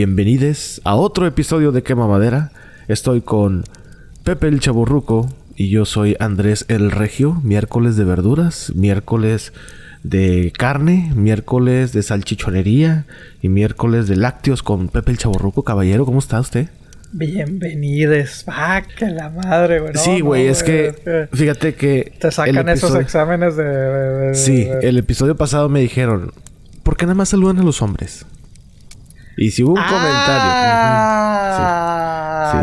Bienvenidos a otro episodio de Quema Madera. Estoy con Pepe el Chaburruco y yo soy Andrés el Regio. Miércoles de verduras, miércoles de carne, miércoles de salchichonería y miércoles de lácteos con Pepe el Chaburruco. Caballero, ¿cómo está usted? Bienvenidos. Ah, que la madre, güey. No, sí, güey, no, es que fíjate que. Te sacan esos exámenes de, de- de- Sí, de- el episodio pasado me dijeron, ¿por qué nada más saludan a los hombres? Y si hubo un Ah, comentario.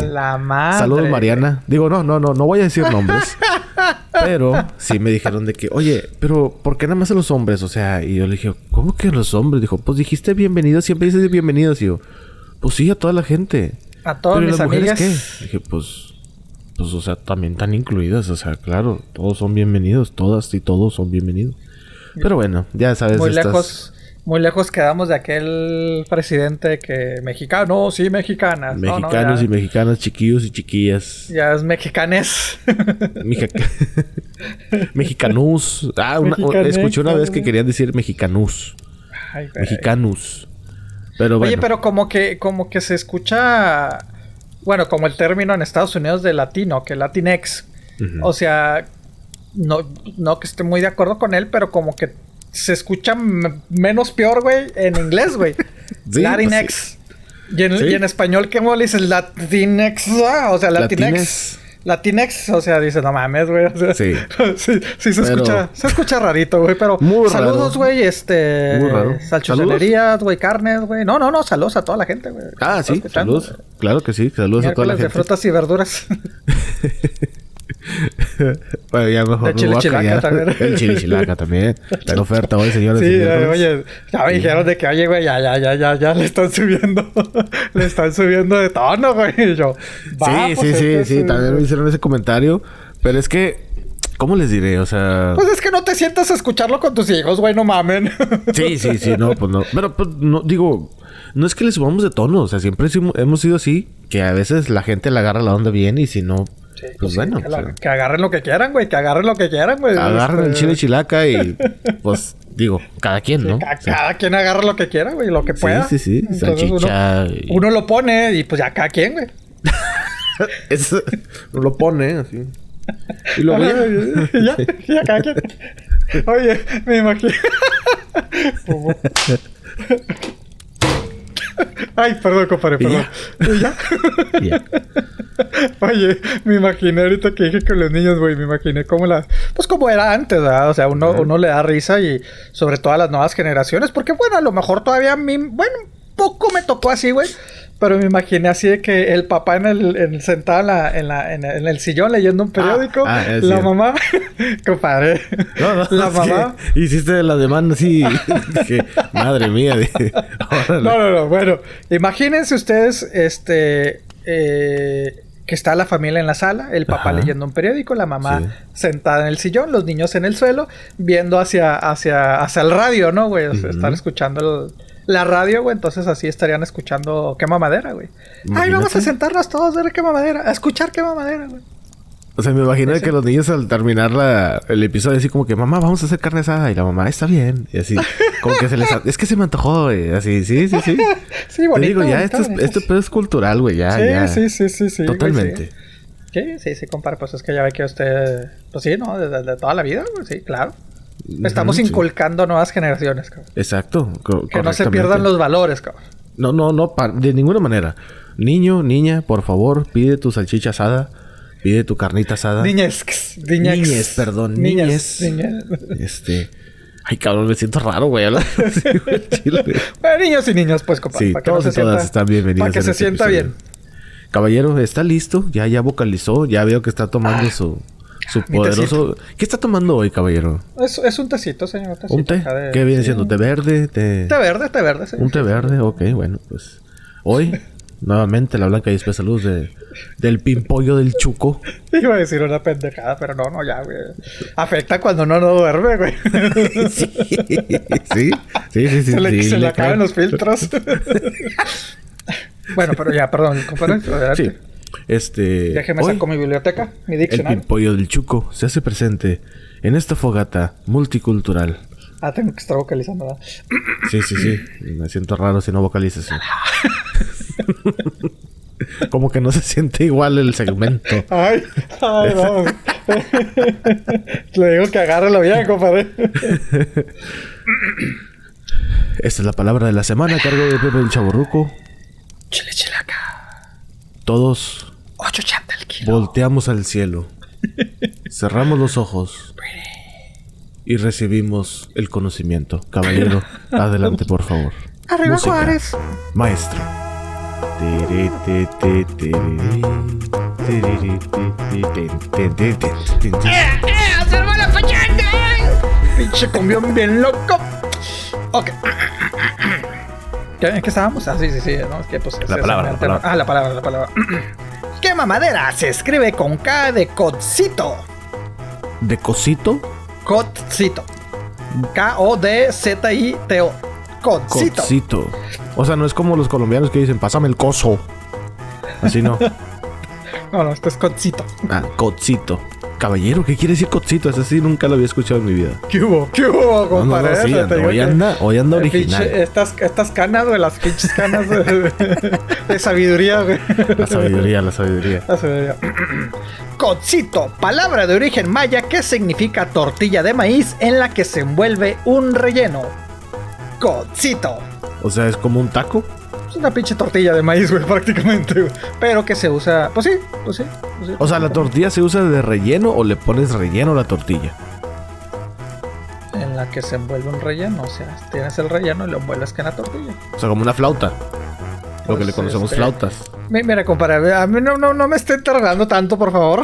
Ujú. Sí. la madre. Saludos, Mariana. Digo, no, no, no, no voy a decir nombres. pero sí me dijeron de que, oye, pero ¿por qué nada más a los hombres? O sea, y yo le dije, ¿cómo que a los hombres? Dijo, pues dijiste bienvenidos, siempre dices bienvenidos. Y yo, pues sí, a toda la gente. A todas Pero ¿y mis las mujeres amigas. qué? Dije, pues, pues, o sea, también están incluidas. O sea, claro, todos son bienvenidos, todas y todos son bienvenidos. Pero bueno, ya sabes, Muy estas- lejos. Muy lejos quedamos de aquel presidente que mexicano, sí, mexicanas. No, no, Mexicanos ya- y mexicanas, chiquillos y chiquillas. Ya es mexicanes. Mexicanus. Ah, una- escuché una vez que querían decir mexicanus. Ay. Mexicanus. Pero bueno. Oye, pero como que, como que se escucha, bueno, como el término en Estados Unidos de latino, que Latinx. Ujú. O sea, no, no que esté muy de acuerdo con él, pero como que se escucha menos peor, güey, en inglés, güey. Sí, Latinx. Y, en, Sí. y en español, ¿cómo le dices? Latinx. ah, O sea, Latinx. Latines. Latinx, o sea, dices, no mames, güey. o sea, Sí. sí, sí se Pero- escucha, se escucha rarito, güey, pero Muy saludos, güey, este, Muy raro. salchichonerías, güey, carnes, güey. No, no, no, saludos a toda la gente, güey. Ah, sí, saludos. Claro que sí, saludos a toda la Miércoles de gente. frutas y verduras. bueno, ya mejor a chile chilaca también. El chile chilaca también. La oferta hoy, señores. sí, miércoles. oye, ya me dijeron de que, oye, güey, ya, ya, ya, ya, ya le están subiendo, le están subiendo de tono, güey. Y yo, va, sí, pues, sí, sí, sí, también me hicieron ese comentario. Pero es que, ¿cómo les diré? O sea. Pues es que no te sientas a escucharlo con tus hijos, güey, no mamen. Sí, sí, sí, no, pues no. Pero, pues, no, digo, no es que le subamos de tono, o sea, siempre hemos sido así, que a veces la gente le agarra la onda bien y si no, Sí, pues sí, bueno, que, la- agarren lo que quieran, güey, que agarren lo que quieran, güey. agarran el Este, chile chilaca y, pues, digo, cada quien, ¿no? ca- O sea, Cada quien agarra lo que quiera, güey, lo que Sí, pueda. sí, sí, Entonces salchicha Uno, y- uno lo pone y pues ya cada quien, güey. eso lo pone así. Y luego ya. ya, ya cada quien. Oye, me imagino. Ay, perdón, compadre, perdón. ¿Y ya? Ya. Oye, me imaginé ahorita que dije con los niños, güey, me imaginé cómo las... Pues como era antes, ¿verdad? O sea, uno, uno le da risa y sobre todo a las nuevas generaciones, porque bueno, a lo mejor todavía a mí, bueno, un poco me tocó así, güey. Pero me imaginé así de que el papá en el, en, sentado en, la, en, la, en, el, en el sillón leyendo un periódico, ah, la cierto. mamá, compadre, No, no, la mamá... hiciste la demanda así. Madre mía. No, no, no. Bueno, imagínense ustedes, este, eh, que está la familia en la sala, el papá Ajá. leyendo un periódico, la mamá Sí. sentada en el sillón, los niños en el suelo, viendo hacia, hacia, hacia el radio, ¿no, güey? O sea, Ujú. Están escuchando el- la radio, güey. Entonces así estarían escuchando quema madera, güey. Ay, vamos a sentarnos todos a ver quema madera, a escuchar quema madera, güey. O sea, me imagino que los niños al terminar la, el episodio así como que, mamá, vamos a hacer carne asada. Y la mamá, está bien. Y así, como que se les... Es que se me antojó, güey. Así, sí, sí, sí. Sí, Te bonito. digo, ya, bonito, esto es, este pedo es cultural, güey. Ya, sí, ya. sí, sí, sí, sí. güey, Totalmente. sí. Sí, sí, sí, compadre. Pues es que ya ve que usted. Pues sí, ¿no? De, de- de toda la vida, güey. Sí, claro. Estamos sí. inculcando nuevas generaciones, cabrón. Exacto. co- Que no se pierdan los valores, cabrón. No, no, no, de ninguna manera. Niño, niña, por favor, pide tu salchicha asada. Pide tu carnita asada. Niñez. Niñez. Niñez, perdón, Niñez. Este... Ay, cabrón, me siento raro, güey. Bueno, niños y niñas, pues, compadre. Sí, para que todos no y se todas sienta- están bienvenidos. Para que se este sienta episodio. bien. Caballero, ¿está listo? Ya, ya vocalizó. Ya veo que está tomando su, su poderoso... ¿Qué está tomando hoy, caballero? Es, es un tecito, señor. Un, tecito ¿Un té? de- ¿Qué viene siendo? ¿Té verde? ¿Té... Té verde, té verde, sí. Un té verde, ok, bueno, pues. Hoy, nuevamente, la blanca y espesa luz de, del pimpollo del chuco. Iba a decir una pendejada, pero no, no, ya, güey. Afecta cuando uno no duerme, güey. Sí, sí, sí, sí. sí, se le, sí, se le le acaban los filtros. bueno, pero ya, perdón, compadre. Sí. Este. Déjeme hoy, sacar mi biblioteca, mi el diccionario. pimpollo del chuco se hace presente en esta fogata multicultural. Ah, tengo que estar vocalizando, ¿verdad? Sí, sí, sí. Me siento raro si no vocalizas. Como que no se siente igual el segmento. Ay, ay, no. Le digo que agárralo bien, compadre. Esta es la palabra de la semana, cargo de Pepe el Chaborruco. Chile chilaca. Todos volteamos al cielo, cerramos los ojos y recibimos el conocimiento. Caballero, adelante, por favor. Arriba Música. Juárez. Maestro. Tin, tin, tin, tin. Pinche cumbión bien loco. Ok. ¿Qué, ¿En qué estábamos? Ah, sí, sí, sí. No, es que, pues, es palabra, la palabra. Ah, la palabra, la palabra. ¿Qué mamadera? Se escribe con K de codcito. ¿De cosito? Codcito. K-O-D-Z-I-T-O. Codcito. O sea, no es como los colombianos que dicen, pásame el coso. Así no. No, no, esto es codcito. Ah, cocito. Caballero, ¿qué quiere decir cocito? Eso sí nunca lo había escuchado en mi vida. ¿Qué hubo? ¿Qué hubo, No, no, compadre? no, sí, anda, hoy anda, hoy anda original. pinche- estas, estas canas, güey, las pinches canas de, de sabiduría, güey. La sabiduría, la sabiduría. La sabiduría. Palabra de origen maya que significa tortilla de maíz en la que se envuelve un relleno. Cocito. O sea, es como un taco. Es una pinche tortilla de maíz, güey, prácticamente, güey. Pero que se usa. Pues sí, pues sí. pues sí. O sea, ¿la tortilla se usa de relleno o le pones relleno a la tortilla? En la que se envuelve un relleno. O sea, tienes el relleno y lo envuelves que en la tortilla. O sea, como una flauta. Lo que Pues, le conocemos este, flautas. Mi- Mira, compadre, a mí no, no, no me esté tardando tanto, por favor.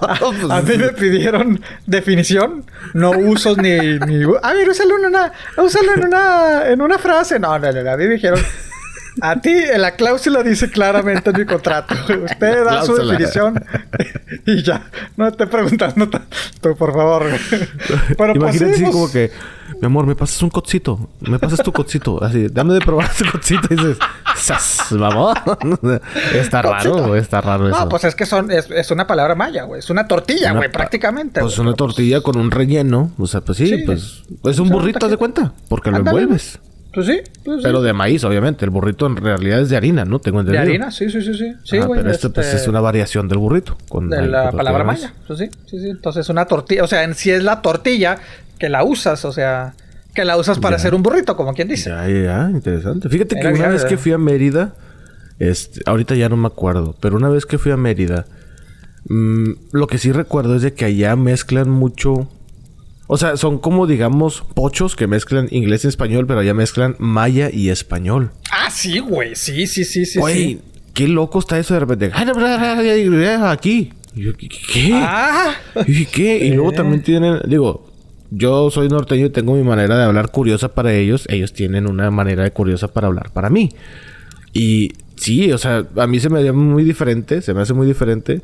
a, a mí me pidieron definición, no usos ni, ni... A ver, úsalo en una, úsalo en una, en una frase. No, no, no, a mí me dijeron... A ti, en la cláusula dice claramente en mi contrato. Usted da su definición y ya. No esté preguntando tanto, por favor. Pero pues Imagínate sí, así pues, como que, mi amor, me pasas un cocito. Me pasas tu cocito. Así, dame de probar ese cocito. Y dices, ¡sas! Vamos. está raro, güey, está raro eso. No, pues es que son, es, es una palabra maya, güey. Es una tortilla, güey, prácticamente. Pues una tortilla con un relleno. O sea, pues sí, Sí. pues. Es un O sea, burrito, de cuenta. Porque lo envuelves. Pues sí, pues sí. Pero de maíz, obviamente. El burrito en realidad es de harina, ¿no? Tengo De entendido. harina, sí, sí, sí, sí. Sí, Ah, güey. pero esto pues este, es una variación del burrito. Con De la con palabra de maya. Pues sí, sí, sí. Entonces una tortilla, o sea, en sí es la tortilla que la usas, o sea, que la usas para Ya. hacer un burrito, como quien dice. Ya, ya, interesante. Fíjate que una vez que fui a Mérida, este, ahorita ya no me acuerdo, pero una vez que fui a Mérida, mm, lo que sí recuerdo es de que allá mezclan mucho. O sea, son como, digamos, pochos que mezclan inglés y español, pero allá mezclan maya y español. Ah, sí, güey. Sí, sí, sí, sí. Güey, sí. qué loco está eso de repente. Aquí. Y yo, ¿Qué? Ah, ¿Y qué? Y luego también tienen, digo, yo soy norteño y tengo mi manera de hablar curiosa para ellos. Ellos tienen una manera de curiosa para hablar para mí. Y sí, o sea, a mí se me haría muy diferente, se me hace muy diferente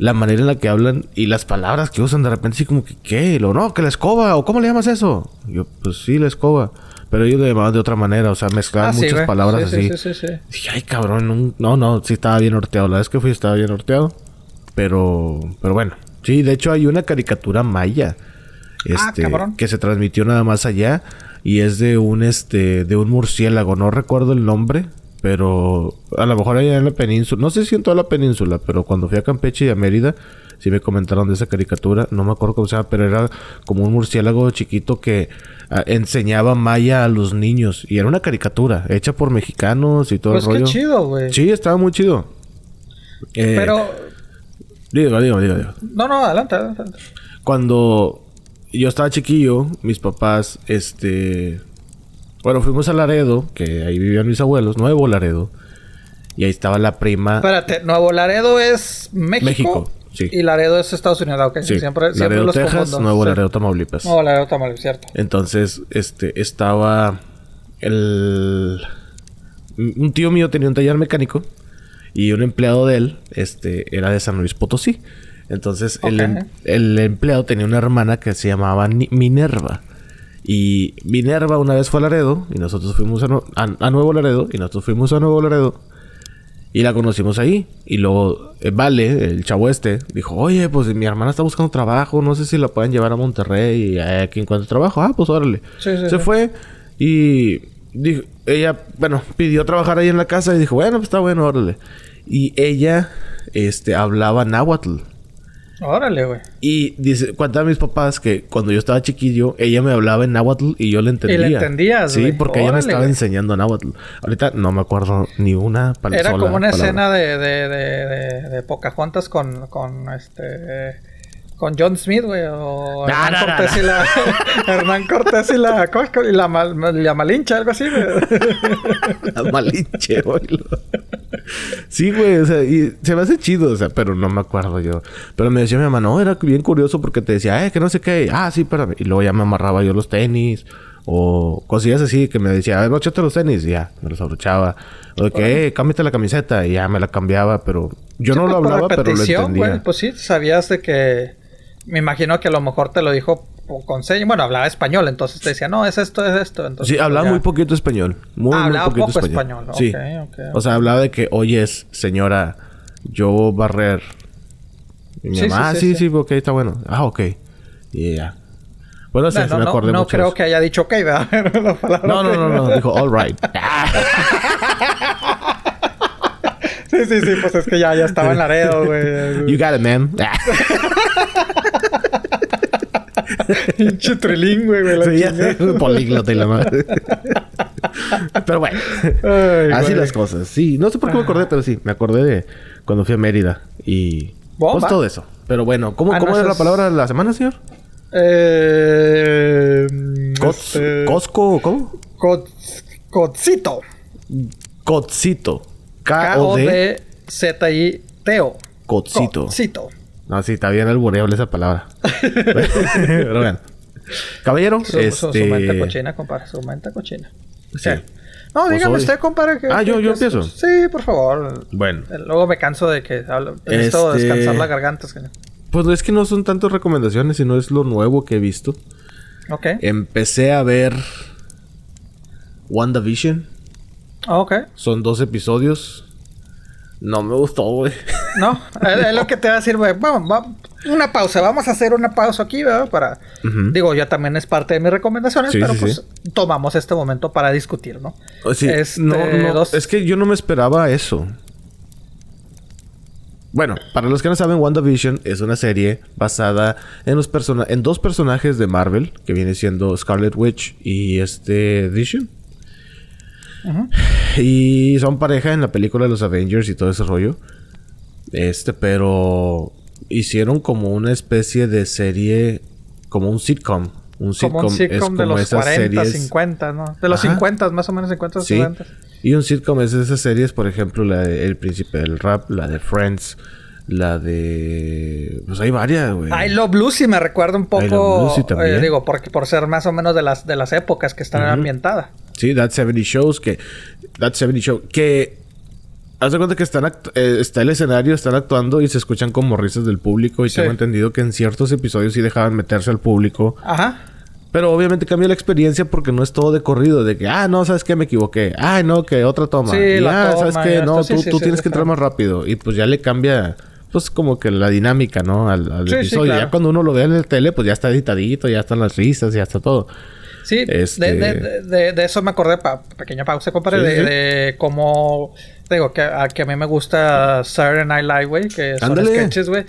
la manera en la que hablan y las palabras que usan de repente así como que, ¿qué? Lo no, que la escoba, o ¿cómo le llamas eso? Yo, pues sí, la escoba. Pero ellos le llamaban de otra manera, o sea, mezclaban Ah, sí, muchas güey. palabras Sí, así. sí, sí, sí, sí. Dije, ay, cabrón, un- no, no, sí estaba bien norteado. La vez que fui estaba bien norteado. Pero, pero bueno. Sí, de hecho hay una caricatura maya. Ah, Este, que se transmitió nada más allá. Y es de un, este, de un murciélago. No recuerdo el nombre. Pero a lo mejor allá en la península. No sé si en toda la península. Pero cuando fui a Campeche y a Mérida. Sí me comentaron de esa caricatura. No me acuerdo cómo se llama. Pero era como un murciélago chiquito que ah, enseñaba maya a los niños. Y era una caricatura. Hecha por mexicanos y todo Pues el qué rollo. chido, güey. Sí, estaba muy chido. Eh, Pero, Digo, digo, digo, digo. no, no, adelante, adelante. Cuando yo estaba chiquillo, mis papás, este... Bueno, fuimos a Laredo, que ahí vivían mis abuelos, Nuevo Laredo. Y ahí estaba la prima... Espérate, Nuevo Laredo es México. México, sí. Y Laredo es Estados Unidos, ok. Sí, Siempre, siempre Laredo, los Texas. Nuevo Sí. Laredo, Tamaulipas. Nuevo Laredo, Tamaulipas, cierto. Entonces, este, estaba el... Un tío mío tenía un taller mecánico y un empleado de él, este, era de San Luis Potosí. Entonces, el, Ok. em- el empleado tenía una hermana que se llamaba Minerva. Y Minerva una vez fue a Laredo y nosotros fuimos a, a- a Nuevo Laredo y nosotros fuimos a Nuevo Laredo. Y la conocimos ahí. Y luego, eh, Vale, el chavo este, dijo, oye, pues mi hermana está buscando trabajo, no sé si la pueden llevar a Monterrey y aquí encuentra trabajo. Ah, pues órale. Se fue y dijo, ella, bueno, pidió trabajar ahí en la casa y dijo, bueno, pues está bueno, órale. Y ella, este, hablaba náhuatl. Órale, güey. Y dice, cuenta a mis papás que cuando yo estaba chiquillo, ella me hablaba en náhuatl y yo le entendía. ¿Y le entendías, Sí, porque ella me estaba enseñando náhuatl. Ahorita no me acuerdo ni una palabra. Era como una escena de, de, de, de, Pocahontas con, con este con John Smith, güey, o Hernán, Cortés Y la, Hernán Cortés y la y la, la Malincha, algo así, güey. la Malinche, güey. Sí, güey, o sea, y se me hace chido, o sea, pero no me acuerdo yo. Pero me decía mi mamá, no, era bien curioso porque te decía, eh, que no sé qué. Ah, sí, espérame. Y luego ya me amarraba yo los tenis. O cosillas así que me decía, a ver, los tenis. Y ya, me los abrochaba. O de que, eh, cámbiate la camiseta. Y ya me la cambiaba, pero yo no lo hablaba, pero lo entendía. Güey, pues sí, sabías de que me imagino que a lo mejor te lo dijo con señas. Bueno, hablaba español, entonces te decía, no, es esto, es esto. Entonces, sí, hablaba muy poquito español. Muy, ah, hablaba poquito poco español. Sí. O sea, hablaba de que, oye, señora, yo barrer. Y mi sí, mamá, sí, ah, sí, sí, ok, está bueno. Ah, ok. Y ya. Bueno, sí, no, me acordé no, no creo que haya dicho ok, ¿verdad? no, no, no, no, dijo all right. Sí, sí, sí, pues es que ya, ya estaba en Laredo, güey. You got it, man. Pinche trilingüe, güey. Sí, ya políglota y la madre. pero bueno. así las cosas. Sí, no sé por qué me acordé, pero sí, me acordé de cuando fui a Mérida y pues todo eso. Pero bueno, ¿cómo, ah, ¿cómo era la palabra de la semana, señor? Eh, este... ¿Cosco? ¿Cómo? Cocito. Cocito. K-O-D-Z-I-T-O. Cocito. Cocito. No, sí, está bien albureable esa palabra. Pero bueno. Caballero, su, este... Su, mente cochina, compadre. Su mente cochina. Sí. No, pues dígame usted, compadre. Que, ah, yo, yo empiezo. Sí, por favor. Bueno. Luego me canso de que necesito este... descansar la garganta, señor. Pues es que no son tantas recomendaciones, sino es lo nuevo que he visto. Ok. Empecé a ver WandaVision. Ah, ok. Son dos episodios. No me gustó, güey. No, es, lo que te va a decir, güey. Vamos, vamos, una pausa. Vamos a hacer una pausa aquí, ¿verdad? Para. Digo, ya también es parte de mis recomendaciones, pero pues tomamos este momento para discutir, ¿no? Sí, este, no, no, Es que yo no me esperaba eso. Bueno, para los que no saben, WandaVision es una serie basada en los en dos personajes de Marvel, que viene siendo Scarlet Witch y este Vision. Y son pareja en la película de los Avengers y todo ese rollo. Este, pero hicieron como una especie de serie, como un sitcom. Un sitcom, es como de los esas 40, 50, ¿no? De los 50, más o menos 50, sí. 50. Y un sitcom es esas series, por ejemplo, la de El Príncipe del Rap, la de Friends, la de. Pues hay varias, güey. I Love Lucy me recuerda un poco. Lucy también. Eh, digo, porque por ser más o menos de las, de las épocas que están ambientadas. Sí, That 70 Shows, que. That 70 Show, que. Haz de cuenta que están eh, está el escenario, están actuando y se escuchan como risas del público. Y tengo entendido que en ciertos episodios sí dejaban meterse al público. Ajá. Pero obviamente cambia la experiencia porque no es todo de corrido, de que, ah, no, sabes que me equivoqué. Ah, no, que otra toma. Sí, y, ah, sabes que no, tú, tú tienes que entrar más rápido. Y pues ya le cambia pues como que la dinámica, ¿no? Al, episodio. Ya cuando uno lo ve en el tele, pues ya está editadito, ya están las risas, ya está todo. Sí, este... de, de, eso me acordé, pa, pequeña pausa, compadre, de, cómo, digo, que a, que a mí me gusta Saturday Night Live, güey, que son sketches, güey,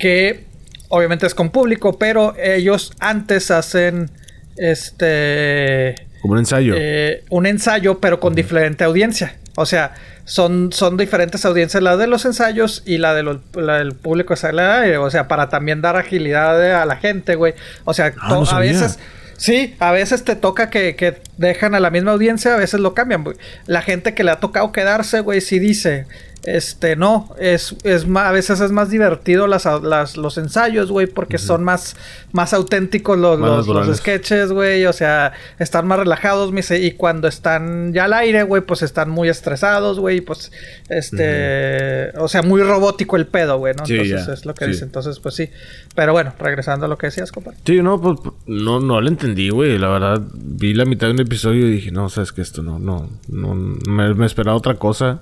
que obviamente es con público, pero ellos antes hacen, este... Como un ensayo. Eh, un ensayo, pero con diferente audiencia. O sea, son, son diferentes audiencias, la de los ensayos y la, de del público. O sea, para también dar agilidad a la gente, güey. O sea, ah, a veces... Sí, a veces te toca que, que, dejan a la misma audiencia, a veces lo cambian. La gente que le ha tocado quedarse, güey, sí dice, este, no, es, es más, a veces es más divertido las, las los ensayos, güey, porque son más, más auténticos los, los, sketches, güey, o sea, están más relajados, me y cuando están ya al aire, güey, pues están muy estresados, güey, pues, este, o sea, muy robótico el pedo, güey, ¿no? Entonces es lo que dice, entonces, pues sí, pero bueno, regresando a lo que decías, compadre. Sí, no, pues, no, no lo entendí, güey, la verdad, vi la mitad de un episodio y dije, no, sabes que esto no, no, no, me, me esperaba otra cosa.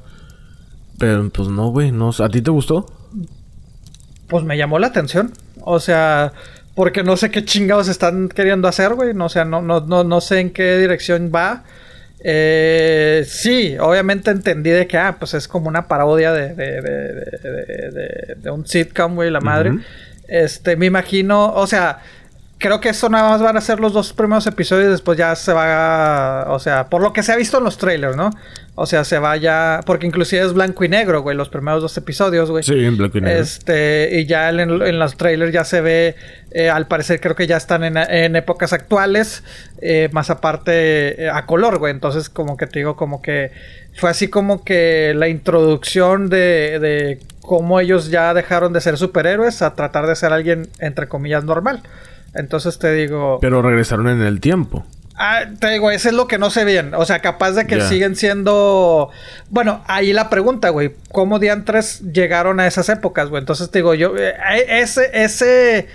Pero pues no, güey, no, ¿a ti te gustó? Pues me llamó la atención. O sea, porque no sé qué chingados están queriendo hacer, güey. No, o sea, no, no, no, no sé en qué dirección va. Eh, sí, obviamente entendí de que, ah, pues es como una parodia de, de, de, de un sitcom, güey, la madre. Este, me imagino, o sea, creo que eso nada más van a ser los dos primeros episodios. Después ya se va. O sea, por lo que se ha visto en los trailers, ¿no? O sea, se vaya. Porque inclusive es blanco y negro, güey, los primeros dos episodios, güey. Sí, en blanco y negro. Este, y ya en, los trailers ya se ve. Eh, al parecer, creo que ya están en, épocas actuales. Eh, más aparte eh, a color, güey. Entonces, como que te digo, como que. Fue así como que la introducción de, de cómo ellos ya dejaron de ser superhéroes a tratar de ser alguien, entre comillas, normal. Entonces te digo. Pero regresaron en el tiempo. Ah, te digo, eso es lo que no sé bien. O sea, capaz de que siguen siendo. Bueno, ahí la pregunta, güey. ¿Cómo diantres llegaron a esas épocas, güey? Entonces te digo, yo. Eh, ese. ese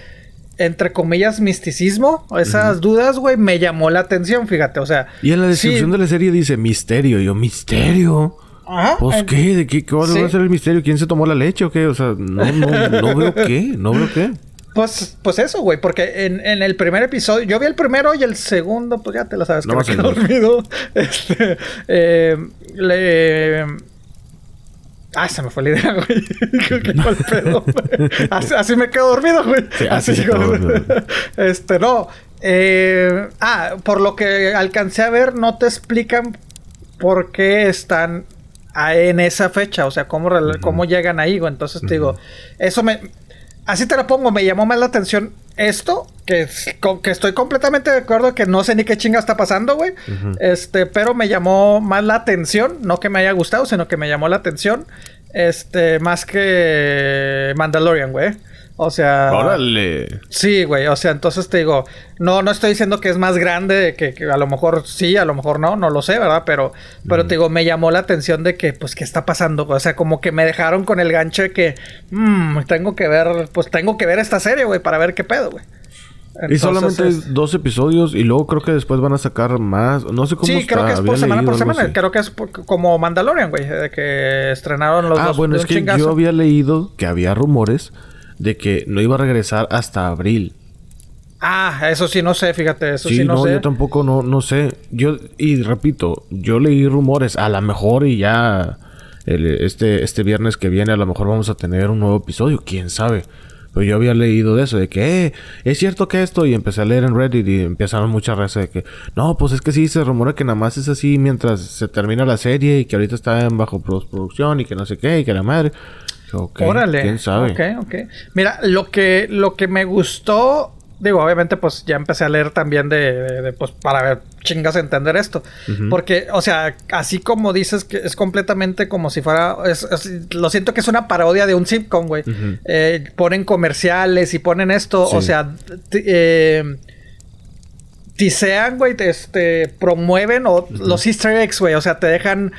entre comillas, misticismo, esas dudas, güey, me llamó la atención, fíjate, o sea. Y en la descripción de la serie dice misterio. yo, misterio. Ajá. ¿Pues qué? ¿De qué? ¿Cuál va a ser el misterio? ¿Quién se tomó la leche o qué? O sea, no, no, no veo qué. No veo qué. Pues, pues eso, güey, porque en, en, el primer episodio, yo vi el primero y el segundo, pues ya te lo sabes, que me quedé dormido. Este, eh, le. Ah, se me fue la idea, güey. ¿Qué mal pedo? así, así, me quedo dormido, güey. así, así Este, no. Eh, ah, por lo que alcancé a ver, no te explican por qué están en esa fecha, o sea, cómo, cómo llegan ahí, güey. Entonces te digo, eso me, así te lo pongo, me llamó más la atención esto, que, que estoy completamente de acuerdo que no sé ni qué chinga está pasando, güey. Este, pero me llamó más la atención, no que me haya gustado, sino que me llamó la atención, este, más que Mandalorian, güey. O sea. Órale. Sí, güey. O sea, entonces te digo, no, no estoy diciendo que es más grande, que, a lo mejor sí, a lo mejor no, no lo sé, ¿verdad? Pero, pero te digo, me llamó la atención de que, pues, ¿qué está pasando? O sea, como que me dejaron con el gancho de que, mmm, tengo que ver, pues tengo que ver esta serie, güey, para ver qué pedo, güey. y solamente dos episodios y luego creo que después van a sacar más. No sé cómo Sí, creo que es por semana por semana. Creo que es como Mandalorian, güey. De que estrenaron los ah, dos. Ah, bueno, es que yo había leído que había rumores de que no iba a regresar hasta abril. Ah, eso sí no sé, fíjate, eso sí, no, no, yo tampoco no, no sé. Yo, y repito, yo leí rumores, a lo mejor y ya este, este viernes que viene a lo mejor vamos a tener un nuevo episodio, quién sabe. Pero yo había leído de eso, de que, eh, es cierto que esto, y empecé a leer en Reddit y empezaron muchas redes de que, no, pues es que sí, se rumora que nada más es así mientras se termina la serie y que ahorita está en bajo postproducción y que no sé qué, y que la madre. Órale. ¿Quién sabe? Ok, ok. Mira, lo que, lo que me gustó, digo, obviamente, pues ya empecé a leer también de, pues, para ver, chingas entender esto. Porque, o sea, así como dices que es completamente como si fuera, lo siento que es una parodia de un sitcom, güey. Eh, ponen comerciales y ponen esto, o sea, eh, tisean, güey, este, promueven o los easter eggs, güey, o sea, te dejan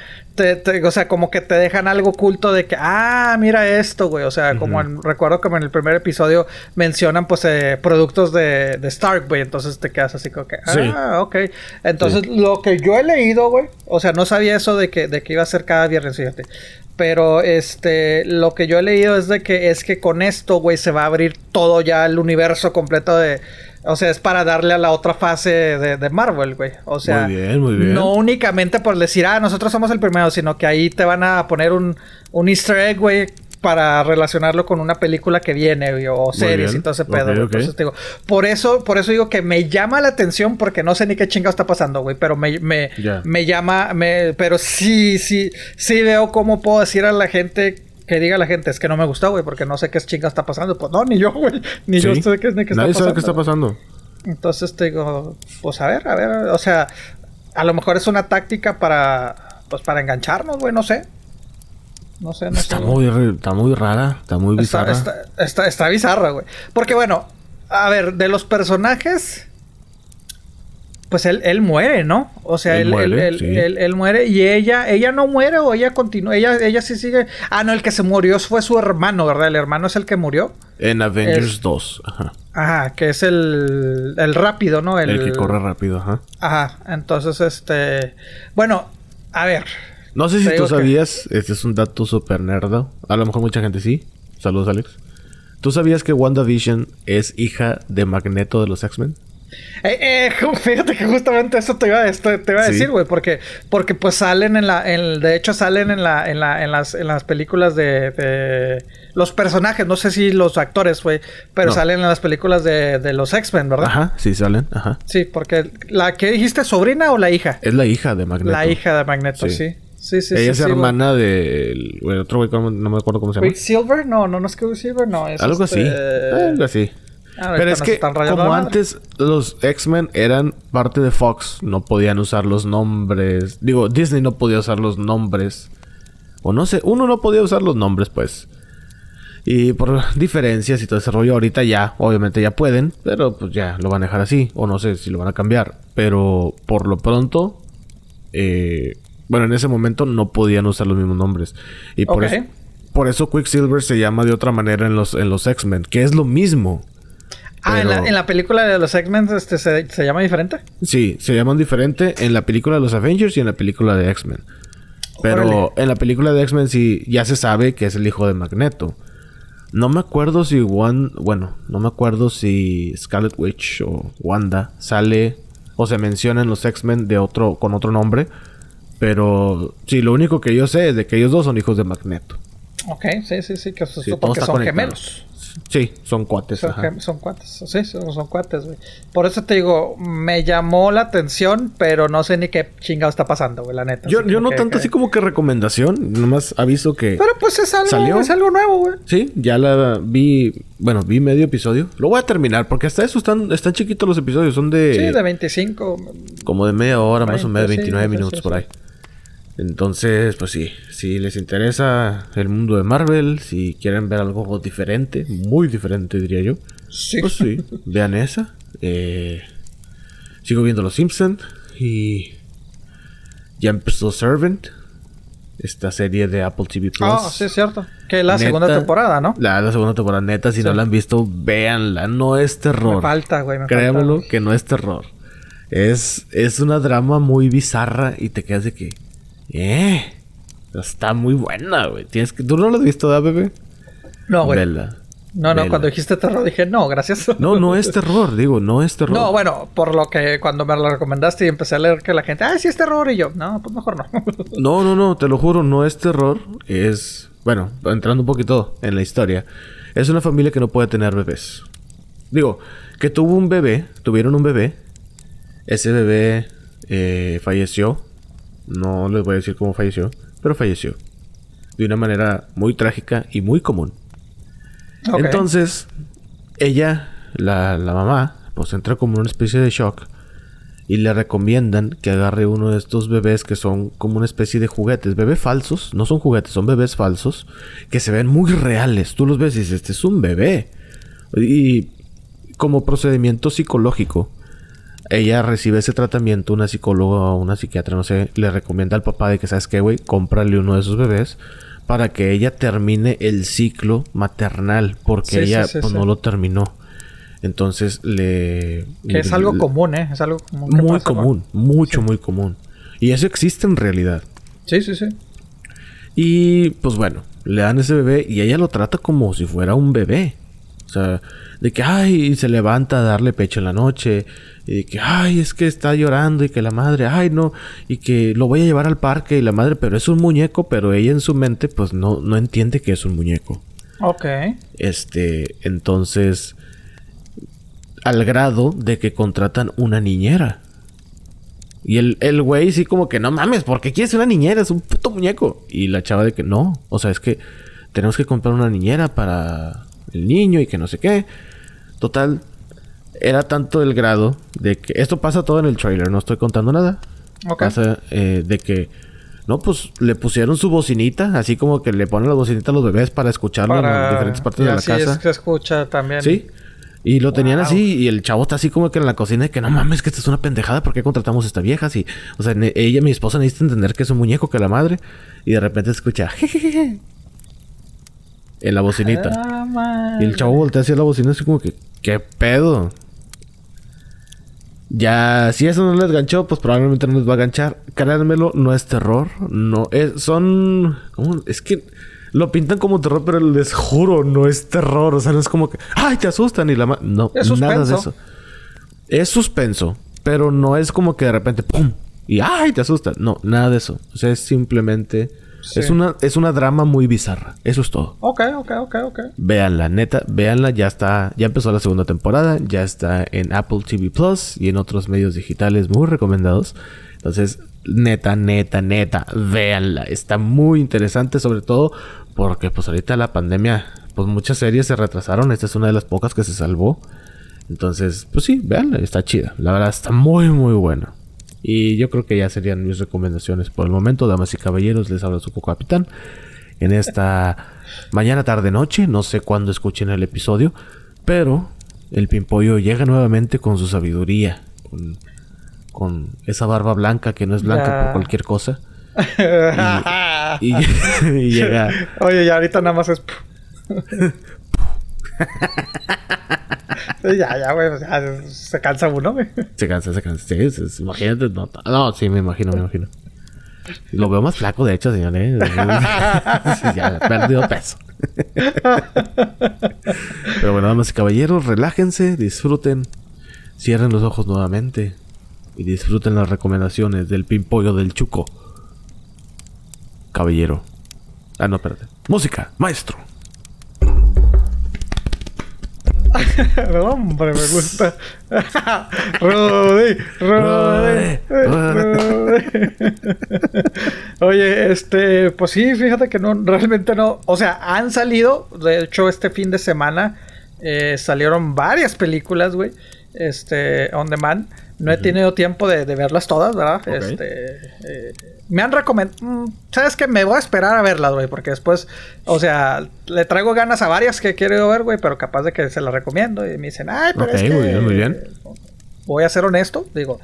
o sea, como que te dejan algo oculto de que, ah, mira esto, güey. O sea, como recuerdo que en el primer episodio mencionan, pues, eh, productos de, de, Stark, güey. Entonces te quedas así como que, ah, ok. Entonces, lo que yo he leído, güey, o sea, no sabía eso de que, de que iba a ser cada viernes, fíjate. Pero este, lo que yo he leído es de que es que con esto, güey, se va a abrir todo ya el universo completo de, o sea, es para darle a la otra fase de, Marvel, güey. O sea, muy bien, muy bien. no únicamente por decir, ah, nosotros somos el primero, sino que ahí te van a poner un, un easter egg, güey, para relacionarlo con una película que viene, güey, o series y todo ese pedo. Entonces, digo, por eso, por eso digo que me llama la atención porque no sé ni qué chingado está pasando, güey, pero me, me, me llama, me, pero sí, sí, sí veo cómo puedo decir a la gente que diga la gente, es que no me gustó, güey, porque no sé qué chinga está pasando. Pues no, ni yo, güey. Ni yo sé qué, qué está Nadie sabe qué está pasando. Entonces te digo, pues a ver, a ver, o sea, a lo mejor es una táctica para, pues para engancharnos, güey, no sé. No sé, no está sé. Muy, está muy rara, está muy bizarra. Está, está, está bizarra, güey. Porque bueno, a ver, de los personajes pues él, él muere, ¿no? O sea, él, muere, él, muere y ella, ella no muere o ella continúa, ella, ella sí sigue. Ah, no, el que se murió fue su hermano, ¿verdad? El hermano es el que murió. En Avengers 2, ajá. Ajá, que es el, el rápido, ¿no? El, que corre rápido, ajá. Ajá, entonces, este... Bueno, a ver, No sé si tú que- sabías, este es un dato súper nerdo. A lo mejor mucha gente sí. Saludos, Alex. ¿Tú sabías que WandaVision es hija de Magneto de los X-Men? Eh, eh, fíjate que justamente eso te iba, a- esto te iba a Sí. decir, güey, porque, porque pues salen en la, en, de hecho salen en la, en la, en las, en las películas de, de los personajes, no sé si los actores, güey, pero No. salen en las películas de, de los X-Men, ¿verdad? Ajá, sí salen, ajá. Sí, porque la que dijiste, sobrina o la hija? Es la hija de Magneto. La hija de Magneto, Sí. sí. Sí, sí, Ella sí. es hermana del güey, otro güey, no me acuerdo cómo se llama. ¿Quicksilver? No, no, no es Quicksilver, no. Es Algo este- así. Algo así. Ah, Pero es que, como antes los X-Men eran parte de Fox, no podían usar los nombres. Digo, Disney no podía usar los nombres. O no sé, uno no podía usar los nombres, pues. Y por diferencias y todo ese rollo, ahorita ya, obviamente ya pueden, pero pues ya lo van a dejar así. O no sé si lo van a cambiar. Pero por lo pronto, eh, bueno, en ese momento no podían usar los mismos nombres. Y por Ok. eso. Por eso Quicksilver se llama de otra manera en los, en los X-Men, que es lo mismo. Ah, en, la, en la película de los X-Men este, se, se llama diferente. Sí, se llaman diferente en la película de los Avengers y en la película de X-Men. Pero Órale. en la película de X-Men sí ya se sabe que es el hijo de Magneto. No me acuerdo si Wan, bueno, no me acuerdo si Scarlet Witch o Wanda sale o se menciona en los X-Men de otro con otro nombre, pero sí, lo único que yo sé es de que ellos dos son hijos de Magneto. Ok, sí, sí, sí, que eso- Sí, porque son gemelos. Sí, son cuates. Son, ajá. son cuates, sí, son, son cuates, güey. Por eso te digo, me llamó la atención, pero no sé ni qué chingado está pasando, güey, la neta. Yo, yo no que- tanto que- así como que recomendación, nomás aviso que... Pero pues es algo, ¿Salió? es algo nuevo, güey. Sí, ya la vi, bueno, vi medio episodio. Lo voy a terminar porque hasta eso están, están chiquitos los episodios, son de, Sí, de 25. como de media hora, más o 20, menos, sí, 29 sí, minutos sí, por ahí. Entonces, pues sí, si les interesa el mundo de Marvel, si quieren ver algo diferente, muy diferente diría yo, Sí. pues sí, vean esa. Eh, sigo viendo Los Simpson y ya empezó Servant, esta serie de Apple TV Plus. Ah, sí, es cierto. Que la Neta, segunda temporada, ¿no? La, la segunda temporada, neta, si no la han visto, véanla. No es terror. Me falta, güey, me Créemelo falta. que no es terror. Es, es una drama muy bizarra y te quedas de que. Eh. Está muy buena, güey. Tienes que. ¿Tú no la has visto, da, bebé? No, güey. Vela. No, no, Vela. cuando dijiste terror dije, no, gracias. No, no es terror, digo, no es terror. No, bueno, por lo que cuando me lo recomendaste y empecé a leer que la gente, ah, sí es terror, y yo, no, pues mejor no. No, no, no, te lo juro, no es terror. Es. Bueno, entrando un poquito en la historia. Es una familia que no puede tener bebés. Digo, que tuvo un bebé, tuvieron un bebé. Ese bebé eh, falleció. No les voy a decir cómo falleció, pero falleció. De una manera muy trágica y muy común. Entonces, ella, la, la mamá, pues entra como en una especie de shock y le recomiendan que agarre uno de estos bebés que son como una especie de juguetes, bebés falsos, no son juguetes, son bebés falsos que se ven muy reales. Tú los ves y dices, este es un bebé. Y como procedimiento psicológico, ella recibe ese tratamiento, una psicóloga o una psiquiatra, no sé, le recomienda al papá de que, ¿sabes qué, güey? Cómprale uno de esos bebés para que ella termine el ciclo maternal, porque Sí, ella sí, pues, no lo terminó. Entonces le... que es algo le- común, ¿eh? Es algo común. Muy pasa, ¿no? común, mucho, muy común. Y eso existe en realidad. Sí, sí, sí. Y pues bueno, le dan ese bebé y ella lo trata como si fuera un bebé. O sea, de que, ay, se levanta a darle pecho en la noche. Y de que, ay, es que está llorando y que la madre, ay, no. Y que lo voy a llevar al parque y la madre, pero es un muñeco, pero ella en su mente pues no, no entiende que es un muñeco. Ok. Este, entonces, al grado de que contratan una niñera. Y el, el güey sí como que no mames, ¿por qué quieres una niñera? Es un puto muñeco. Y la chava de que no, o sea, es que tenemos que comprar una niñera para el niño y que no sé qué. Total, era tanto el grado de que esto pasa todo en el trailer, no estoy contando nada. Ok. Pasa eh, de que no, pues le pusieron su bocinita, así como que le ponen la bocinita a los bebés para escucharlo en diferentes partes y de la casa. es que escucha también. Sí. Y lo tenían así, y el chavo está así como que en la cocina de que no mames, que esta es una pendejada, ¿por qué contratamos a esta vieja? Así, o sea, ella, mi esposa, necesita entender que es un muñeco, que la madre, y de repente escucha jejeje en la bocinita. Ah, Y el chavo voltea hacia la bocina así como que, ¿qué pedo? Ya, si eso no les ganchó, pues probablemente no les va a ganchar. Créanmelo, no es terror. No es. Son. ¿cómo? Es que lo pintan como terror, pero les juro, no es terror. O sea, no es como que. ¡Ay, te asustan! Y la ma- No, nada de eso. Es suspenso, pero no es como que de repente ¡pum! Y ¡ay! te asusta. No, nada de eso. O sea, es simplemente. Sí. Es una, es una drama muy bizarra. Eso es todo. Ok, ok, ok, ok. Véanla, neta, véanla, ya está, ya empezó la segunda temporada, ya está en Apple TV Plus y en otros medios digitales muy recomendados. Entonces, neta, neta, neta, véanla. Está muy interesante, sobre todo porque pues ahorita la pandemia, pues muchas series se retrasaron. Esta es una de las pocas que se salvó. Entonces, pues sí, véanla, está chida. La verdad está muy, muy buena. Y yo creo que ya serían mis recomendaciones por el momento, damas y caballeros. Les habla su capitán. En esta mañana, tarde, noche, no sé cuándo escuchen el episodio, pero el Pimpollo llega nuevamente con su sabiduría, con, con esa barba blanca que no es blanca por cualquier cosa. Y, y llega. Oye, ya ahorita nada más es. Sí, ya, ya, güey. pues ya se cansa uno, güey. Se cansa, se cansa. Imagínate. No, no, sí, me imagino, me imagino. Lo veo más flaco, de hecho, señor. ¿eh? Sí, ya, perdido peso. Pero bueno, damas y caballeros, relájense, disfruten. Cierren los ojos nuevamente. Y disfruten las recomendaciones del pimpollo del chuco. Caballero. Ah, no, espérate. Música, maestro. hombre, me gusta. Rudy, Rudy. Oye, este, pues sí, fíjate que no, realmente no. O sea, han salido, de hecho, este fin de semana eh, salieron varias películas, güey. Este, on demand. No he tenido tiempo de, de verlas todas, ¿verdad? Este, eh, me han recomendado. ¿Sabes qué? Me voy a esperar a verlas, güey, porque después, o sea, le traigo ganas a varias que he querido ver, güey, pero capaz de que se las recomiendo y me dicen, ay, pero Ok, es que. muy bien, muy bien. Voy a ser honesto, digo.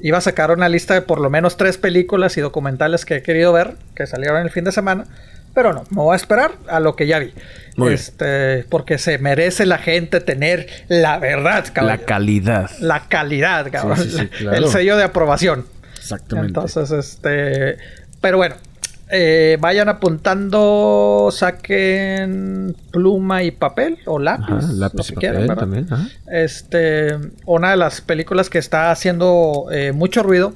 Iba a sacar una lista de por lo menos tres películas y documentales que he querido ver, que salieron el fin de semana. Pero no, me voy a esperar a lo que ya vi. Muy bien. este, porque se merece la gente tener la verdad, La cabrón. calidad. La calidad, cabrón. Sí, sí, sí, claro. El sello de aprobación. Exactamente. Entonces, este. Pero bueno. eh, vayan apuntando, saquen pluma y papel o lápiz. Ajá, lo lápiz también. ajá. Este, una de las películas que está haciendo eh, mucho ruido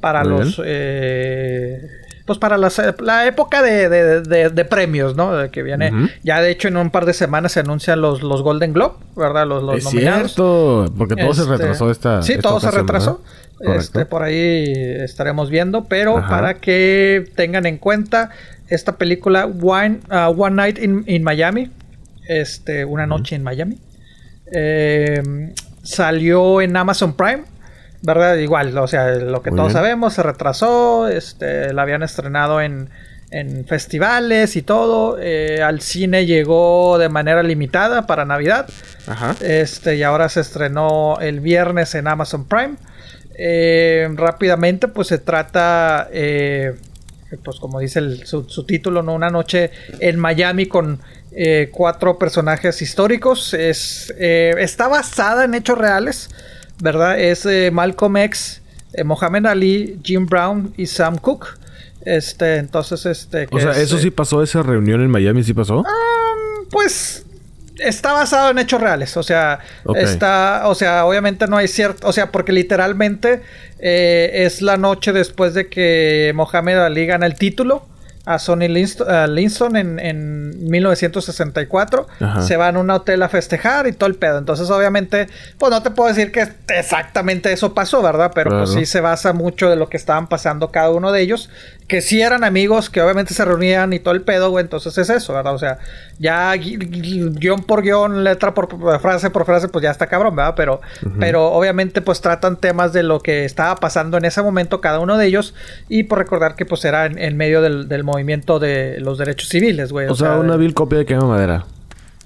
para Muy los, eh, pues para las, la época de, de- de- de premios, ¿no? De Que viene, ya de hecho en un par de semanas se anuncian los, los Golden Globe, ¿verdad? Los, los es nominados. cierto, porque todo se Este, retrasó esta. Sí, esta todo se retrasó. Este, por ahí estaremos viendo, pero Ajá. para que tengan en cuenta esta película One, uh, One Night in, in Miami, este, una noche en Miami, eh, salió en Amazon Prime, ¿verdad? Igual, o sea, lo que Muy todos bien. sabemos, se retrasó, este, la habían estrenado en, en festivales y todo, eh, al cine llegó de manera limitada para Navidad. Ajá. Este, y ahora se estrenó el viernes en Amazon Prime. Eh, rápidamente, pues se trata, eh, pues como dice el- su, su título, ¿no? Una noche en Miami con eh, cuatro personajes históricos. Es, está basada en hechos reales, ¿verdad? Es eh, Malcolm X, eh, Mohamed Ali, Jim Brown y Sam Cooke. Este, entonces, este... O sea, es, ¿eso eh, sí pasó? ¿Esa reunión en Miami sí pasó? pues está basado en hechos reales, o sea, está, o sea, obviamente no hay cierto, o sea, porque literalmente eh, es la noche después de que Mohamed Ali gana el título a Sonny Linston, a Linston en, en 1964. Ajá. Se van a un hotel a festejar y todo el pedo. Entonces, obviamente, pues no te puedo decir que exactamente eso pasó, ¿verdad? Pero pues sí se basa mucho de lo que estaban pasando cada uno de ellos. Que sí eran amigos, que obviamente se reunían y todo el pedo, güey. Entonces es eso, ¿verdad? O sea, ya gui- gui- guion por guion, letra por por frase por frase, pues ya está cabrón, ¿verdad? Pero, pero obviamente pues tratan temas de lo que estaba pasando en ese momento cada uno de ellos. Y por recordar que pues era en, en medio del, del movimiento de los derechos civiles, güey. O sea, una vil copia de quema madera.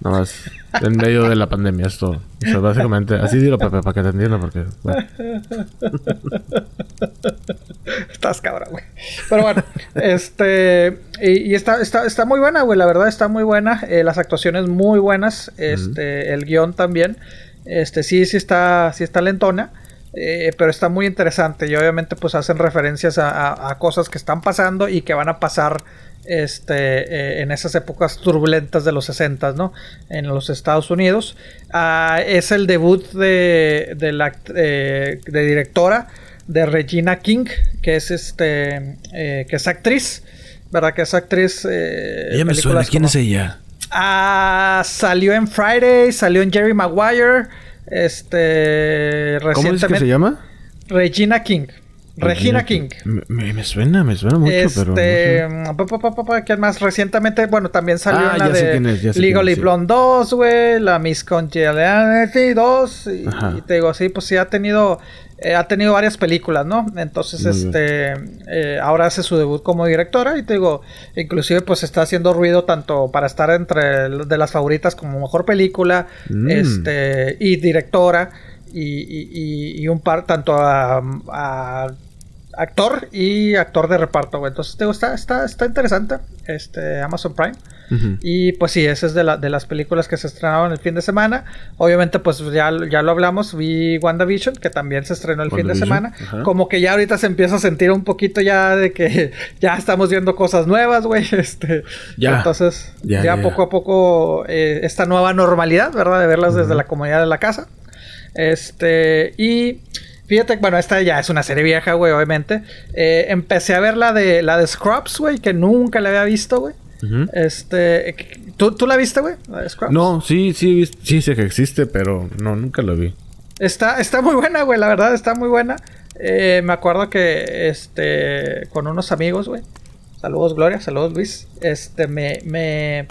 Nada más. En medio de la pandemia, esto. O sea, básicamente. Así dilo, Pepe, para que te entienda, porque. bueno. Estás cabrón, güey. Pero bueno, este. Y, y está, está, está muy buena, güey. La verdad está muy buena. Eh, las actuaciones muy buenas. Este. El guion también. Este, sí, sí está. Sí está lentona. Eh, pero está muy interesante y obviamente pues hacen referencias a, cosas que están pasando y que van a pasar este, eh, en esas épocas turbulentas de los 60, ¿no? En los Estados Unidos. Ah, es el debut de, de la de directora de Regina King, que es este que es actriz, ¿verdad? Que es actriz. ella me suena, ¿quién es ella? Ah, salió en Friday, salió en Jerry Maguire. Este. ¿Cómo es que se llama? Regina King. Regina King. Me, suena, me suena mucho, pero. Este. ¿Quién más? Recientemente, bueno, también salió ah, la de Legally Blonde 2, güey. La Miss Congeniality 2. Y, y, te digo, sí, pues sí ha tenido. Eh, ha tenido varias películas, ¿no? Entonces, este, eh, ahora hace su debut como directora y te digo, inclusive pues está haciendo ruido tanto para estar entre de las favoritas como mejor película, mm. este, y directora y, y, un par tanto a, actor y actor de reparto, güey. Entonces, te está, está, está interesante, este, Amazon Prime. Y pues sí, esa es de, la, de las películas que se estrenaron el fin de semana. Obviamente, pues ya, ya lo hablamos, vi WandaVision, que también se estrenó el fin de semana. Como que ya ahorita se empieza a sentir un poquito ya de que ya estamos viendo cosas nuevas, güey. Este, ya. Entonces, ya, poco a poco eh, esta nueva normalidad, ¿verdad? De verlas desde la comunidad de la casa. Este, y... Fíjate, bueno, esta ya es una serie vieja, güey, obviamente. Eh, empecé a ver la de la de Scrubs, güey, que nunca la había visto, güey. Este, ¿tú, ¿tú, la viste, güey? No, sí, sí, sí sé que existe, pero no, nunca la vi. Está, está muy buena, güey, la verdad, está muy buena. Eh, me acuerdo que, este, con unos amigos, güey. Saludos, Gloria, saludos, Luis. Este, me, me,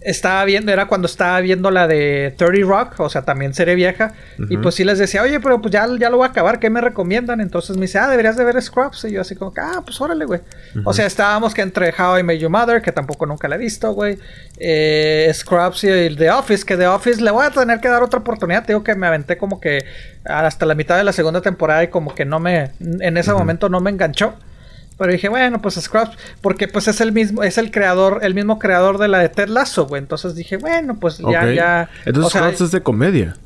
estaba viendo, era cuando estaba viendo la de 30 Rock, o sea, también serie vieja, y pues sí les decía, oye, pero pues ya, ya lo voy a acabar, ¿qué me recomiendan? Entonces me dice, ah, deberías de ver Scrubs, y yo así como, ah, pues órale, güey. O sea, estábamos que entre How I Made Your Mother, que tampoco nunca la he visto, güey, eh, Scrubs y The Office, que The Office le voy a tener que dar otra oportunidad, digo que me aventé como que hasta la mitad de la segunda temporada y como que no me, en ese momento no me enganchó. Pero dije, bueno, pues Scrubs, porque pues es el mismo, es el creador, el mismo creador de la de Ted Lasso, güey. Entonces dije, bueno, pues ya, ya. Entonces Scrubs es de comedia.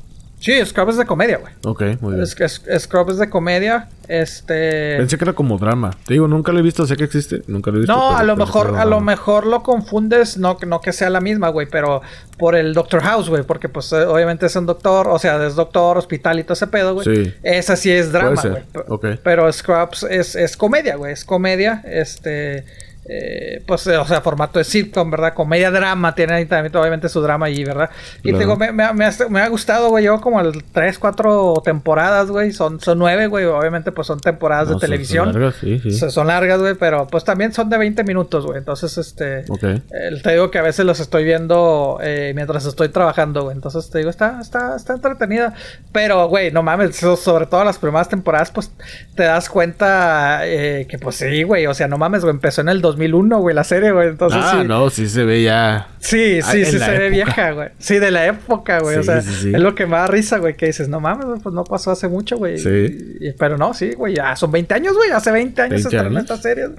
Sí, Scrubs es de comedia, güey. Ok, muy bien. Scrubs es de comedia. Este. Pensé que era como drama. Te digo, nunca lo he visto, sé que existe. Nunca lo he visto. No, a lo mejor, a lo mejor lo confundes, no, no que sea la misma, güey, pero por el Doctor House, güey. Porque, pues, eh, obviamente es un doctor, o sea, es doctor, hospital y todo ese pedo, güey. Sí. Esa sí es drama, güey. Okay. Pero Scrubs es, es comedia, güey. Es comedia. Este. Eh, pues, o sea, formato de sitcom, ¿verdad? Comedia drama, tiene ahí también obviamente su drama allí, ¿verdad? Y te digo, me, me, ha, gustado, güey, yo como el 3, 4 temporadas, güey, son, son 9, güey, obviamente pues son temporadas de televisión. Son largas, sí, sí. Son largas, güey, pero pues también son de 20 minutos, güey, entonces, este, te digo que a veces los estoy viendo eh, mientras estoy trabajando, güey, entonces te digo, está, está, está entretenida, pero, güey, no mames, sobre todo las primeras temporadas, pues te das cuenta eh, que pues sí, güey, o sea, no mames, güey, empezó en el 2001, güey, la serie, güey. Entonces, ah, no, sí se ve ya. Sí, sí, sí se ve vieja, güey. Sí, de la época, güey. o sea, es lo que me da risa, güey, que dices, no mames, pues no pasó hace mucho, güey. Sí. pero no, sí, güey, ya son 20 años, güey. Hace 20 años se estrenó esta serie.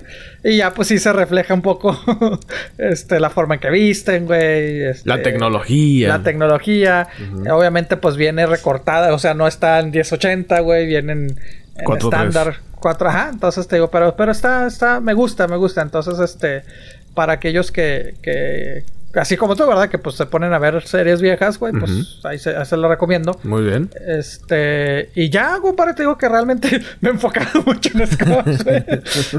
Y ya, pues sí se refleja un poco este, la forma en que visten, güey. Este, la tecnología. La tecnología. Obviamente, pues viene recortada, o sea, no está en 1080, güey, vienen en estándar. 4, ajá, entonces te digo, pero, pero está, está, me gusta, me gusta. Entonces, este, para aquellos que, que, así como tú, ¿verdad? Que pues se ponen a ver series viejas, güey, pues ahí, se, ahí, se, lo recomiendo. Muy bien. Este, y ya, para te digo que realmente me he enfocado mucho en güey.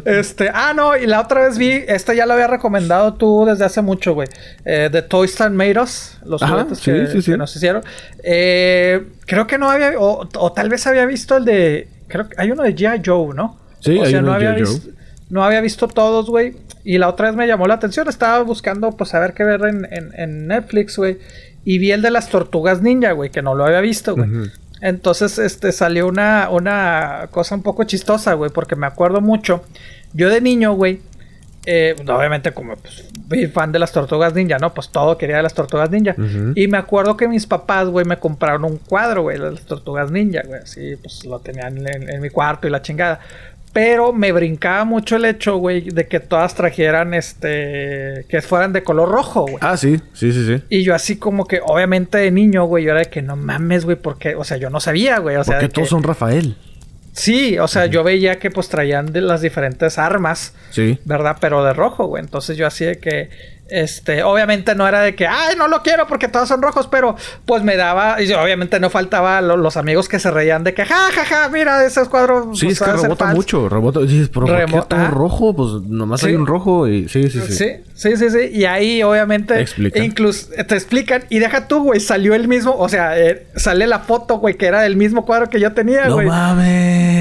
este, ah, no, y la otra vez vi, esta ya la había recomendado tú desde hace mucho, güey. Eh, The Toy Star Made Us, los juguetes que, que, nos hicieron. Eh, creo que no había, o, o tal vez había visto el de creo que hay uno de G.I. Joe, ¿no? Sí, o sea, no había visto, No había visto todos, güey. Y la otra vez me llamó la atención. Estaba buscando, pues, a ver qué ver en, en, Netflix, güey. Y vi el de las tortugas ninja, güey, que no lo había visto, güey. Entonces, este, salió una, una cosa un poco chistosa, güey, porque me acuerdo mucho. Yo de niño, güey, eh, obviamente como pues, fan de las tortugas ninja, ¿no? Pues todo quería de las tortugas ninja. Y me acuerdo que mis papás, güey, me compraron un cuadro, güey, de las tortugas ninja, güey. Así, pues lo tenían en, mi cuarto y la chingada. Pero me brincaba mucho el hecho, güey, de que todas trajeran este. que fueran de color rojo, güey. Ah, sí, sí, sí, sí. Y yo así como que, obviamente de niño, güey, yo era de que no mames, güey, porque, o sea, yo no sabía, güey. O sea, porque todos son Rafael. Sí, o sea, yo veía que pues traían de las diferentes armas. Sí. ¿Verdad? Pero de rojo, güey. Entonces yo así de que este, obviamente no era de que, ay, no lo quiero porque todos son rojos, pero pues me daba, y obviamente no faltaba los amigos que se reían de que, ja, ja, ja, mira, ese cuadro. Sí, pues, es que rebota mucho, rebota. Dices, pero ¿por qué todo rojo? Pues nomás hay un rojo y sí, sí, sí. Sí, sí, sí, sí. Y ahí obviamente, incluso te explican, y deja tú, güey, salió el mismo, o sea, eh, sale la foto, güey, que era del mismo cuadro que yo tenía, güey. No mames.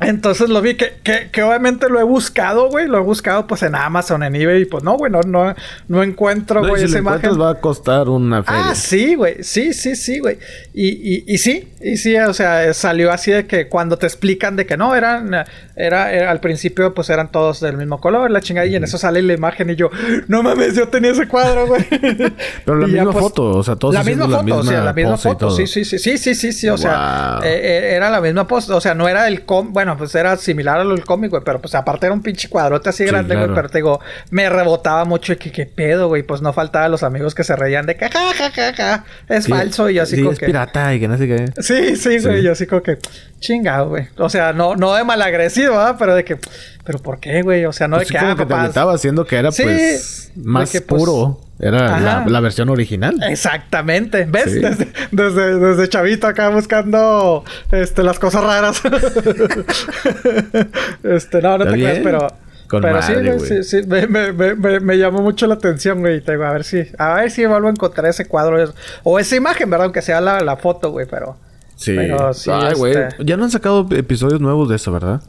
Entonces lo vi que, que, que obviamente lo he buscado, güey, lo he buscado pues en Amazon, en eBay, y pues no, güey, no, no no encuentro, güey, si esa imagen. va a costar una feria. Ah, sí, güey. Sí, sí, sí, güey. Y, y, y, sí, y sí, o sea, salió así de que cuando te explican de que no, eran, era, al principio, pues eran todos del mismo color, la chingada, y en eso sale la imagen y yo, no mames, yo tenía ese cuadro, güey. Pero la misma pues, foto, o sea, todos la misma foto, la misma o sea, la misma foto, sí, sí, sí, sí, sí, sí, sí, o sea, eh, eh, era la misma post, o sea, no era el com, bueno, pues era similar a lo del cómic, güey, pero pues aparte era un pinche cuadrote así grande, güey, pero te digo, me rebotaba mucho y que qué pedo, güey, pues no faltaba los amigos que se reían de que ja, ja, ja, ja, es falso y así sí, como es pirata y que no sé qué. Sí, sí, güey, yo así como que chingado, güey. O sea, no, no de malagresivo, ¿ah? Pero de que, ¿pero por qué, güey? O sea, no pues de que, ah, que te estaba haciendo que era, pues, más pues, puro. Era la, la, versión original. Exactamente. ¿Ves? Desde, desde, desde, chavito acá buscando este, las cosas raras. este, no, no te creas, pero pero sí, sí, sí, me, me, me, me, llamó mucho la atención, güey. A ver si, a ver si vuelvo a encontrar ese cuadro. O esa imagen, ¿verdad? Aunque sea la, la foto, güey, pero. Sí. Pero sí Ay, güey. Este ya no han sacado episodios nuevos de eso, ¿verdad?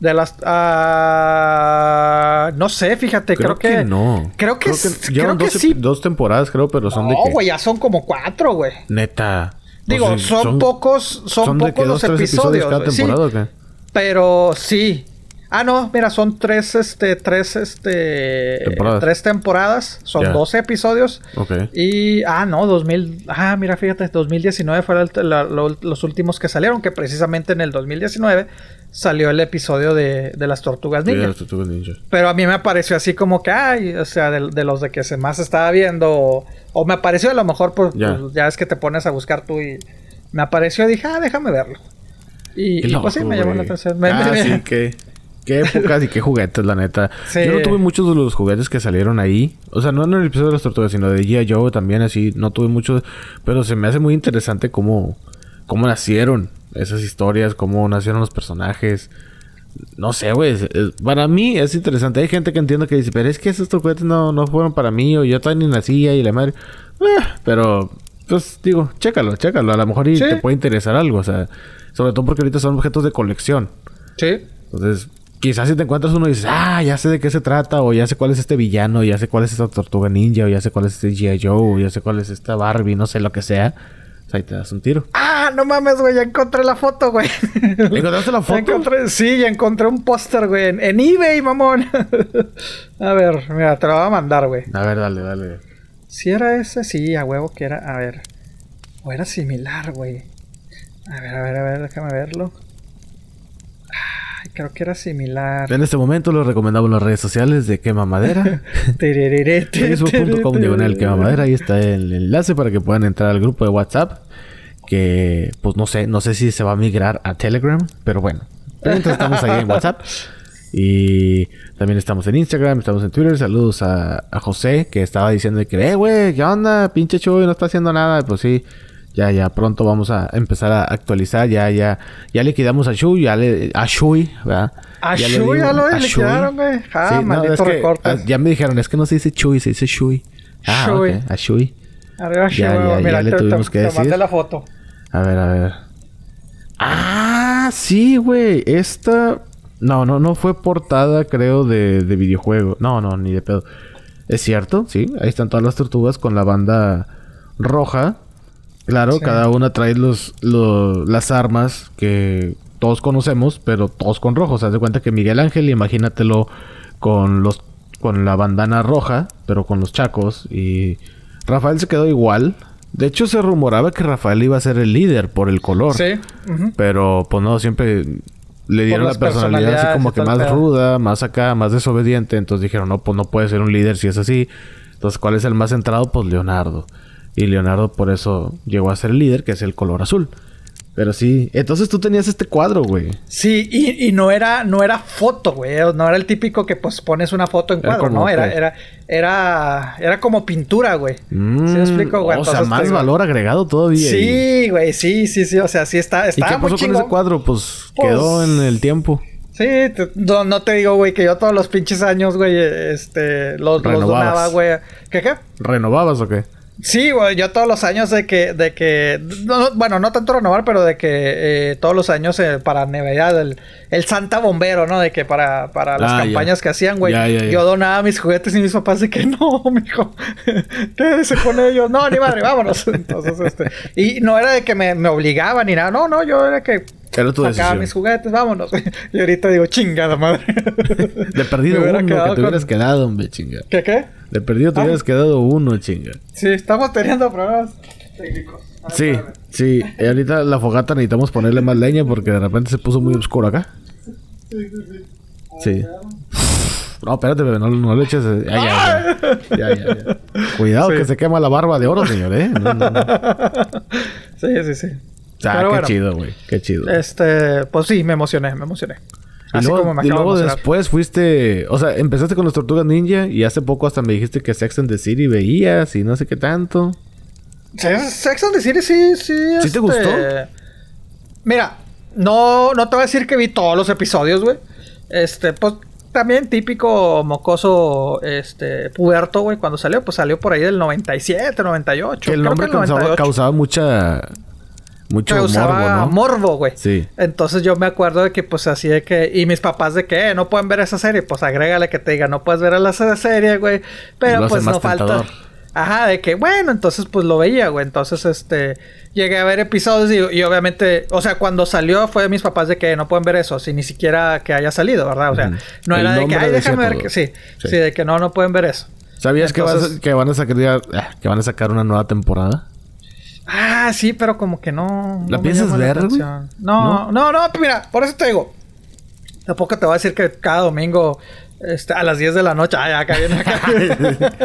De las. Uh, no sé, fíjate, creo, creo que, no. Creo que, creo que, dos, sí. dos temporadas, creo, pero son de. No, güey, ya son como cuatro, güey. Neta. Digo, son, pocos, son, pocos los episodios. cada temporada o qué? Pero sí, Ah, no, mira, son tres, este, tres, este... ¿Temporadas? Tres temporadas. Son yeah. 12 episodios. Ok. Y... Ah, no, 2000... Ah, mira, fíjate, 2019 fueron lo, los últimos que salieron. Que precisamente en el 2019 salió el episodio de, de las Tortugas Ninja. Sí, las Tortugas Ninja. Pero a mí me pareció así como que... Ay, o sea, de, de los de que se más estaba viendo... O, o me apareció a lo mejor... Pues, yeah. pues, ya es que te pones a buscar tú y... Me apareció y dije, ah, déjame verlo. Y, y loco, pues sí, me llamó la atención. Me, ah, me, sí, que... Qué épocas y qué juguetes, la neta. Sí. Yo no tuve muchos de los juguetes que salieron ahí. O sea, no en el episodio de las tortugas, sino de G.I. Joe también, así. No tuve muchos. Pero se me hace muy interesante cómo, cómo nacieron esas historias, cómo nacieron los personajes. No sé, güey. Para mí es interesante. Hay gente que entiende que dice, pero es que esos juguetes no, no fueron para mí, o yo todavía ni nacía y la madre. Eh, pero, pues digo, chécalo, chécalo. A lo mejor y Sí. te puede interesar algo. O sea, sobre todo porque ahorita son objetos de colección. Sí. Entonces, quizás si te encuentras uno y dices, ah, ya sé de qué se trata, o ya sé cuál es este villano, ya sé cuál es esta tortuga ninja, o ya sé cuál es este G.I. Joe, o ya sé cuál es esta Barbie, no sé lo que sea. O sea, ahí te das un tiro. Ah, no mames, güey, ya encontré la foto, güey. ¿Encontraste la Ya foto? encontré, sí, ya encontré un póster, güey, en, en eBay, mamón. a ver, mira, te lo voy a mandar, güey. A ver, dale, dale. Si era ese, sí, a huevo que era, a ver. O era similar, güey. A ver, a ver, a ver, déjame verlo. Creo que era similar. En este momento les recomendamos las redes sociales de Quema Madera. Facebook.com diagonal Quema Madera. Ahí está el enlace para que puedan entrar al grupo de WhatsApp. Que, pues no sé, no sé si se va a migrar a Telegram, pero bueno. Mientras estamos ahí en WhatsApp. Y también estamos en Instagram, estamos en Twitter. Saludos a, a José, que estaba diciendo que, eh, güey, ¿qué onda? Pinche Chuy, no está haciendo nada. Pues sí, ya, ya pronto vamos a empezar a actualizar. Ya, ya, ya liquidamos a Shui, ya le, a Shui, ¿verdad? A Ya Shui digo- ya lo liquidaron, güey. Ah, Sí, no, maldito es que, ah, ya me dijeron, es que no se dice Chuy, se dice Shui. Ah, Shui. ok, a Shui. Arriba, ya, Shui, ya, mira, ya le te, tuvimos que te decir. mandé la foto. A ver, a ver. Ah, sí, güey. Esta. No, no, no fue portada, creo, de, de videojuego. No, no, ni de pedo. Es cierto, sí. Ahí están todas las tortugas con la banda roja. Claro, Sí. cada una trae los, los- las armas que todos conocemos, pero todos con rojos. Haz de cuenta que Miguel Ángel, imagínatelo con los con la bandana roja, pero con los chacos. Y Rafael se quedó igual. De hecho, se rumoraba que Rafael iba a ser el líder por el color. Sí. Pero, pues no, siempre le dieron la personalidad así como que más ruda, más acá, más desobediente. Entonces dijeron, no, pues no puede ser un líder si es así. Entonces, ¿cuál es el más centrado? Pues Leonardo. Y Leonardo por eso llegó a ser el líder, que es el color azul. Pero sí, entonces tú tenías este cuadro, güey. Sí, y, y no era, no era foto, güey. No era el típico que pues pones una foto en Era cuadro, como ¿no? Era, era, era, era como pintura, güey. ¿Sí Mm, me explico, güey? O sea, más valor agregado todavía. Sí, güey, sí, sí, sí. O sea, sí está, ¿Y estaba qué muy pasó con ese cuadro? Pues, Pues- quedó en el tiempo. Sí, no, no te digo, güey, que yo todos los pinches años, güey, este, los, los donaba, güey. ¿Qué, qué? ¿Renovabas o qué? Sí, güey, yo todos los años de que, de que, no, no, bueno, no tanto renovar, pero de que eh, todos los años eh, para Navidad, el, el Santa Bombero, ¿no? De que para, para las Ah, ya. campañas que hacían, güey, Ya, ya, yo donaba mis juguetes y mis papás de que no, mijo, quédese con ellos, no, ni madre, vámonos. Entonces, este, y no era de que me, me obligaban ni nada, no, no, yo era que Era tu sacaba decisión. mis juguetes, vámonos. Y ahorita digo, chingada madre. De perdido uno, que te con- hubieras quedado, hombre, chinga. ¿Qué, qué? De perdido te Ay. hubieras quedado uno, chinga. Sí, estamos teniendo problemas técnicos. Ver, Sí, sí. Y ahorita la fogata necesitamos ponerle más leña porque de repente se puso muy oscuro acá. Sí. No, espérate, bebé, no, no le eches. eh, Ya, ya, ya. Cuidado Sí. que se quema la barba de oro, señor, ¿eh? No, no, no. Sí, sí, sí. Pero qué bueno. chido, güey. Qué chido. Este, pues sí, me emocioné, me emocioné. Y Así luego, como me y acabo luego de emocionar. después fuiste... O sea, empezaste con las Tortugas Ninja y hace poco hasta me dijiste que Sex and the City veías y no sé qué tanto. Sex Sex and the City sí, sí. ¿Sí te este, gustó? Mira, no, no te voy a decir que vi todos los episodios, güey. Este, pues también típico mocoso, este, puberto, güey. Cuando salió, pues salió por ahí del 97, 98. Que el creo nombre el causaba, 98. causaba mucha... Mucho causaba morbo, ¿no? morbo, güey. Sí. Entonces yo me acuerdo de que pues así de que... Y mis papás de que "Eh, no pueden ver esa serie. Pues agrégale que te diga, no puedes ver a la serie, güey. Pero pues no falta... tentador. Ajá, de que bueno, entonces pues lo veía, güey. Entonces este... Llegué a ver episodios y, y obviamente... O sea, cuando salió fue de mis papás de que no pueden ver eso. Sin ni siquiera que haya salido, ¿verdad? O sea, no El era de que... Ay, déjame ver todo. que... Sí, Sí. sí. de que no, no pueden ver eso. ¿Sabías que, vas que van a sacar ah, que van a sacar una nueva temporada? Ah, sí, pero como que no. ¿La no piensas ver, güey? atención. No, no, no, mira, por eso te digo. Tampoco te voy a decir que cada domingo este, a las 10 de la noche. Ay, acá viene acá.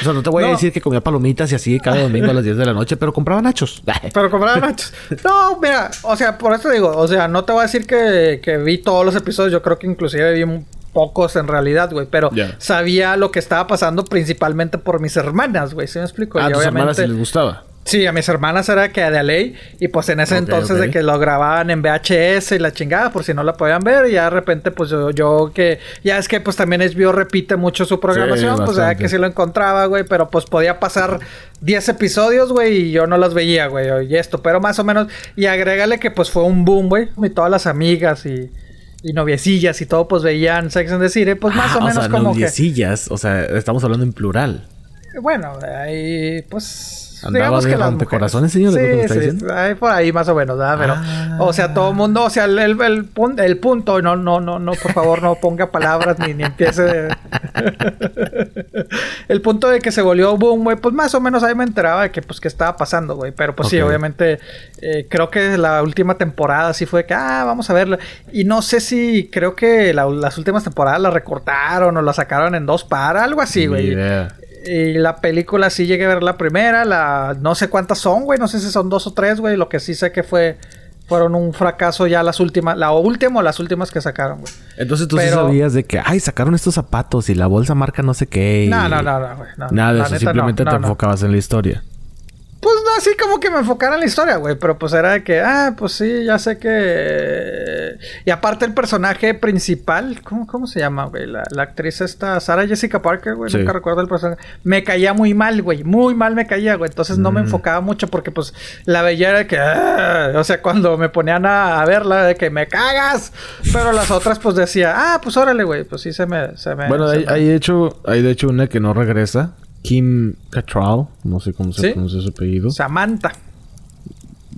O sea, no te voy a No. decir que comía palomitas y así cada domingo a las 10 de la noche, pero compraba nachos. pero compraba nachos. No, mira, o sea, por eso te digo. O sea, no te voy a decir que, que vi todos los episodios. Yo creo que inclusive vi un- pocos en realidad, güey. Pero sabía lo que estaba pasando principalmente por mis hermanas, güey. ¿Sí me explico? Ah, a Y tus hermanas obviamente- les gustaba. Sí, a mis hermanas era que de ley y pues en ese entonces de que lo grababan en VHS y la chingada por si no la podían ver y ya de repente pues yo, yo que ya es que pues también HBO repite mucho su programación, pues ya que sí lo encontraba, güey, pero pues podía pasar 10 episodios, güey, y yo no los veía, güey, y esto, pero más o menos y agrégale que pues fue un boom, güey, y todas las amigas y y noviecillas y todo pues veían Sex and the City, pues más Ah, o menos sea, como que noviecillas. O sea, estamos hablando en plural. bueno, ahí pues. Andaba digamos de que las mujeres. señor, ¿es lo que me Sí, está sí, diciendo? ahí por ahí más o menos, ¿verdad? Pero, Ah. o sea, todo el mundo, o sea, el, el, el pun- el punto, no, no, no, no, por favor, no ponga palabras ni, ni empiece. de- el punto de que se volvió boom, güey, pues más o menos ahí me enteraba de que, pues, qué estaba pasando, güey. Pero, pues sí, obviamente, eh, creo que la última temporada sí fue que, ah, vamos a verla. Y no sé si, creo que la- las últimas temporadas la recortaron o la sacaron en dos para, algo así, güey. Y la película sí llegué a ver la primera, la no sé cuántas son, güey, no sé si son dos o tres, güey, lo que sí sé que fue fueron un fracaso ya las últimas, la última o las últimas que sacaron, güey. Entonces tú sí sabías de que, ay, sacaron estos zapatos y la bolsa marca no sé qué. y- No, no, no, no, güey. no, Nada de eso, neta, simplemente no, te enfocabas en la historia. Pues no, así como que me enfocara en la historia, güey. Pero pues era de que, ah, pues sí, ya sé que. Y aparte el personaje principal, ¿cómo, cómo se llama, güey? La, la actriz esta, Sarah Jessica Parker, güey. Sí. Nunca recuerdo el personaje. Me caía muy mal, güey. Muy mal me caía, güey. Entonces no me Mm. enfocaba mucho porque, pues, la veía era de que. ah, o sea, cuando me ponían a, a verla, de que me cagas. Pero las otras, pues decía, ah, pues órale, güey. Pues sí se me. Se me Bueno, se hay, me- hay hecho, hay de hecho una que no regresa. Kim Cattrall, no sé cómo se ¿Sí? pronuncia su apellido. Samantha.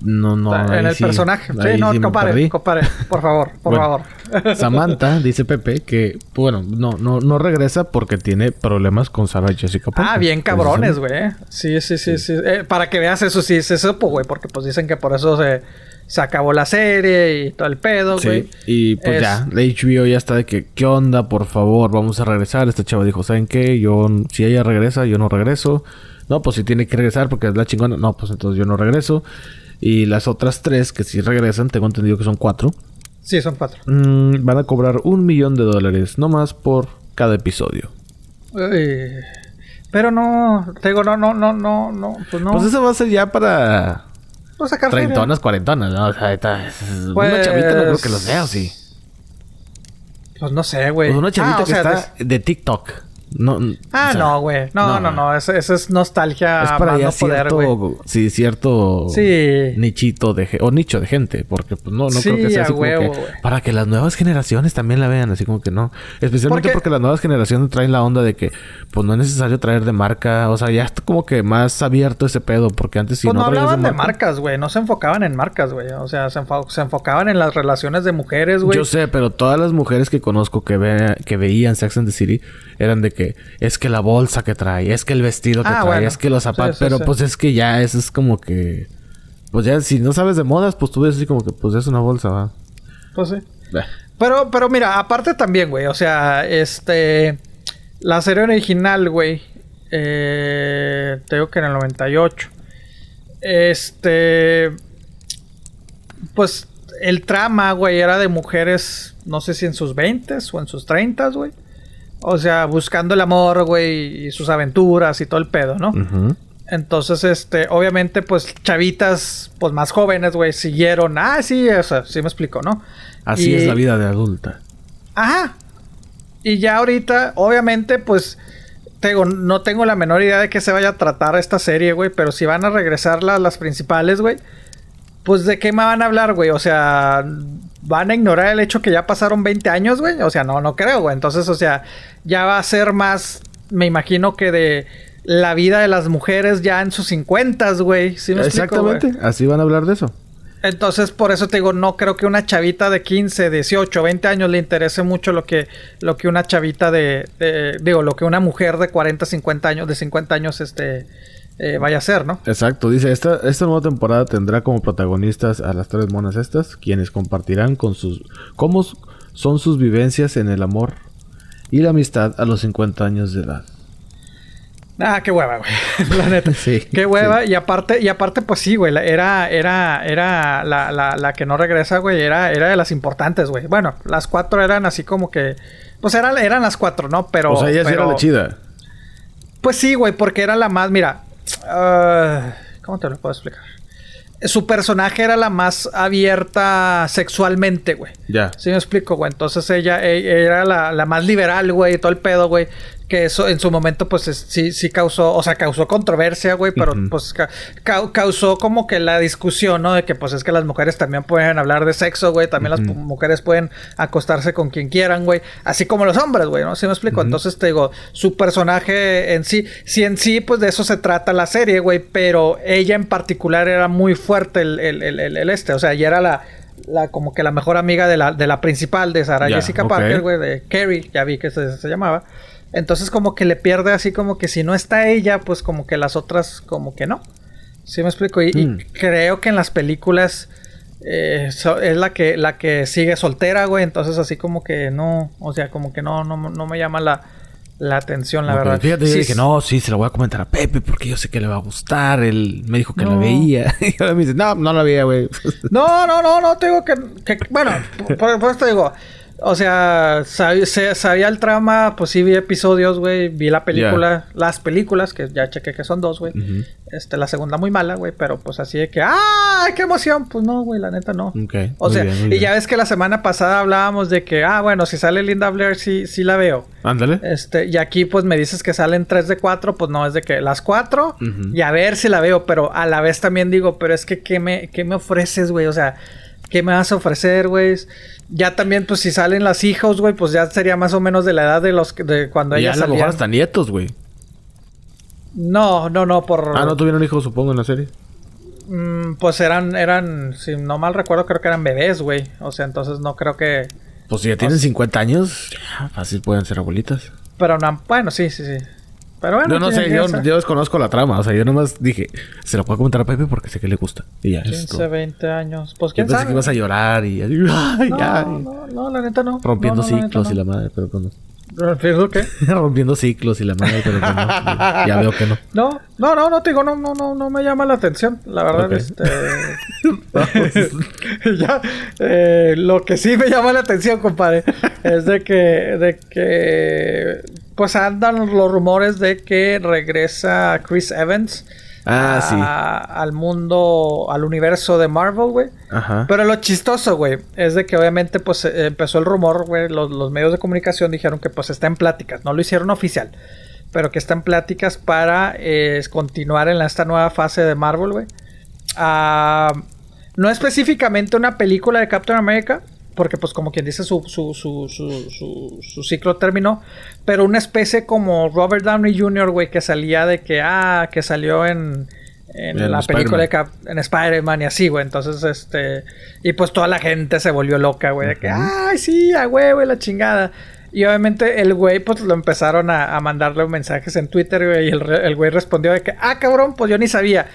No, no. en el sí- personaje. Sí, no, sí compare, compare. Por favor, por Bueno. favor. Samantha, dice Pepe, que, bueno, no, no, no regresa porque tiene problemas con Sarah Jessica Parker. Ah, bien cabrones, güey. Sí, sí, sí, sí. Eh, para que veas eso, sí, se supo, güey. Porque pues dicen que por eso se, se acabó la serie y todo el pedo, güey. Sí, y pues ya, la HBO ya está de que, ¿qué onda? Por favor, vamos a regresar. Este chavo dijo, ¿saben qué? Yo, si ella regresa, yo no regreso. No, pues si tiene que regresar porque es la chingona. No, pues entonces yo no regreso. Y las otras tres que sí regresan, tengo entendido que son cuatro. Sí, son cuatro. Mm, van a cobrar un millón de dólares, no más por cada episodio. pero no, te digo, no, no, no, no, no, pues no. Pues eso va a ser ya para pues sacar Treintonas, cuarentonas, ¿no? O sea, está, pues... una chavita no creo que los vea, ¿o sí? Pues no sé, güey. Pues una chavita ah, que está de TikTok. No, ah, no, güey. No, no, no, Eso, es nostalgia. Es para allá cierto, sí, cierto sí. nichito de o nicho de gente, porque pues no, no creo que sea así como que para que las nuevas generaciones también la vean, así como que no. Especialmente porque las nuevas generaciones traen la onda de que pues no es necesario traer de marca, o sea, ya está como que más abierto ese pedo, porque antes si pues no, no hablaban de, marcas, güey, no se enfocaban en marcas, güey, o sea, se, enfocaban en las relaciones de mujeres, güey. Yo sé, pero todas las mujeres que conozco que ve que veían Sex and the City eran de que es que la bolsa que trae, es que el vestido que ah, trae, es que los zapatos, pero pues es que ya eso es como que pues ya si no sabes de modas, pues tú ves así como que pues es una bolsa, va. Pues sí. Pero pero mira, aparte también, güey, o sea, este la serie original, güey, eh, te digo que en el 98 este pues el trama, güey, era de mujeres, no sé si en sus 20 o en sus 30, güey. O sea, buscando el amor, güey, y sus aventuras y todo el pedo, ¿no? Entonces, este, obviamente, pues, chavitas, pues, más jóvenes, güey, siguieron. Ah, sí, o sea, sí me explico, ¿no? Así es la vida de adulta. Ajá. Y ya ahorita, obviamente, pues, tengo, no tengo la menor idea de qué se vaya a tratar esta serie, güey, pero si van a regresar las, las principales, güey, pues, ¿de qué me van a hablar, güey? O sea, van a ignorar el hecho que ya pasaron 20 años, güey. O sea, no, no creo, güey. Entonces, o sea, ya va a ser más, me imagino que de la vida de las mujeres ya en sus 50, güey. ¿Sí Exactamente, así van a hablar de eso. Entonces, por eso te digo, no creo que una chavita de 15, 18, 20 años le interese mucho lo que, lo que una chavita de, de, digo, lo que una mujer de 40, 50 años, de 50 años, este, eh, vaya a ser, ¿no? Exacto, dice, esta, esta nueva temporada tendrá como protagonistas a las tres monas estas, quienes compartirán con sus cómo son sus vivencias en el amor y la amistad a los 50 años de edad. Ah, qué hueva, güey. la neta. sí. Qué hueva. Y aparte, y aparte, pues sí, güey. Era, era, era la, la, la, que no regresa, güey. Era, era de las importantes, güey. Bueno, las cuatro eran así como que. Pues eran, eran las cuatro, ¿no? Pero. O sea, ella sí era la chida. Pues sí, güey, porque era la más. Mira, Ah, ¿Cómo te lo puedo explicar? Su personaje era la más abierta sexualmente, güey. Ya. Sí me explico, güey. Entonces ella, ella era la, la, más liberal, güey, todo el pedo, güey que eso en su momento pues sí sí causó, o sea, causó controversia, güey, pero pues causó como que la discusión, ¿no? De que pues es que las mujeres también pueden hablar de sexo, güey, también las mujeres pueden acostarse con quien quieran, güey, así como los hombres, güey, ¿no? ¿Sí me explico? Entonces te digo, su personaje en sí, sí en sí pues de eso se trata la serie, güey, pero ella en particular era muy fuerte el, el, el, este, o sea, ella era la la como que la mejor amiga de la, de la principal de Sarah Jessica Parker, güey, de Carrie, ya vi que se, se llamaba. Entonces como que le pierde así como que si no está ella, pues como que las otras como que no. ¿Sí me explico? Y, hmm. creo que en las películas eh, es la que, la que sigue soltera, güey. Entonces así como que no, o sea, como que no, no, no me llama la, la atención, la verdad. Fíjate, yo dije, no, sí, se lo voy a comentar a Pepe porque yo sé que le va a gustar. Él me dijo que la veía. y ahora me dice, no, no la veía, güey. no, no, no, no, te digo que, que bueno, por, por esto digo, o sea, sabía, el trama, pues sí vi episodios, güey. Vi la película, las películas, que ya chequé que son dos, güey. Este, la segunda muy mala, güey, pero pues así de que, ¡ah! ¡Qué emoción! Pues no, güey, la neta no. o sea, y ya ves que la semana pasada hablábamos de que, ah, bueno, si sale Linda Blair, sí, sí la veo. Ándale. Este, y aquí pues me dices que salen tres de cuatro, pues no, es de que las cuatro y a ver si la veo, pero a la vez también digo, pero es que, ¿qué me, qué me ofreces, güey? O sea, ¿qué me vas a ofrecer, güey? Ya también, pues si salen las hijos, güey, pues ya sería más o menos de la edad de los de cuando ellas. Ya a lo hasta nietos, güey. No, no, no, por... Ah, ¿no tuvieron hijos, supongo, en la serie? Mm, pues eran, eran, si no mal recuerdo, creo que eran bebés, güey. O sea, entonces no creo que... Pues si ya tienen 50 años, fácil pueden ser abuelitas. Pero no, bueno, sí, sí, sí. Pero bueno, Yo no sé, yo, yo desconozco la trama. O sea, yo nomás dije, se lo puedo comentar a Pepe porque sé que le gusta. Y ya, 15, 20 años. Pues quién yo pensé sabe. que ibas a llorar y... Ay, no, ay. no, no, la neta no. Rompiendo no, no, la ciclos y la madre, pero pues no. ¿Rompiendo qué? Rompiendo ciclos y la madre, pero pues no. Ya veo que no. No, no, no, no te digo, no, no, no, no me llama la atención. La verdad, Ok. este. ya, eh, lo que sí me llama la atención, compadre, es de que, de que, pues andan los rumores de que regresa Chris Evans Ah, sí. al mundo, al universo de Marvel, güey. Ajá. Pero lo chistoso, güey, es de que obviamente pues eh, empezó el rumor, güey, los, los medios de comunicación dijeron que pues está en pláticas, no lo hicieron oficial, pero que está en pláticas para eh, continuar en la- esta nueva fase de Marvel, güey. Ah, no específicamente una película de Captain America, porque pues como quien dice su, su, su, su, su- su ciclo terminó, pero una especie como Robert Downey Jr., güey, que salía de que, ah, que salió en, en En la película de Cap- en Spider-Man y así, güey. Entonces, este. Y pues toda la gente se volvió loca, güey. De que, ay, sí, a huevo y la chingada. Y obviamente el güey, pues lo empezaron a, a mandarle mensajes en Twitter, güey. Y el, el güey respondió de que, ah, cabrón, pues yo ni sabía.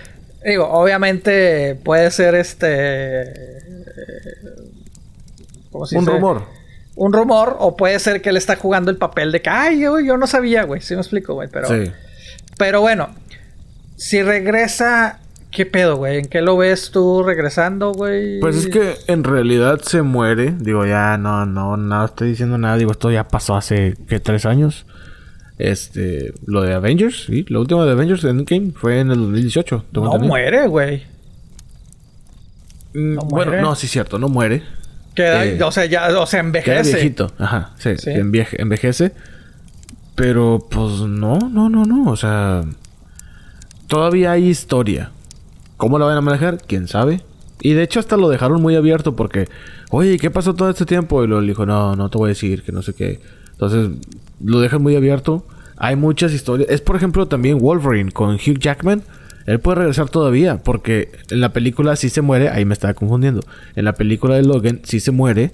Digo, obviamente puede ser este. ¿Cómo se Un dice? rumor. Un rumor, o puede ser que él está jugando el papel de que, ay, yo, yo no sabía, güey. Sí me explico, güey. Pero. Sí. Pero bueno, si regresa, ¿qué pedo, güey? ¿En qué lo ves tú regresando, güey? Pues es que en realidad se muere. Digo, ya no, no, no estoy diciendo nada. Digo, esto ya pasó hace, ¿qué? ¿Tres años? Este, lo de Avengers, sí. Lo último de Avengers Endgame fue en el 2018. tengo no muere, güey. Mm, no bueno, muere. no, sí es cierto, no muere. Queda, Eh, o sea, ya, o sea, Queda envejece. viejito. Ajá, sí, Sí. enveje- envejece. Pero, pues, no, no, no, no. O sea, todavía hay historia. ¿Cómo la van a manejar? ¿Quién sabe? Y de hecho hasta lo dejaron muy abierto porque, oye, ¿qué pasó todo este tiempo? Y luego le dijo, no, no te voy a decir, que no sé qué. Entonces, lo dejan muy abierto. Hay muchas historias. Es, por ejemplo, también Wolverine con Hugh Jackman. Él puede regresar todavía porque en la película sí se muere. Ahí me estaba confundiendo. En la película de Logan sí se muere.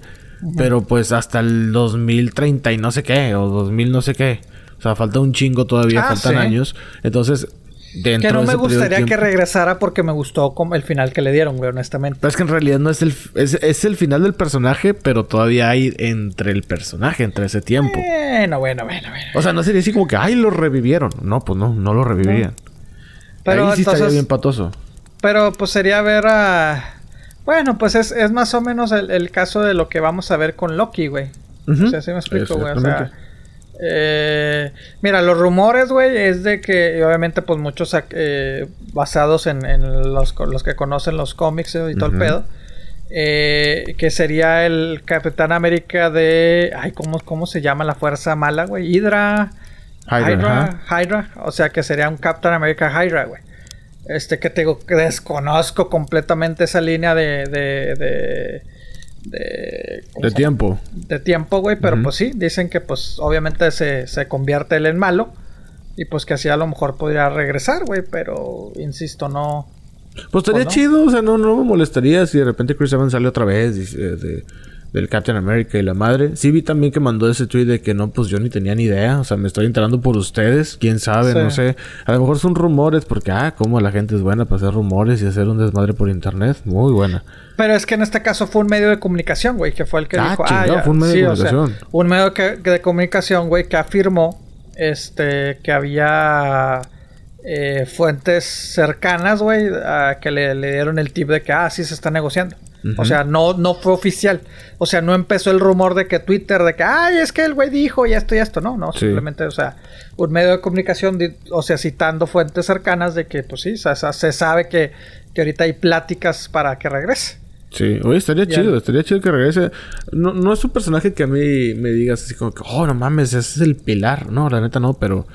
Pero pues hasta el 2030 y no sé qué. O 2000 no sé qué. O sea, falta un chingo todavía. Ah, faltan sí. años. Entonces, dentro Que no de me ese gustaría que regresara porque me gustó como el final que le dieron, güey, honestamente. Pero es que en realidad no es el... Es, es el final del personaje, pero todavía hay entre el personaje, entre ese tiempo. Bueno, bueno, bueno, bueno. O sea, no sería así como que, ay, lo revivieron. No, pues no, no lo revivirían. Pero Ahí sí estaría entonces, bien patoso. pero pues sería ver a... Bueno, pues es, es más o menos el, el caso de lo que vamos a ver con Loki, güey. O sea, sí me explico, güey. O sea, eh, mira, los rumores, güey, es de que obviamente pues muchos eh, basados en, en los, los que conocen los cómics y todo el pedo. eh, que sería el Capitán América de... Ay, ¿cómo, cómo se llama la fuerza mala, güey? Hydra. Hydra, Hydra, Hydra, o sea que sería un Captain America Hydra, güey. Este que te digo que desconozco completamente esa línea de. de. de. de, ¿cómo De tiempo. De tiempo, güey. Pero pues sí, dicen que pues obviamente se, se convierte él en malo. Y pues que así a lo mejor podría regresar, güey. Pero insisto, no. Pues estaría ¿O no? chido, o sea, no, no me molestaría si de repente Chris Evans sale otra vez eh, de, del Captain America y la madre. Sí vi también que mandó ese tweet de que no, pues yo ni tenía ni idea, o sea, me estoy enterando por ustedes, quién sabe, Sí. no sé. A lo mejor son rumores porque, ah, como la gente es buena para hacer rumores y hacer un desmadre por internet, muy buena. Pero es que en este caso fue un medio de comunicación, güey, que fue el que Ah, dijo. chingado, ya". fue un medio de o sea, comunicación. un medio que- de comunicación, güey, que afirmó este que había eh, fuentes cercanas, güey, que le, le dieron el tip de que, ah, sí se está negociando. O sea, no, no fue oficial. O sea, no empezó el rumor de que Twitter, de que, ay, es que el güey dijo y esto y esto. No, no, Sí. simplemente, o sea, un medio de comunicación, o sea, citando fuentes cercanas de que, pues sí, o sea, se sabe que, que ahorita hay pláticas para que regrese. Sí, oye, estaría Ya. chido, estaría chido que regrese. No, no es un personaje que a mí me digas así como que, oh, no mames, ese es el pilar. No, la neta no, pero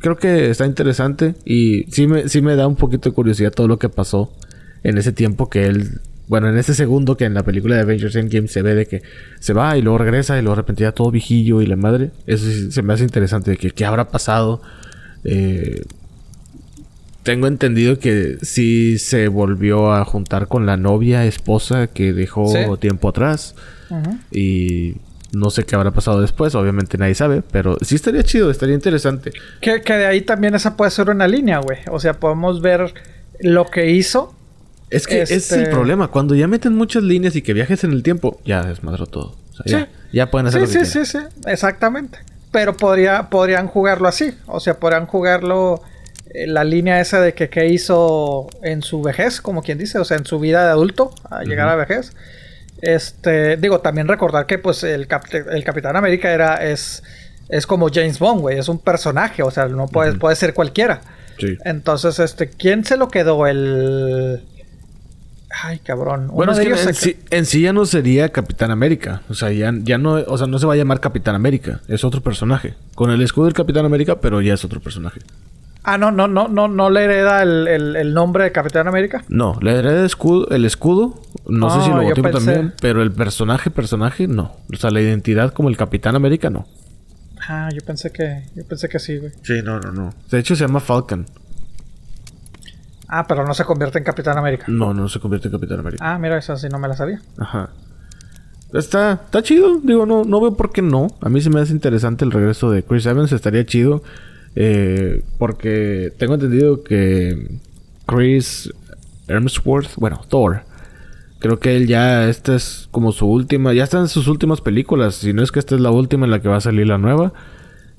creo que está interesante y sí me, sí me da un poquito de curiosidad todo lo que pasó en ese tiempo que él, bueno, en ese segundo que en la película de Avengers Endgame se ve de que se va y luego regresa y luego de repente ya todo viejillo y la madre. Eso sí se me hace interesante de que qué habrá pasado. Eh, tengo entendido que sí se volvió a juntar con la novia, esposa que dejó Sí. tiempo atrás. Y No sé qué habrá pasado después, obviamente nadie sabe, pero sí estaría chido, estaría interesante. Que, que de ahí también esa puede ser una línea, güey. O sea, podemos ver lo que hizo. Es que es el Este- problema. Cuando ya meten muchas líneas y que viajes en el tiempo, ya desmadró todo. O sea, Sí. ya, ya pueden hacer Sí, lo que sí, sí, sí, exactamente. Pero podría, podrían jugarlo así. O sea, podrían jugarlo eh, la línea esa de que qué hizo en su vejez, como quien dice, o sea, en su vida de adulto, a llegar a vejez. Este, digo, también recordar que pues el, Cap- el Capitán América era, es, es como James Bond, güey, es un personaje, o sea, no puede, puede ser cualquiera. Sí. Entonces, este, ¿quién se lo quedó? El... Ay, cabrón. Bueno, Uno es que en, sí, en sí ya no sería Capitán América. O sea, ya, ya no, o sea, no se va a llamar Capitán América. Es otro personaje. Con el escudo del Capitán América, pero ya es otro personaje. Ah, no, no, no, no, no le hereda el, el- el nombre de Capitán América. No, le hereda el escudo, el escudo. No sé si Ah, lo logotipo pensé- también. Pero el personaje, personaje, no. O sea, la identidad como el Capitán América, no. Ah, yo pensé que, yo pensé que sí, güey. Sí, no, no, no. De hecho, se llama Falcon. Ah, pero no se convierte en Capitán América. No, no se convierte en Capitán América. Ah, mira, esa sí no me la sabía. Ajá. Está, está chido. Digo, no, no veo por qué no. A mí se me hace interesante el regreso de Chris Evans. Estaría chido. eh, porque tengo entendido que Chris Hemsworth, bueno, Thor. Creo que él ya, esta es como su última, ya está en sus últimas películas. Si no es que esta es la última en la que va a salir la nueva.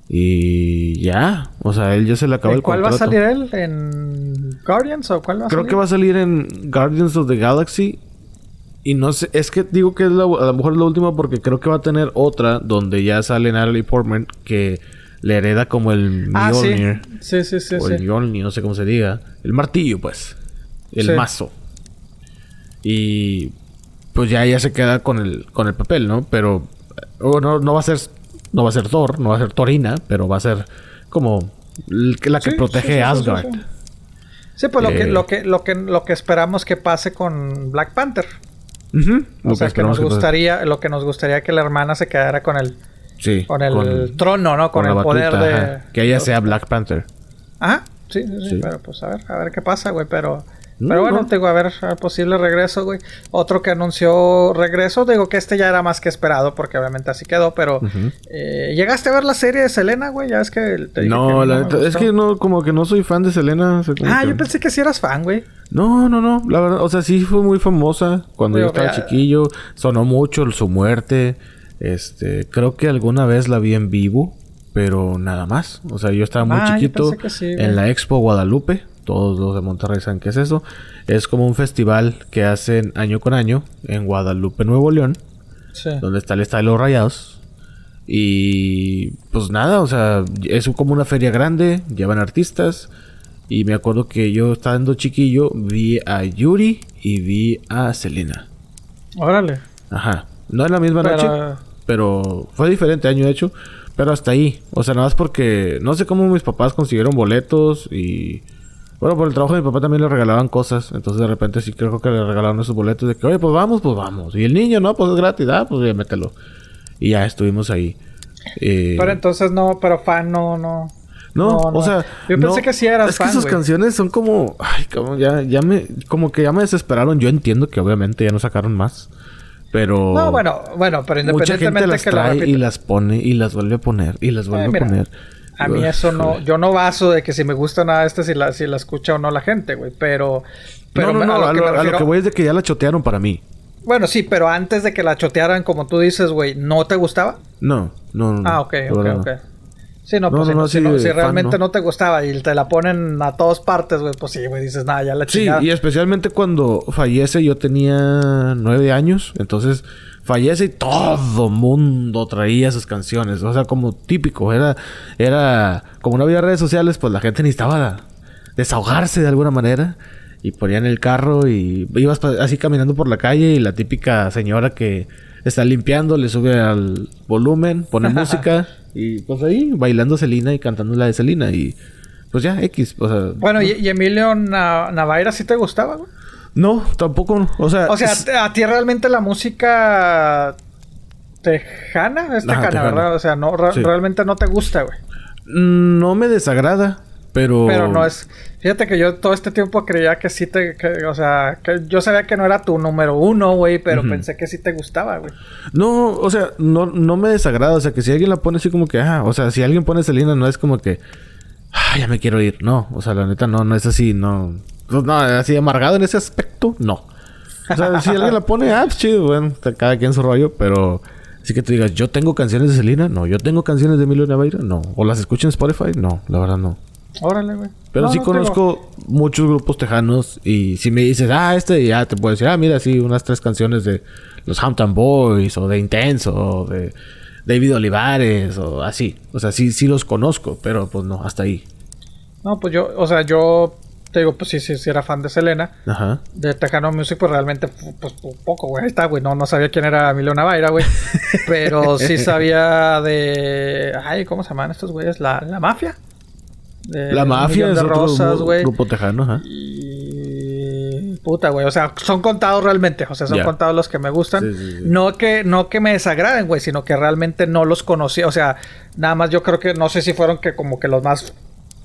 Y ya, o sea, él ya se le acabó ¿En el cuál va a salir él? ¿En Guardians o cuál va a Creo salir? que va a salir en Guardians of the Galaxy. Y no sé, es que digo que es la- a lo mejor es la última porque creo que va a tener otra donde ya sale Natalie Portman que le hereda como el Ah, sí. Mjolnir. Sí, sí, sí, o el sí. Mjolnir, no sé cómo se diga. El martillo, pues. El Sí. mazo. Y pues ya ella se queda con el, con el papel, ¿no? Pero o no, no va a ser no va a ser Thor, no va a ser Torina, pero va a ser como la que Sí, protege sí, Asgard. sí, pues lo, que, Eh. lo, que, lo, que, lo que esperamos que pase con Black Panther. Ujú, O lo sea, que nos gustaría, lo que nos gustaría que la hermana se quedara con el, Sí, con el trono, ¿no? Con, el poder de... ajá. Que ella sea Black Panther. Ajá, sí, sí, sí, Sí. pero pues a ver, a ver qué pasa, güey, pero... No, pero bueno, no. digo, a ver, posible regreso, güey. Otro que anunció regreso, digo que este ya era más que esperado, porque obviamente así quedó, pero... Eh, ¿Llegaste a ver la serie de Selena, güey? Ya es que te No, que la neta, es que no, como que no soy fan de Selena. Ah, que- yo pensé que sí eras fan, güey. No, no, no. La verdad, o sea, sí fue muy famosa cuando Digo, yo estaba ya- chiquillo. Sonó mucho su muerte. Este, creo que alguna vez la vi en vivo, pero nada más. O sea, yo estaba muy Ah, chiquito sí, en la Expo Guadalupe. Todos los de Monterrey saben qué es eso. Es como un festival que hacen año con año en Guadalupe, Nuevo León. Sí. donde está el estadio de los Rayados. Y pues nada, o sea, es como una feria grande, llevan artistas. Y me acuerdo que yo estando chiquillo vi a Yuri y vi a Selena. Órale. Ajá. No en la misma Pero- noche, pero fue diferente año de hecho. Pero hasta ahí. O sea, nada más porque no sé cómo mis papás consiguieron boletos y... Bueno, por el trabajo de mi papá también le regalaban cosas. Entonces de repente sí creo que le regalaron esos boletos de que, oye, pues vamos, pues vamos. Y el niño, no, pues es gratis, ah, pues ya mételo. Y ya estuvimos ahí. Eh, Pero entonces no, pero fan no, no. no, no, o sea, Yo pensé no, que sí eras Es que fan, sus güey. canciones son como, ay, como ya, ya me, como que ya me desesperaron. Yo entiendo que obviamente ya no sacaron más, pero No, bueno, bueno, pero mucha gente independientemente las que lo trae y las pone y las vuelve a poner y las vuelve Eh, a mira, poner. A mí Uf, eso no, yo no baso de que si me gusta nada este si la, si la escucha o no la gente, güey, pero, pero no, no, no, a lo a que lo, me a lo refiero- que voy es de que ya la chotearon para mí. Bueno, sí, pero antes de que la chotearan, como tú dices, güey, ¿no te gustaba? No, no, no. Ah, ok, ok, no. ok. Sí, no, No, pues no, si, no, si sí, no- si realmente no. no. te gustaba y te la ponen a todas partes, güey, pues sí, güey, dices, nada, ya la Sí, chingada. y especialmente cuando fallece, yo tenía nueve años, entonces fallece y todo mundo traía sus canciones, o sea, como típico, era, era, como no había redes sociales, pues la gente necesitaba desahogarse de alguna manera y ponían el carro y ibas así caminando por la calle y la típica señora que está limpiando le sube al volumen, pone música y pues ahí bailando Celina y cantando la de Celina y pues ya X, o sea, Bueno, ¿y, y Emilio Na- Navaira sí te gustaba, güey? No, tampoco, o sea, O sea, es- ¿a ti realmente la música tejana? Es Ajá, tejana. ¿verdad? O sea, no, re- Sí. realmente no te gusta, güey. no me desagrada, pero Pero no es... Fíjate que yo todo este tiempo creía que sí te... o sea, que yo sabía que no era tu número uno, güey, pero pensé que sí te gustaba, güey. No, o sea, no, no me desagrada. O sea, que si alguien la pone así como que... Ah, o sea, si alguien pone Selena no es como que... Ah, ya me quiero ir. No, o sea, la neta no, no es así, no... Pues, no, así amargado en ese aspecto, no. O sea, si alguien la pone, ah, pues chido, bueno, cada quien su rollo, pero... Así que tú digas, yo tengo canciones de Selena, no. Yo tengo canciones de Emilio Navaira, no. O las escucho en Spotify, no, la verdad no. Órale, güey. Pero sí conozco muchos grupos tejanos y si me dices, ah, este, ya te puedo decir, ah, mira, sí, unas tres canciones de los Hampton Boys o de Intenso o de David Olivares o así. O sea, sí, sí los conozco, pero pues no, hasta ahí. No, pues yo, o sea, yo te digo, pues sí, sí, sí era fan de Selena. Ajá. De Tejano Music, pues realmente, pues poco, güey. Ahí está, güey. No, no sabía quién era Emilio Navaira, güey. Pero sí sabía de. Ay, ¿cómo se llaman estos güeyes? La, la mafia la mafia es otro grupo tejano, ajá. Y... Puta, güey. O sea, son contados realmente. O sea, son contados los que me gustan. No, que, no que me desagraden, güey, sino que realmente no los conocía. O sea, nada más yo creo que no sé si fueron que como que los más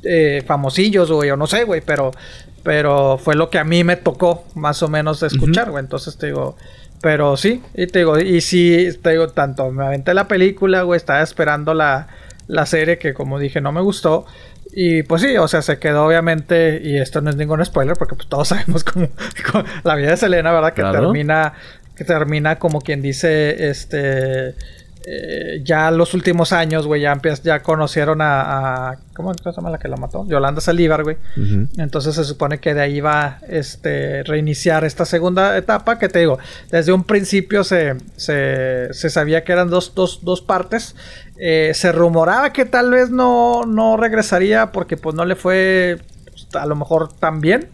eh, famosillos, güey, o no sé, güey, pero, pero fue lo que a mí me tocó más o menos escuchar, güey. Entonces te digo, pero sí, y te digo, y sí, te digo, tanto me aventé la película, güey, estaba esperando la, la serie que como dije no me gustó. Y pues sí, o sea, se quedó obviamente, y esto no es ningún spoiler, porque pues todos sabemos cómo, la vida de Selena, ¿verdad? Que termina, que termina como quien dice, este, eh, ya los últimos años, güey, ya, ya conocieron a, ¿cómo se llama la que la mató? Yolanda Salívar, güey. Entonces se supone que de ahí va este reiniciar esta segunda etapa que te digo, desde un principio se, se, se sabía que eran dos, dos, dos partes. Eh, se rumoraba que tal vez no, no regresaría porque pues no le fue pues, a lo mejor tan bien.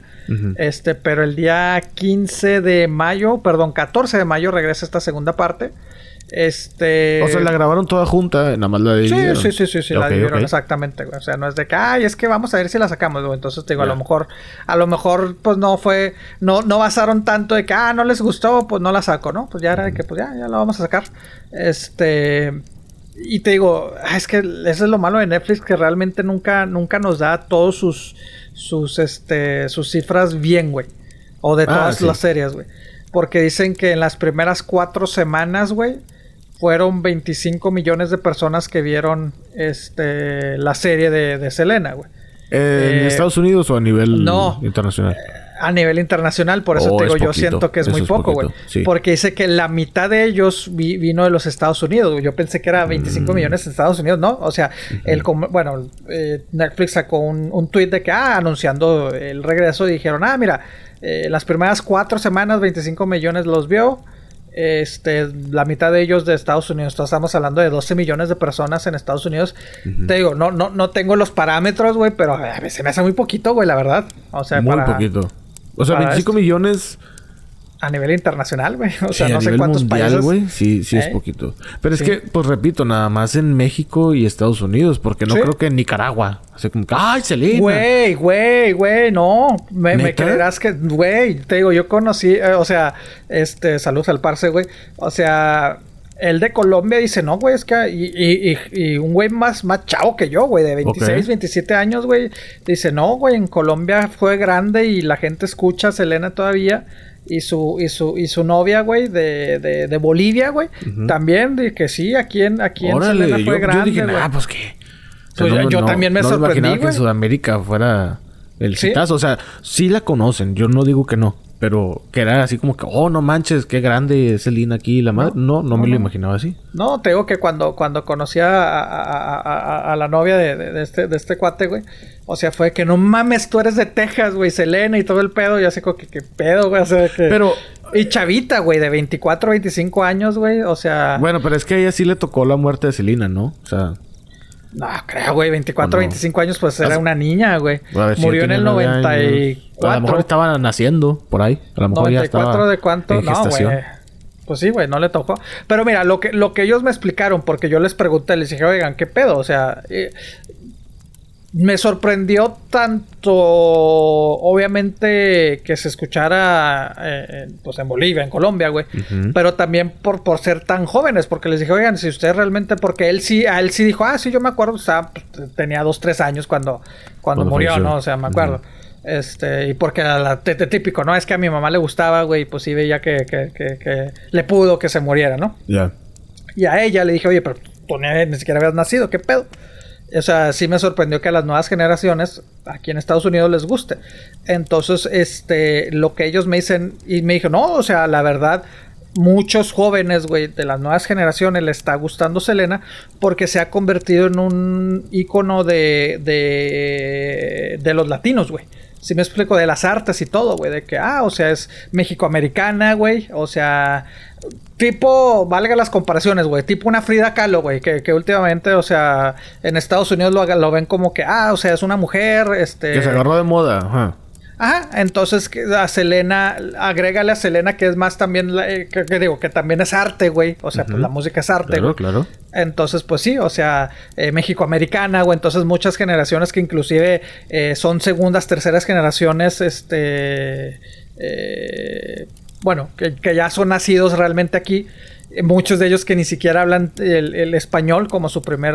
Este, pero el día 15 de mayo, perdón, 14 de mayo regresa esta segunda parte. Este. O sea, la grabaron toda junta, nada más la dividieron. Sí, sí, sí, sí, la dividieron exactamente, O sea, no es de que, ay, es que vamos a ver si la sacamos, Entonces te digo, a lo mejor, a lo mejor, pues no fue, no, no basaron tanto de que, ah, no les gustó, pues no la saco, ¿no? Pues ya era de que, pues ya, ya la vamos a sacar. Este. Y te digo, ah, es que eso es lo malo de Netflix, que realmente nunca, nunca nos da todos sus, sus, este, sus cifras bien, güey. O de ah, todas las series, güey. Porque dicen que en las primeras cuatro semanas, güey, fueron 25 millones de personas que vieron este la serie de, de Selena, güey. ¿En eh, Estados Unidos o a nivel internacional? Eh, a nivel internacional, por eso oh, te digo, yo siento que es muy poco, güey. Porque dice que la mitad de ellos vino de los Estados Unidos. Yo pensé que era 25 mm. millones en Estados Unidos, ¿no? O sea, el bueno, eh, Netflix sacó un, un tweet de que, ah, anunciando el regreso, y dijeron, ah, mira, las primeras cuatro semanas 25 millones los vio este, la mitad de ellos de Estados Unidos. estamos hablando de 12 millones de personas en Estados Unidos. Te digo, no, no, no tengo los parámetros, güey, pero a veces me hace muy poquito, güey, la verdad. O sea, muy poquito. O sea, 25 millones a nivel internacional, güey. O sea, no sé cuántos países. güey, sí, sí es ¿Eh? poquito. Pero es que, pues repito, nada más en México y Estados Unidos, porque no creo que en Nicaragua. O sea, como que, ¡ay, Selena! Güey, güey, güey, no. Me, me creerás que, güey, te digo, yo conocí, eh, o sea, este, saludos al parce, güey. O sea, el de Colombia dice, no, güey, es que. Y, y, y un güey más, más chavo que yo, güey, de 26, 27 años, güey. Dice, no, güey, en Colombia fue grande y la gente escucha a Selena todavía y su, y su, y su novia, güey, de, de, de Bolivia, güey. También, de que sí, aquí en, aquí en Selena fue yo, grande. Yo dije, ah, pues qué. Pues yo, también me sorprendí. que en Sudamérica fuera el citazo. O sea, sí la conocen, yo no digo que no. Pero que era así como que, oh, no manches, qué grande es Selena aquí la madre. No, no, me lo imaginaba así. No, te digo que cuando, cuando conocí a, a, la novia de, de, este, de este cuate, güey. O sea, fue que no mames, tú eres de Texas, güey, Selena y todo el pedo. Y así como que, ¿qué pedo, güey? O sea, que... Pero... Y chavita, güey, de 24, 25 años, güey. O sea... Bueno, pero es que a ella sí le tocó la muerte de Selena, ¿no? O sea... No, creo, güey. 24, 25 años, pues era una niña, güey. Murió en el 94. A lo mejor estaba naciendo por ahí. A lo mejor 94 ya estaba de cuánto? No, güey. Pues sí, güey, no le tocó. Pero mira, lo que, lo que ellos me explicaron, porque yo les pregunté, les dije, oigan, ¿qué pedo? O sea, eh, me sorprendió tanto, obviamente, que se escuchara eh, pues en Bolivia, en Colombia, güey. Pero también por, por ser tan jóvenes, porque les dije, oigan, si ustedes realmente, porque él sí, a él sí dijo, ah, sí, yo me acuerdo, estaba, pues, tenía dos, tres años cuando, cuando murió, ¿no? O sea, me acuerdo. Este, y porque la, típico, ¿no? Es que a mi mamá le gustaba, güey, pues sí veía que, que, que, que le pudo que se muriera, ¿no? Ya. Y a ella le dije, oye, pero tú ni, ni siquiera habías nacido, ¿qué pedo? O sea, sí me sorprendió que a las nuevas generaciones aquí en Estados Unidos les guste. Entonces, este, lo que ellos me dicen, y me dijo, no, o sea, la verdad, muchos jóvenes, güey, de las nuevas generaciones le está gustando Selena porque se ha convertido en un icono de, de, de los latinos, güey. Si me explico, de las artes y todo, güey. De que, ah, o sea, es mexicoamericana, güey. O sea, tipo, valga las comparaciones, güey. Tipo una Frida Kahlo, güey. Que, que últimamente, o sea, en Estados Unidos lo, lo ven como que, ah, o sea, es una mujer, este... Que se agarró de moda. Ajá. Ajá, entonces a Selena, agrégale a Selena que es más también, la- eh, que, que digo, que también es arte, güey. O sea, pues la música es arte, Claro, güey. claro. Entonces, pues sí, o sea, eh, México-americana, o entonces muchas generaciones que inclusive eh, son segundas, terceras generaciones, este, eh, bueno, que, que ya son nacidos realmente aquí. Muchos de ellos que ni siquiera hablan el, el español como su primer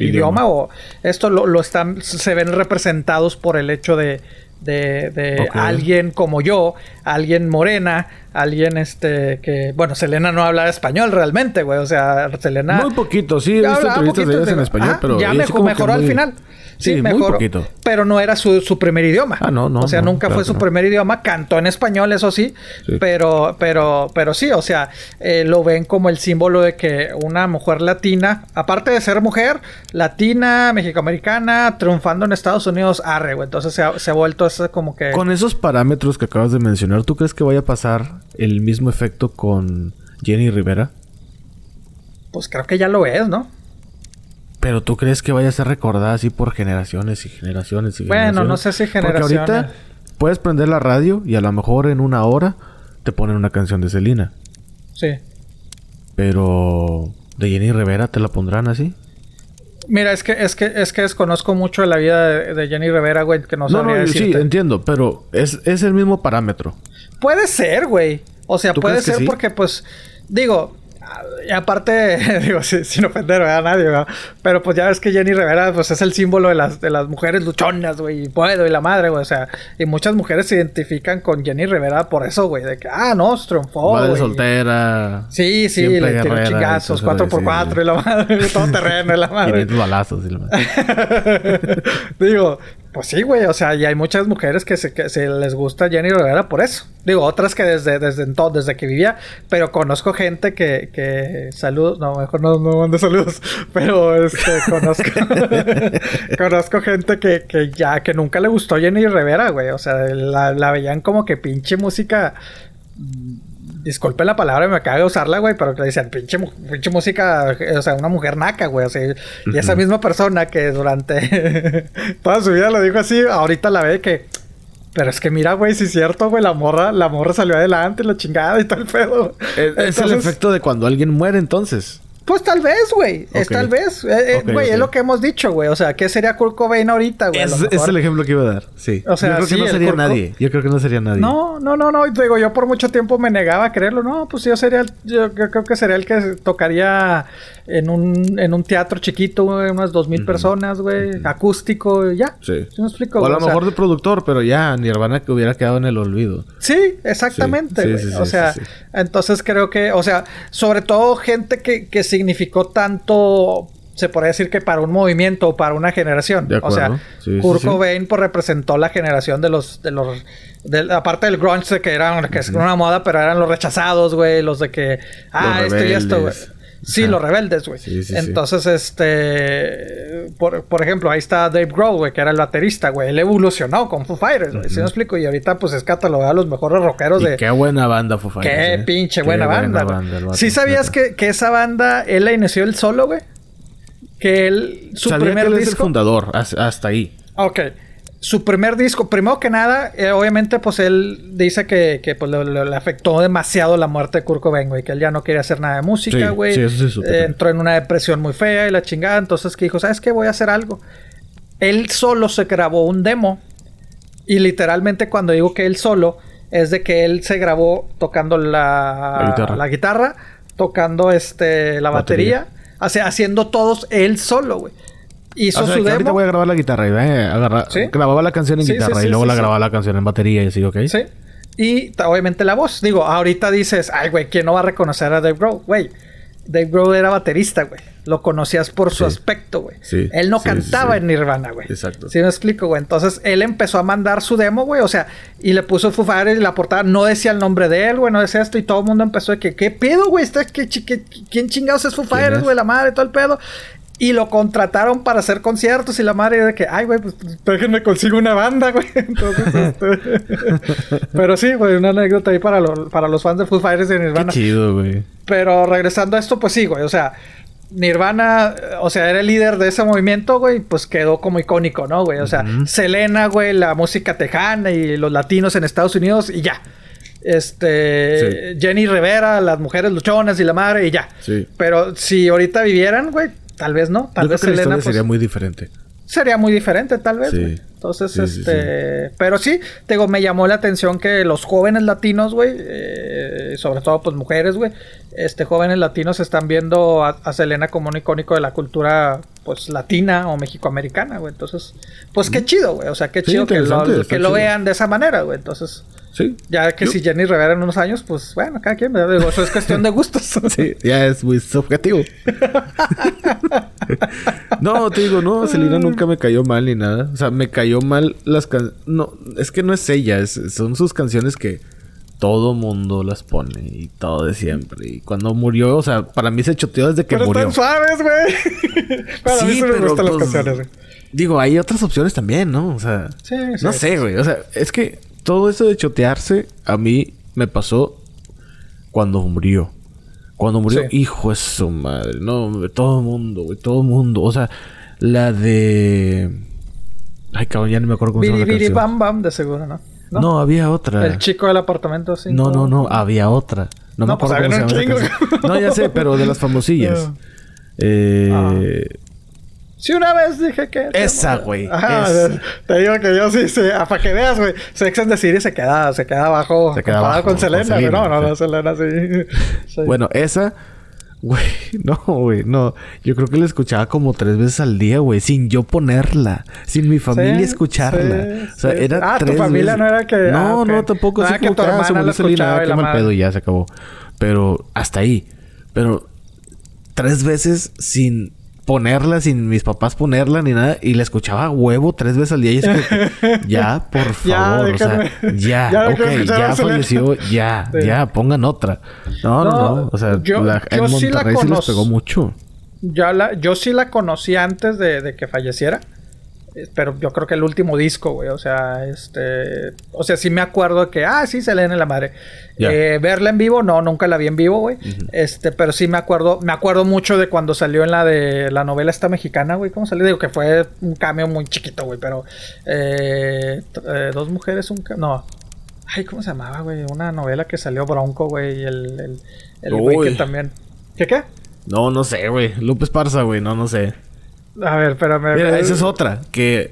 Idioma. idioma. o esto lo, lo están, se ven representados por el hecho de, de, de alguien como yo, alguien morena, alguien este que, bueno, Selena no habla español realmente, güey, o sea, Selena... Muy poquito, sí, he visto entrevistas de ellas en español, Ajá, pero ya mejoró al muy- final. Sí, muy mejoró, poquito. Pero no era su, su primer idioma. Ah, no, no, O sea, no, nunca claro fue su no. primer idioma. Cantó en español, eso sí. Sí. Pero, pero, pero sí, o sea, eh, lo ven como el símbolo de que una mujer latina, aparte de ser mujer, latina, mexicoamericana, triunfando en Estados Unidos, arre, güey. Entonces se ha, se ha vuelto eso como que. Con esos parámetros que acabas de mencionar, ¿tú crees que vaya a pasar el mismo efecto con Jenny Rivera? Pues creo que ya lo es, ¿no? Pero tú crees que vaya a ser recordada así por generaciones y generaciones y Bueno, generaciones? no sé si Porque ahorita generaciones. puedes prender la radio y a lo mejor en una hora te ponen una canción de Selena. Sí. Pero de Jenny Rivera te la pondrán así. Mira, es que, es que, es que desconozco mucho de la vida de, de Jenny Rivera, güey, que no No, no, sí, entiendo, pero es, es el mismo parámetro. Puede ser, güey. O sea, ¿Tú puede ser porque, pues, digo, y aparte, digo, si- sin ofender a nadie, ¿verdad? Pero pues ya ves que Jenny Rivera, pues es el símbolo de las, de las mujeres luchonas, güey, y puedo, y la madre, güey. O sea, y muchas mujeres se identifican con Jenny Rivera por eso, güey, de que, ah, no, triunfó, Madre güey. soltera. Sí, sí, le tiró guerrera y chingazos, cosas 4x4 así. y la madre, todo terreno y la madre. 500 balazos. y la madre. Digo, pues sí, güey. O sea, y hay muchas mujeres que se, que se les gusta Jenny Rivera por eso. Digo, otras que desde, desde entonces, desde que vivía. Pero conozco gente que, que saludos. No, mejor no, no mando saludos. Pero este, conozco. conozco gente que, que ya, que nunca le gustó Jenny Rivera, güey. O sea, la, la veían como que pinche música. Disculpe la palabra, me acaba de usarla, güey, pero que dicen pinche, pinche música, o sea, una mujer naca, güey. O sea, y esa misma persona que durante toda su vida lo dijo así, ahorita la ve que. Pero es que mira, güey, si es cierto, güey, la morra, la morra salió adelante, la chingada y todo el pedo. es, es el efecto de cuando alguien muere entonces. Pues tal vez, güey. Es tal vez. Eh, eh, Güey, es lo que hemos dicho, güey. O sea, ¿qué sería Kurt Cobain ahorita, güey? Es, el ejemplo que iba a dar, sí. O sea, yo creo sí, que no sería Kurt nadie. Yo creo que no sería nadie. No, no, no, no. Digo, yo por mucho tiempo me negaba a creerlo. No, pues yo sería el, yo, creo que sería el que tocaría en un, en un teatro chiquito, güey, unas dos mil personas, güey, acústico, ya. Sí. ¿Sí me explico? O a lo sea, mejor de productor, pero ya Nirvana que hubiera quedado en el olvido. Sí, exactamente. Sí, sí, o sea, entonces creo que, o sea, sobre todo gente que, que significó tanto, se podría decir que para un movimiento o para una generación. De o sea. Sí, sí, Kurt sí. Cobain pues, representó la generación de los, de los, de, aparte del grunge que eran, que es una moda, pero eran los rechazados, güey, los de que, ah, Los esto y esto, güey. Sí, Ajá. los rebeldes, güey. Sí, sí, sí. Entonces, este. Por, por ejemplo, ahí está Dave Grohl, güey, que era el baterista, güey. Él evolucionó con Foo Fighters, güey. ¿Sí me explico? Y ahorita, pues, es catalogado a los mejores rockeros Y de. qué buena banda Foo Fighters, Qué eh. pinche Qué buena banda, vato, ¿Sí sabías que, que esa banda, él la inició él solo, güey? Que él, su Sabía primer que él es el disco. fundador, has- hasta ahí. Ok. Su primer disco, primero que nada, eh, obviamente, pues él dice que, que pues, le, afectó demasiado la muerte de Kurt Cobain, güey. Que él ya no quería hacer nada de música, Sí, güey. sí, eso sí. Eh, entró en una depresión muy fea y la chingada. Entonces que dijo, ¿sabes qué? Voy a hacer algo. Él solo se grabó un demo. Y literalmente cuando digo que él solo, es de que él se grabó tocando la, La guitarra. la guitarra, tocando este, la batería, haciendo todos él solo, güey. Hizo O sea, su que ahorita demo. voy a grabar la guitarra y eh, agarra- Sí. grababa la canción en Sí, guitarra sí, y luego la grababa la canción en batería y así, ¿ok? Sí. Y obviamente la voz. Digo, ahorita dices, ay, güey, ¿quién no va a reconocer a Dave Grohl? Güey, Dave Grohl era baterista, güey. Lo conocías por su aspecto, güey. Sí, Él no cantaba en Nirvana, güey. Exacto. ¿Sí me explico, güey? Entonces, él empezó a mandar su demo, güey. O sea, y le puso Foo Fighters y la portada no decía el nombre de él, güey. No decía esto. Y todo el mundo empezó de que, ¿qué pedo, güey? ¿qué qué- ¿Quién chingados es Foo ¿Quién Fighters, güey? La madre, todo el pedo. Y lo contrataron para hacer conciertos y la madre de que, ay, güey, pues pues, déjenme consigo una banda, güey. Entonces, este... Pero sí, güey, una anécdota ahí para, lo- para los fans de Foo Fighters y Qué Nirvana. chido, güey. Pero regresando a esto, pues sí, güey, o sea, Nirvana, o sea, era el líder de ese movimiento, güey, pues quedó como icónico, ¿no, güey? O sea. Selena, güey, la música tejana y los latinos en Estados Unidos y ya. Este, Jenny Rivera, las mujeres luchonas y la madre y ya. Sí. Pero si ahorita vivieran, güey, tal vez no. Tal Yo creo vez la Selena historia pues, sería muy diferente. sería muy diferente, tal vez. Sí. güey. Entonces, Sí, sí, este. Pero sí, te digo, me llamó la atención que los jóvenes latinos, güey, eh, sobre todo, pues mujeres, güey, este, jóvenes latinos están viendo a, a Selena como un icónico de la cultura, pues, latina o mexicoamericana, güey. Entonces, pues qué chido, güey. O sea, qué chido que lo, que lo vean de esa manera, güey. Entonces, Sí. ya que Yo- si Jenny Rivera en unos años, pues, bueno, cada quien, ¿verdad? Digo, eso es cuestión de gustos. Sí, ya es muy subjetivo. no, te digo, no, Selena nunca me cayó mal ni nada. O sea, me cayó mal las canciones. No, es que no es ella, es- son sus canciones que todo mundo las pone y todo de siempre. Y cuando murió, o sea, para mí se choteó desde que Pero murió. están suaves, güey. Pero a mí sí me gustan las pues, canciones, güey. Digo, hay otras opciones también, ¿no? O sea, Sí, sí, no sí, sé, güey. O sea, es que todo eso de chotearse a mí me pasó cuando murió. Cuando murió, Sí. hijo de su madre. No, todo el mundo, güey, todo el mundo. O sea, la de. Ay, cabrón, ya no me acuerdo cómo se llama Biri. Bam Bam, de seguro, ¿no? ¿No? había otra. El chico del apartamento, sí. No, no, no, había otra. No, me No, pues acuerdo había cómo se llama. No, ya sé, pero de las famosillas. Ah. Sí, una vez dije que. Esa, güey, Ajá, te digo que yo sí, sí. Ah, para que veas, güey. Sex and the City se queda, se queda abajo. Se queda abajo con con Selena, güey. Selena, No, no, no, Selena sí. Sí. Bueno, esa, güey, no, güey, no. Yo creo que la escuchaba como tres veces al día, güey, sin yo ponerla, sin mi familia Sí, escucharla. sí, o sea, sí. era Ah, tu tres familia veces- no era que- No, ah, ok. no, tampoco No era que tu ah, se murió Selena, qué mal pedo, ya se acabó. Pero hasta ahí. Pero tres veces sin ponerla, sin mis papás ponerla ni nada, y la escuchaba a huevo tres veces al día. Y es que, ya, por Ya, favor, o sea, déjenme. ya, Ya no ok, quiero escuchar ya falleció, ya, Sí. ya, pongan otra. No, no, No, no. O sea, yo- la, yo en sí la Monterrey sí les pegó mucho. Yo, la, yo sí la conocí antes de, de que falleciera. Pero yo creo que el último disco, güey. O sea, este. O sea, sí me acuerdo que, ah, sí, Selena la madre. Eh, verla en vivo, no, nunca la vi en vivo, güey. Este, pero sí me acuerdo, me acuerdo mucho de cuando salió en la de la novela esta mexicana, güey. ¿Cómo salió? Digo que fue un cameo muy chiquito, güey. Pero eh, eh, dos mujeres, un no. Ay, ¿cómo se llamaba, güey? Una novela que salió Bronco, güey. y El, el, el güey que también. ¿Qué qué? No, no sé, güey. Lupe Esparza, güey, no, no sé. A ver, espérame. Mira, esa es otra. Que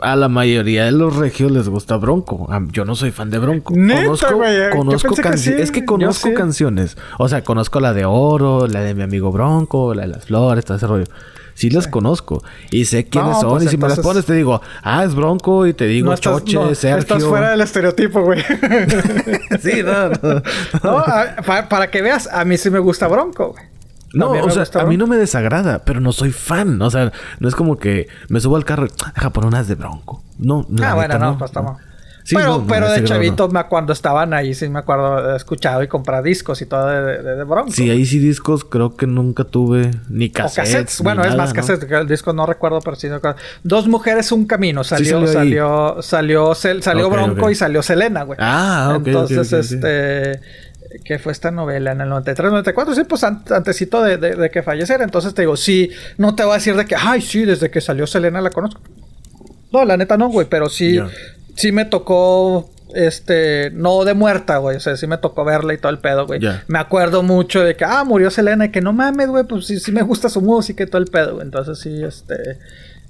a la mayoría de los regios les gusta Bronco. A- Yo no soy fan de Bronco. Neta, conozco conozco pensé que canci- sí, Es que conozco canciones. O sea, conozco la de Oro, la de mi amigo Bronco, la de las flores, todo ese rollo. Sí las conozco. Y sé quiénes No, son. pues y si me las pones, te digo, ah, es Bronco. Y te digo, no estás, Choche, no, Sergio. estás fuera del estereotipo, güey. sí, no, no. no, a- pa- para que veas, a mí sí me gusta Bronco, güey. No, o sea, a mí no me desagrada, pero no soy fan. O sea, no es como que me subo al carro y deja poner unas de Bronco. No, la Ah, bueno, neta, no, pues estamos. Sí, pero no, no, pero de chavito, me- cuando estaban ahí, sí me acuerdo, escuchado y comprar discos y todo de, de, de Bronco. Sí, ahí sí discos creo que nunca tuve ni O cassettes. cassettes. ni Bueno, es más ¿no? cassettes. que El disco no recuerdo, pero sí me acuerdo. Dos mujeres, un camino. Salió, salió salió, salió, salió Bronco y salió Selena, güey. Ah, ok, Entonces, este. ¿Qué fue esta novela? En el 93, 94, sí, pues an- antesito de, de- de que falleciera. Entonces te digo, sí, no te voy a decir de que, ay, sí, desde que salió Selena la conozco. No, la neta no, güey, pero sí, sí me tocó, este, no de muerta, güey, o sea, sí me tocó verla y todo el pedo, güey. Me acuerdo mucho de que, ah, murió Selena y que no mames, güey, pues sí, sí me gusta su música y todo el pedo, güey. Entonces sí, este,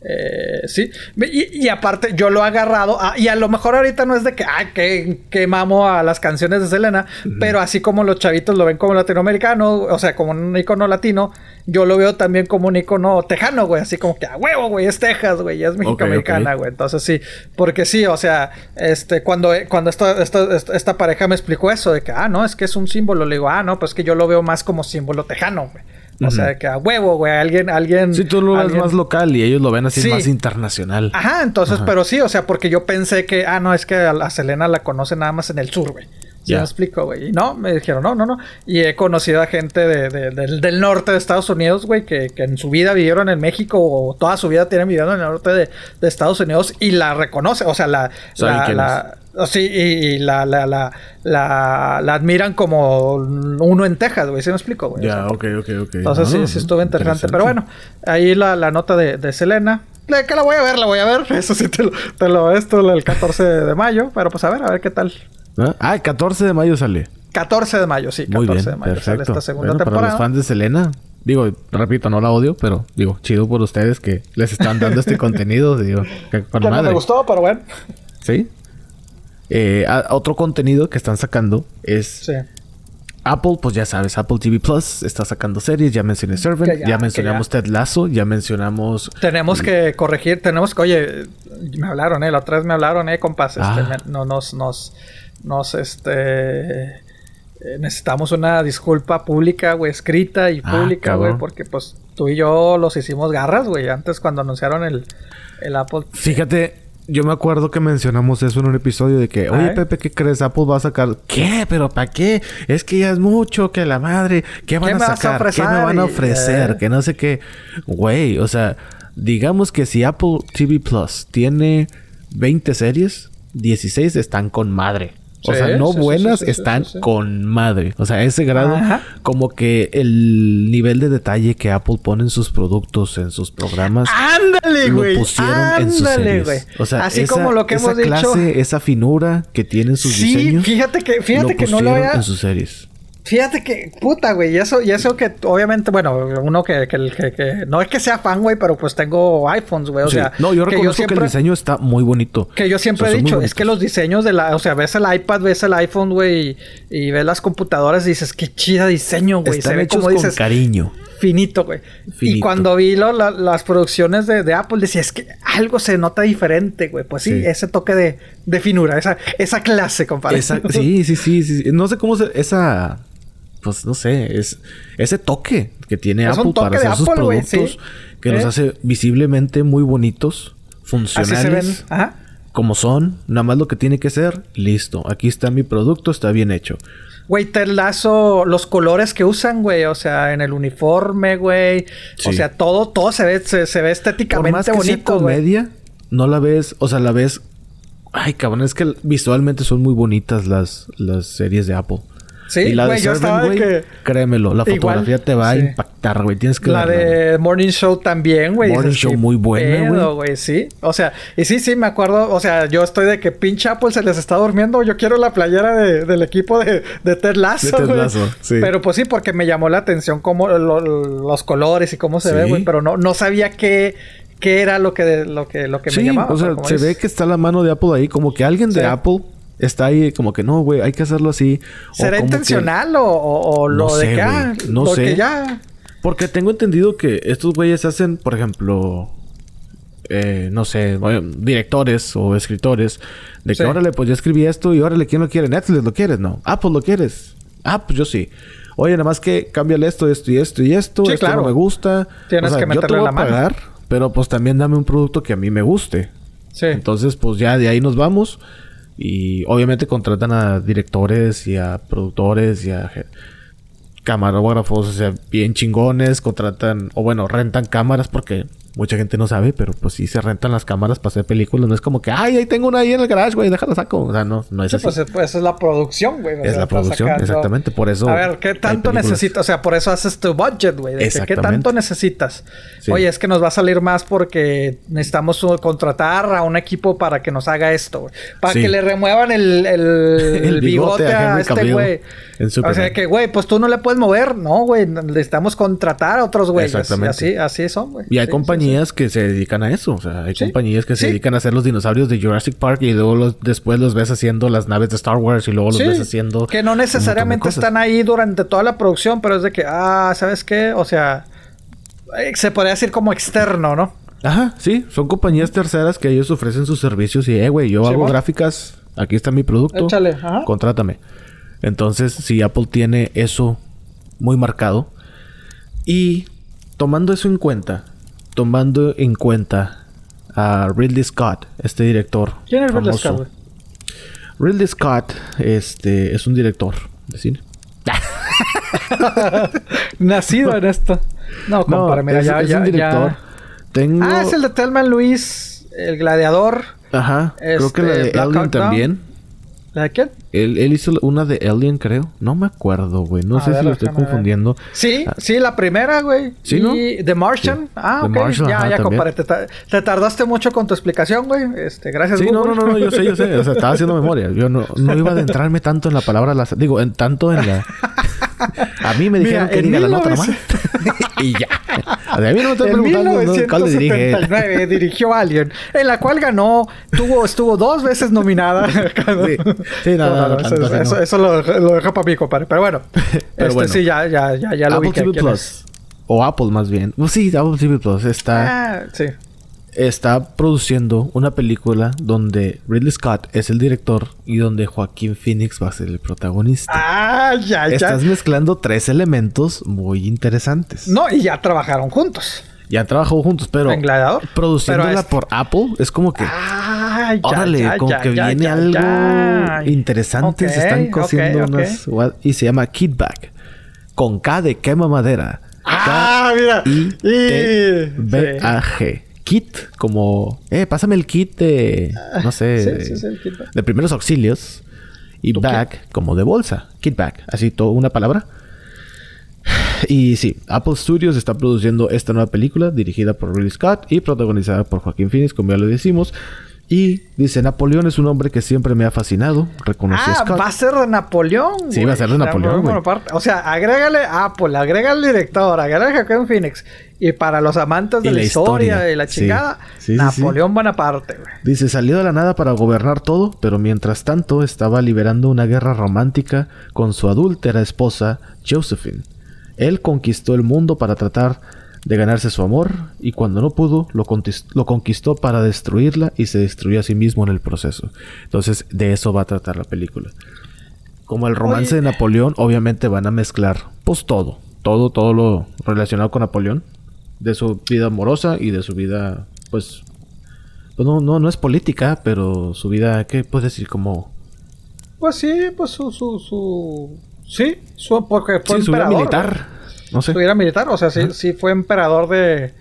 Eh, sí, y, aparte yo lo he agarrado, y a lo mejor ahorita no es de que, ay, que, que mamo a las canciones de Selena, pero así como los chavitos lo ven como latinoamericano, o sea, como un icono latino, yo lo veo también como un icono tejano, güey, así como que a huevo, güey, es Texas, güey, es mexicoamericana, güey, entonces sí, porque sí, o sea, este, cuando, cuando esta, esta, esta, pareja me explicó eso, de que, ah, no, es que es un símbolo, le digo, ah, no, pues que yo lo veo más como símbolo tejano, güey. O sea, que a huevo, güey, alguien, alguien... Sí, tú lo ves más local y ellos lo ven así más internacional. Ajá, entonces, pero sí, o sea, porque yo pensé que, ah, no, es que a, Selena la conoce nada más en el sur, güey. Ya me explico, güey. Y no, me dijeron, no, no, no. Y he conocido a gente de, del, norte de Estados Unidos, güey, que, que, en su vida vivieron en México o toda su vida tienen vivido en el norte de, Estados Unidos y la reconoce, o sea, la... la, Sí, y, la, la, la, la, admiran como uno en Texas, güey. ¿Sí me explico, güey? Ya, ok, ok, ok. Entonces sí, sí estuvo interesante. Pero bueno, ahí la, la nota de, de Selena. Que la voy a ver, la voy a ver. Eso sí te lo, te lo esto el 14 de mayo. Pero pues a ver, a ver qué tal. Ah, el 14 de mayo sale. 14 de mayo, sí. 14 Muy bien, de mayo perfecto. sale esta segunda bueno, temporada. Para los fans de Selena, digo, repito, no la odio, pero digo, chido por ustedes que les están dando este contenido. Digo, que, no me gustó, pero bueno. Sí, eh, otro contenido que están sacando es Apple, pues ya sabes, Apple TV Plus está sacando series, ya mencioné Servant, ya, mencionamos Ted Lasso, ya mencionamos... Tenemos que corregir, tenemos que, oye, me hablaron, eh, la otra vez me hablaron, eh, compas, este, ah. no, nos, nos, nos, este... Eh, necesitamos una disculpa pública, güey, escrita y ah, pública, güey, porque pues tú y yo los hicimos garras, güey, antes cuando anunciaron el, el Apple. Fíjate, yo me acuerdo que mencionamos eso en un episodio de que, oye, Pepe, ¿qué crees? Apple va a sacar. ¿Qué? ¿Pero para qué? Es que ya es mucho, que la madre. ¿Qué van a sacar? ¿Qué me van a ofrecer? Eh. Que no sé qué. Güey, o sea, digamos que si Apple TV Plus tiene 20 series, 16 están con madre. O sea, no buenas, están con madre. O sea, ese grado, como que el nivel de detalle que Apple pone en sus productos, en sus programas, ándale, güey. Lo pusieron en sus series. O sea, así como lo que esa hemos clase, esa finura que tienen sus diseños. Fíjate que, fíjate que no lo en sus series. Fíjate que, puta, güey, y eso, y eso que obviamente, bueno, uno que, que, que, no es que sea fan, güey, pero pues tengo iPhones, güey, o sea. No, yo reconozco que, yo siempre, que, el diseño está muy bonito. Que yo siempre he dicho, es que los diseños de la, o sea, ves el iPad, ves el iPhone, güey, y, ves las computadoras y dices, qué chida diseño, güey. Se ve como dices. cariño. Finito, güey. Y cuando vi las producciones de, Apple, decía, es que algo se nota diferente, güey. Pues sí, ese toque de, de finura, esa, esa clase, compadre. sí, sí, sí, sí. No sé cómo se, esa pues no sé, es ese toque que tiene Apple para hacer sus productos que los ¿Eh? hace visiblemente muy bonitos, funcionales. Como son, nada más lo que tiene que ser, listo. Aquí está mi producto, está bien hecho. Güey, te lazo los colores que usan, güey. O sea, en el uniforme, güey. O sea, todo, todo se ve, se, ve estéticamente Por más que bonito, comedia, no la ves, o sea, la ves. Ay, cabrón, es que visualmente son muy bonitas las, las series de Apple. Sí, güey, yo estaba de que... Créemelo, la fotografía te va a impactar, güey. Tienes que La de Morning Show también, güey. Morning Show muy buena, güey. Sí, o sea, y sí, sí, me acuerdo. O sea, yo estoy de que pinche Apple se les está durmiendo. Yo quiero la playera del equipo de, de Ted Lasso, de Ted Lasso sí. Pero pues sí, porque me llamó la atención cómo los colores y cómo se ve, güey. Pero no, no sabía qué qué era lo que lo que lo que me llamaba. O sea, se ve que está la mano de Apple ahí, como que alguien de Apple está ahí como que no, güey, hay que hacerlo así. ¿Será intencional o, lo de que, ah, no sé. ya... Porque tengo entendido que estos güeyes hacen, por ejemplo, eh, no sé, directores o escritores, de que órale, pues yo escribí esto y órale, ¿quién lo quiere? Netflix lo quieres, no. Ah, pues lo quieres. Ah, pues yo sí. Oye, nada más que cámbiale esto, esto y esto y esto. esto claro. no me gusta. Tienes que meterle la mano. Pagar, pero pues también dame un producto que a mí me guste. Sí. Entonces, pues ya de ahí nos vamos. Y obviamente contratan a directores y a productores y a camarógrafos, o sea, bien chingones, contratan, o bueno, rentan cámaras porque mucha gente no sabe, pero pues sí se rentan las cámaras para hacer películas. No es como que, ay, ahí tengo una ahí en el garage, güey, déjala saco. O sea, no, no es así. Pues, pues es la producción, güey. Es la producción, exactamente. Por eso. A ver, ¿qué tanto necesitas? O sea, por eso haces tu budget, güey. ¿Qué tanto necesitas? Oye, es que nos va a salir más porque necesitamos contratar a un equipo para que nos haga esto, güey. Para que le remuevan el, el, bigote, a, este güey. En Superman. O sea que, güey, pues tú no le puedes mover. No, güey. Necesitamos contratar a otros güeyes. Exactamente. Así, así son, güey. Y hay compañías que se dedican a eso. O sea, hay compañías que se dedican a hacer los dinosaurios de Jurassic Park y luego los, después los ves haciendo las naves de Star Wars y luego los ves haciendo. Que no necesariamente están ahí durante toda la producción, pero es de que, ah, ¿sabes qué? O sea, eh, se podría decir como externo, ¿no? Ajá, sí, son compañías terceras que ellos ofrecen sus servicios y, eh, güey, yo hago gráficas, aquí está mi producto, Échale, ajá. contrátame. Entonces, si Apple tiene eso muy marcado y tomando eso en cuenta, tomando en cuenta a Ridley Scott, este director. ¿Quién es Ridley Scott? Ridley Scott este, es un director de cine. Nacido en esto. No, compadre, mira, ya, es un director. Ah, es el de Telman Luis, el gladiador. Ajá. creo que la de este, también. ¿La de quién? Él, él, hizo una de Alien, creo. No me acuerdo, güey. No sé si lo estoy confundiendo. Sí, ah. sí, la primera, güey. ¿Sí, no? The Martian. Ah, ok. ya, ya, compadre. Te, tardaste mucho con tu explicación, güey. Este, gracias, Sí, no, no, no, yo sé, yo sé. O sea, estaba haciendo memoria. Yo no, no iba a adentrarme tanto en la palabra... Digo, en, tanto en la... A mí me dijeron que diga la nota nomás. y ya. A mí no me estoy preguntando en 1979 dirigió Alien, en la cual ganó, tuvo, estuvo dos veces nominada. sí, sí nada, eso, eso, lo, lo dejo para mí, compadre. Pero bueno, Pero este, bueno sí, ya, ya, ya, ya lo Apple TV Plus. O Apple más bien. sí, Apple TV Plus está. Ah, sí está produciendo una película donde Ridley Scott es el director y donde Joaquín Phoenix va a ser el protagonista. Ah, ya, ya. Estás mezclando tres elementos muy interesantes. No, y ya trabajaron juntos. Ya trabajado juntos, pero produciéndola por Apple es como que ah, ya, órale, como que viene algo interesante, se están cosiendo unas y se llama Kidback con K de quema madera. Ah, mira. I T B A G kit, como, eh, pásame el kit de, no sé, de, primeros auxilios. Y bag, como de bolsa. Kit bag, así todo una palabra. Y sí, Apple Studios está produciendo esta nueva película dirigida por Ridley Scott y protagonizada por Joaquín Phoenix, como ya lo decimos. Y dice, Napoleón es un hombre que siempre me ha fascinado. Reconoce ah, va a ser de Napoleón. Sí, va a ser de Napoleón. O sea, agrégale Apple, agrega al director, agrégale a Joaquín Phoenix. Y para los amantes de la, historia, y la chingada, Napoleón Bonaparte, güey. Dice, salió de la nada para gobernar todo, pero mientras tanto estaba liberando una guerra romántica con su adúltera esposa, Josephine. Él conquistó el mundo para tratar de ganarse su amor y cuando no pudo lo, lo, conquistó para destruirla y se destruyó a sí mismo en el proceso. Entonces de eso va a tratar la película. Como el romance de Napoleón, obviamente van a mezclar pues todo, todo, todo lo relacionado con Napoleón, de su vida amorosa y de su vida pues, pues no, no, no es política, pero su vida, ¿qué puedes decir? Como... Pues sí, pues su, su, su... Sí, su, porque fue sí, su vida militar. No sé. Era militar, o sea, sí, sí fue emperador de,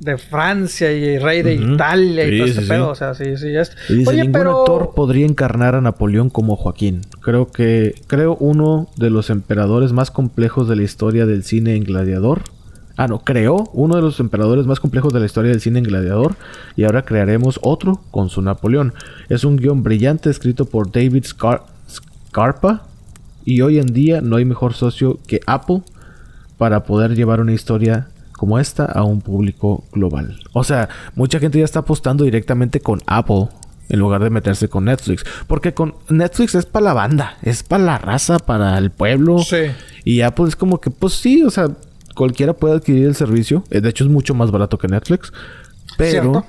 de Francia y rey de Italia y todo ese pedo. O sea, sí, sí. Es... dice, ningún actor podría encarnar a Napoleón como Joaquín. Creo que... Creo uno de los emperadores más complejos de la historia del cine en Gladiador. Ah, no, creó uno de los emperadores más complejos de la historia del cine en Gladiador. Y ahora crearemos otro con su Napoleón. Es un guion brillante escrito por David Scarpa. Y hoy en día no hay mejor socio que Apple para poder llevar una historia como esta a un público global. O sea, mucha gente ya está apostando directamente con Apple en lugar de meterse con Netflix. Porque con Netflix es para la banda, es para la raza, para el pueblo. Sí. Y Apple es como que, pues sí, o sea, cualquiera puede adquirir el servicio. Eh, de hecho, es mucho más barato que Netflix. Pero,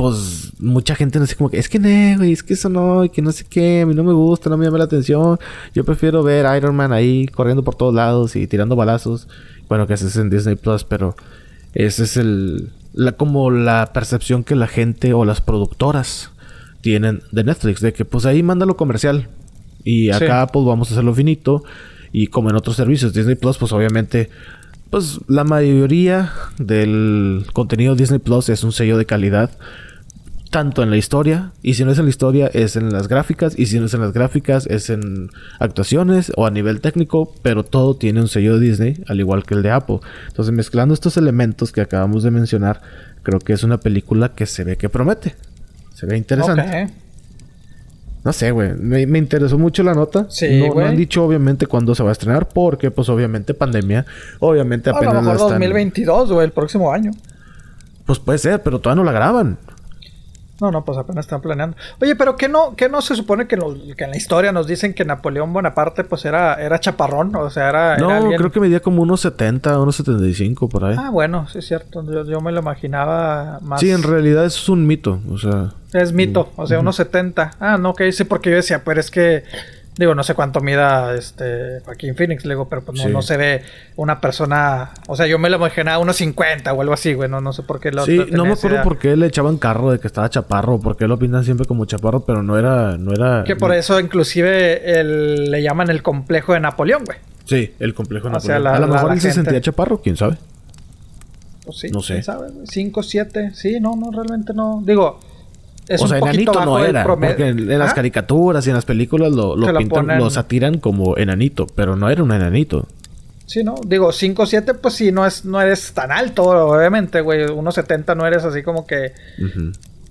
pues, mucha gente no sé como que, es que no, güey, es que eso no, y que no sé qué, a mí no me gusta, no me llama la atención. Yo prefiero ver Iron Man ahí corriendo por todos lados y tirando balazos. Bueno, que ese es en Disney Plus, pero ese es el. La, como la percepción que la gente o las productoras tienen de Netflix, de que pues ahí mándalo comercial. Y acá pues vamos a hacerlo finito. Y como en otros servicios, Disney Plus, pues obviamente, pues la mayoría del contenido Disney Plus es un sello de calidad tanto en la historia, y si no es en la historia, es en las gráficas, y si no es en las gráficas, es en actuaciones o a nivel técnico, pero todo tiene un sello de Disney, al igual que el de Apple. Entonces, mezclando estos elementos que acabamos de mencionar, creo que es una película que se ve que promete. Se ve interesante. No sé, güey. Me, me interesó mucho la nota. Sí, no, no han dicho obviamente cuándo se va a estrenar porque pues obviamente pandemia. Obviamente A lo apenas la mejor están... 2022, güey, el próximo año. Pues puede ser, pero todavía no la graban. No, no, pues apenas están planeando. Oye, pero ¿qué no, qué no se supone que, en la historia nos dicen que Napoleón Bonaparte pues era, era chaparrón? O sea, era, era No, alguien- creo que medía como unos 70, unos 75 por ahí. Ah, bueno, sí es cierto. Yo, yo me lo imaginaba más... sí, en realidad es un mito. O sea, Es mito, o sea, unos 70. Ah, no, que sí, porque yo decía, pero es que, digo, no sé cuánto mida este Joaquín Phoenix, le digo, pero pues no, Sí. no se ve una persona, o sea, yo me lo imaginaba unos 50 o algo así, güey, no, no sé por qué lo sí, lo no me acuerdo idea. por qué le echaban carro de que estaba chaparro, porque lo pintan siempre como chaparro, pero no era, no era. Que por eso inclusive el- le llaman el complejo de Napoleón, güey. Sí, el complejo O Napoleón. sea, la- a lo mejor la él se sentía chaparro, quién sabe. Pues sí, No sé. quién sabe, güey. 5, 7, sí, no, no, realmente no. Digo, es o sea, enanito no era, porque en, en las ¿Ah? caricaturas y en las películas lo, lo lo pintan, ponen- lo satiran como enanito, pero no era un enanito. Sí, ¿no? Digo, 5, 7, pues sí, no, es, no eres tan alto, obviamente, güey. 1,70 no eres así como que...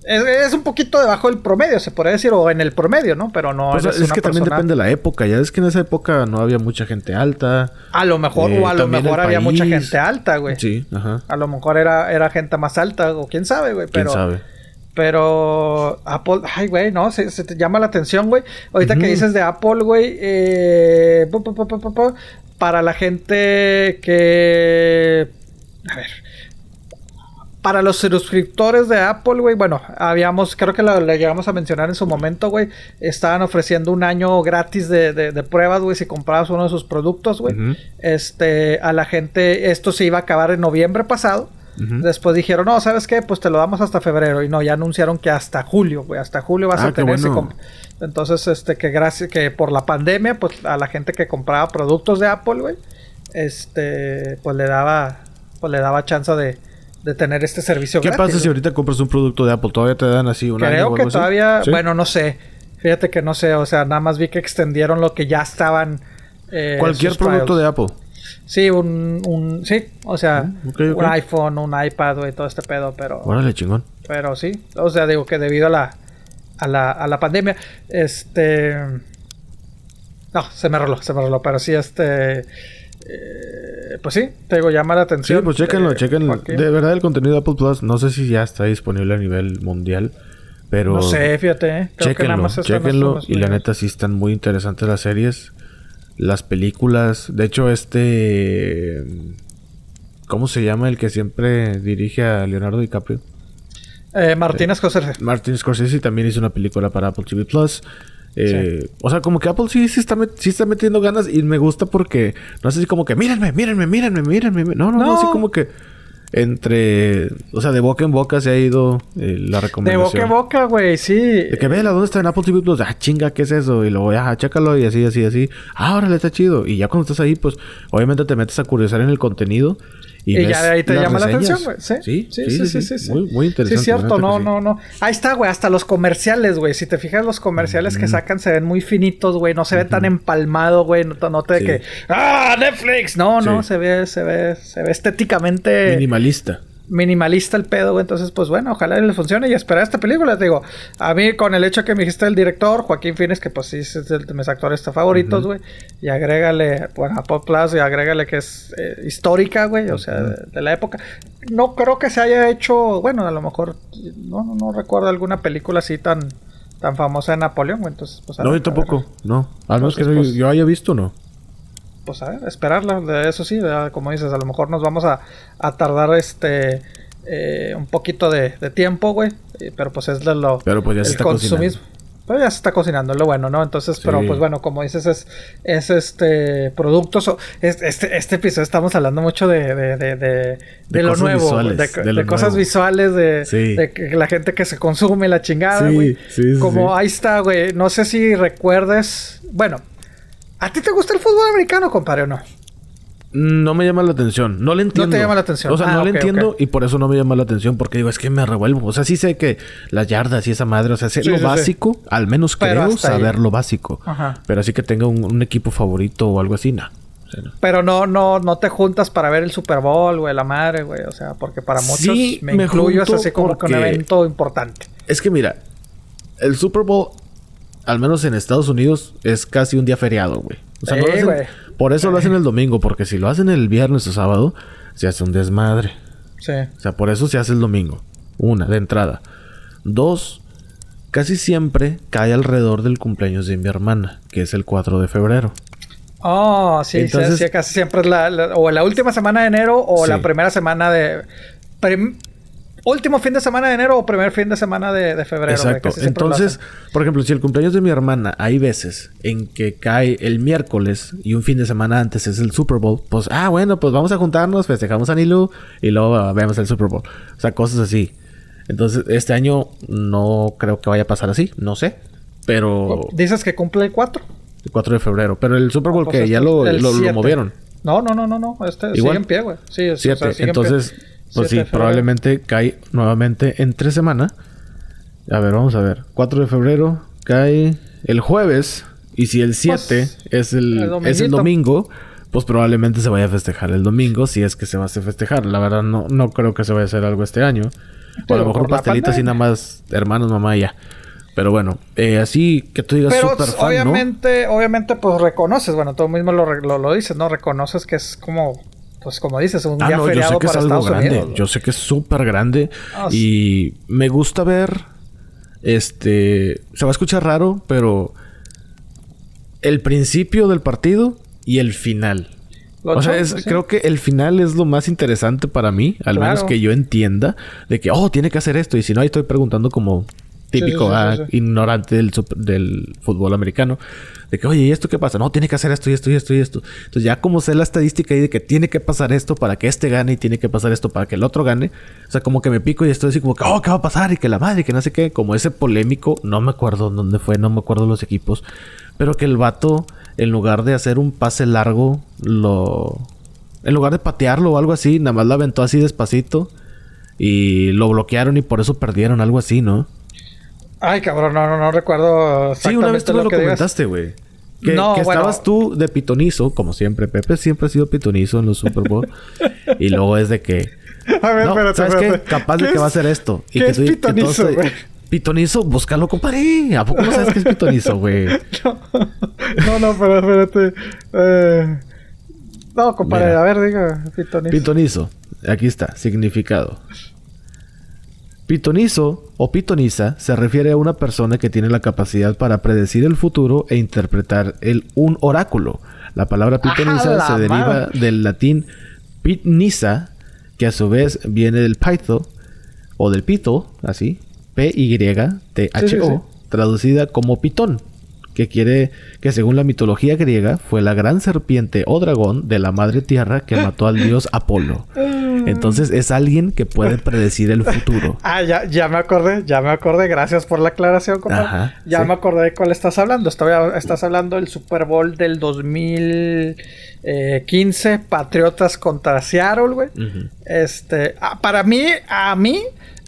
Es, es un poquito debajo del promedio, se podría decir, o en el promedio, ¿no? Pero no Pues, eres es una que también depende de la época. Ya es que en esa época no había mucha gente alta. A lo mejor, Eh, o a lo también mejor había mucha gente alta, güey. Sí, ajá. A lo mejor era, era gente más alta, o quién sabe, güey. ¿Quién Pero, sabe? Pero Apple, ay, güey, no, se, se te llama la atención, güey. Ahorita que dices de Apple, güey, eh, para la gente que, a ver, para los suscriptores de Apple, güey, bueno, habíamos, creo que lo, lo llegamos a mencionar en su momento, güey, estaban ofreciendo un año gratis de, de, de pruebas, güey, si comprabas uno de sus productos, güey. Este, a la gente, esto se iba a acabar en noviembre pasado. Después dijeron, no, ¿sabes qué? Pues te lo damos hasta febrero. Y no, ya anunciaron que hasta julio, güey. Hasta julio vas Ah, a tener bueno. Entonces, este, que gracias, que por la pandemia, pues a la gente que compraba productos de Apple, güey, este, pues le daba, pues le daba chance de, de tener este servicio ¿Qué gratis. pasa si ahorita compras un producto de Apple? ¿Todavía te dan así un año Creo o que así? todavía, ¿Sí? bueno, no sé. Fíjate que no sé, o sea, nada más vi que extendieron lo que ya estaban. eh, Cualquier producto trials. de Apple. Sí, un, un, sí, o sea, ok. un iPhone, un iPad, güey, todo este pedo, pero, Órale, chingón. pero sí, o sea, digo que debido a la, a la, a la pandemia, este, no, se me roló, se me roló, pero sí, este, eh, pues sí, te digo, llama la Sí, atención. pues chéquenlo, chéquenlo. Joaquín. De verdad, el contenido de Apple Plus, no sé si ya está disponible a nivel mundial, pero... No sé, fíjate, eh, creo que nada Chéquenlo, más Y la neta sí están muy interesantes las series. Las películas. De hecho, este... ¿Cómo se llama el que siempre dirige a Leonardo DiCaprio? Eh, Martínez Scorsese. Martin Scorsese también hizo una película para Apple TV Plus. Eh, O sea, como que Apple sí, sí, está sí está metiendo ganas y me gusta porque no es así como que mírenme, mírenme, mírenme, mírenme. No, no, no, No. así como que entre, o sea, de boca en boca se ha ido eh, la De recomendación. boca a boca, güey, sí. De que vela, ¿dónde está en Apple TV Plus? Ah, chinga, ¿qué es eso? Y luego, ah, chécalo y así, así, así. Ah, órale, está chido. Y ya cuando estás ahí, pues, obviamente te metes a curiosar en el contenido. Y, Y, ves ya de ahí te llama la reseñas. atención, güey. ¿Sí? Sí, sí, sí, sí, sí. Muy, muy interesante. Sí, cierto, la no, no, no. Ahí está, güey, hasta los comerciales, güey. Si te fijas, los comerciales que sacan se ven muy finitos, güey. No se ve tan empalmado, güey. No, te- no te de Sí. que, ¡ah, Netflix! No, no, Sí. se ve, se ve, se ve estéticamente Minimalista. Minimalista el pedo, güey. Entonces, pues bueno, ojalá le funcione y esperar esta película. Te digo, a mí con el hecho que me dijiste el director, Joaquín Phoenix, que pues sí es de mis actores favoritos, güey. Y agrégale, bueno, a Pop Plus y agrégale que es eh, histórica, güey, o sea, de, de la época. No creo que se haya hecho, bueno, a lo mejor, no, no, no recuerdo alguna película así tan, tan famosa de Napoleón, güey. Entonces, pues a No, ver, yo tampoco. No. Al menos que pues- yo haya visto, no. Pues a ver, esperarla. Eso sí, como dices, a lo mejor nos vamos a, a tardar este eh, un poquito de, de tiempo, güey. eh, Pero pues es de lo Pero pues ya se el está consumismo. Pero ya se está cocinando, lo bueno, ¿no? Entonces, Sí. pero pues bueno, como dices, es, es este productos. es- este, este episodio estamos hablando mucho de, de, de, de, de lo nuevo, visuales, de, lo cosas nuevo. visuales, de, Sí. de que la gente que se consume la chingada, güey. sí, como ahí está, güey. No sé si recuerdes. Bueno, ¿a ti te gusta el fútbol americano, compadre, o no? No me llama la atención. No le entiendo. llama la atención. O sea, Ah, no le ok, entiendo y por eso no me llama la atención. Porque digo, es que me revuelvo. O sea, sí sé que las yardas y esa madre, o sea, sé Sí, lo sí, sí. básico. Al menos Pero creo ahí. saber lo básico. Ajá. Pero así que tenga un, un equipo favorito o algo así, no. O sea, no. Pero no, no, no te juntas para ver el Super Bowl, güey, la madre, güey. O sea, porque para muchos me, me incluyo, es así como que un evento importante. Es que mira, el Super Bowl al menos en Estados Unidos, es casi un día feriado, güey. O sea, no lo hacen- güey. por eso lo hacen el domingo, porque si lo hacen el viernes o sábado, se hace un desmadre. Sí. O sea, por eso se hace el domingo. Una, de entrada. Dos, casi siempre cae alrededor del cumpleaños de mi hermana, que es el 4 de febrero. Oh, sí, sí, Entonces- sí, casi siempre es la, la- o la última semana de enero o Sí. la primera semana de... prim- último fin de semana de enero o primer fin de semana de, de febrero. Exacto. Entonces, por ejemplo, si el cumpleaños de mi hermana hay veces en que cae el miércoles y un fin de semana antes es el Super Bowl, pues, ah, bueno, pues vamos a juntarnos, festejamos a Nilu y luego ah, vemos el Super Bowl. O sea, cosas así. Entonces, este año no creo que vaya a pasar así, no sé. Pero Dices que cumple el 4. el 4 de febrero. Pero el Super Bowl Pues que este- ya lo, el lo- lo movieron. No, no, no, no, no. Este Igual. sigue en pie, güey. Sí, es- o sea, 7. sigue en pie. Pues 7 sí, probablemente cae nuevamente entre semana. A ver, vamos a ver. 4 de febrero cae el jueves. Y si el 7 es, el, el es el domingo, pues probablemente se vaya a festejar el domingo. Si es que se va a hacer festejar. La verdad, no, no creo que se vaya a hacer algo este año. O a lo mejor por la pastelito así nada más hermanos, mamá y ya. Pero bueno, eh, así que tú digas Pero súper fan, ¿no? obviamente, obviamente, pues reconoces, bueno, tú mismo lo, lo dices, ¿no? Reconoces que es como, pues como dices, un Ah, día no, yo sé que es algo Estados grande. Unidos. yo sé que es súper grande. Ah, y me gusta ver. Este. Se va a escuchar raro, pero. El principio del partido y el final. Lo o sea, es- sí. creo que el final es lo más interesante para mí. Al Claro. menos que yo entienda. De que, oh, tiene que hacer esto. Y si no, ahí estoy preguntando como típico, sí, sí, ah, sí, ignorante del, del fútbol americano. De que, oye, ¿y esto qué pasa? No, tiene que hacer esto y esto y esto y esto. Entonces, ya como sé la estadística ahí de que tiene que pasar esto para que este gane y tiene que pasar esto para que el otro gane. O sea, como que me pico y estoy así como que, oh, ¿qué va a pasar? Y que la madre, que no sé qué. Como ese polémico, no me acuerdo dónde fue, no me acuerdo los equipos. Pero que el vato, en lugar de hacer un pase largo, lo. En lugar de patearlo o algo así, nada más lo aventó así despacito. Y lo bloquearon y por eso perdieron, algo así, ¿no? Ay, cabrón, no, no, no recuerdo Sí, una vez exactamente tú me lo lo que comentaste, güey. Que, No, que bueno. estabas tú de pitonizo, como siempre. Pepe siempre ha sido pitonizo en los Super Bowl. y luego es de que... A ver, no, espérate, ¿sabes espérate. qué? Capaz de ¿Qué que va a hacer esto. qué que es tú- que pitonizo, todos- güey? Pitonizo, búscalo, compadre. ¿A poco no sabes qué es pitonizo, güey? No, no, pero espérate. Eh... No, compadre, Mira. a ver, diga, pitonizo. Pitonizo. Aquí está, significado. Pitonizo o pitoniza se refiere a una persona que tiene la capacidad para predecir el futuro e interpretar el, un oráculo. La palabra pitoniza se deriva del latín pitnisa, que a su vez viene del pytho o del pito, así, P-Y-T-H-O, Sí, sí, sí. traducida como pitón, que quiere que según la mitología griega fue la gran serpiente o dragón de la madre tierra que mató al dios Apolo. Entonces es alguien que puede predecir el futuro. Ah, ya, ya me acordé, ya me acordé. Gracias por la aclaración, compadre. Ajá, ya sí. me acordé de cuál estás hablando. Estoy, estás hablando del Super Bowl del 2015, Patriotas contra Seattle, güey. Este, ah, para mí, a mí,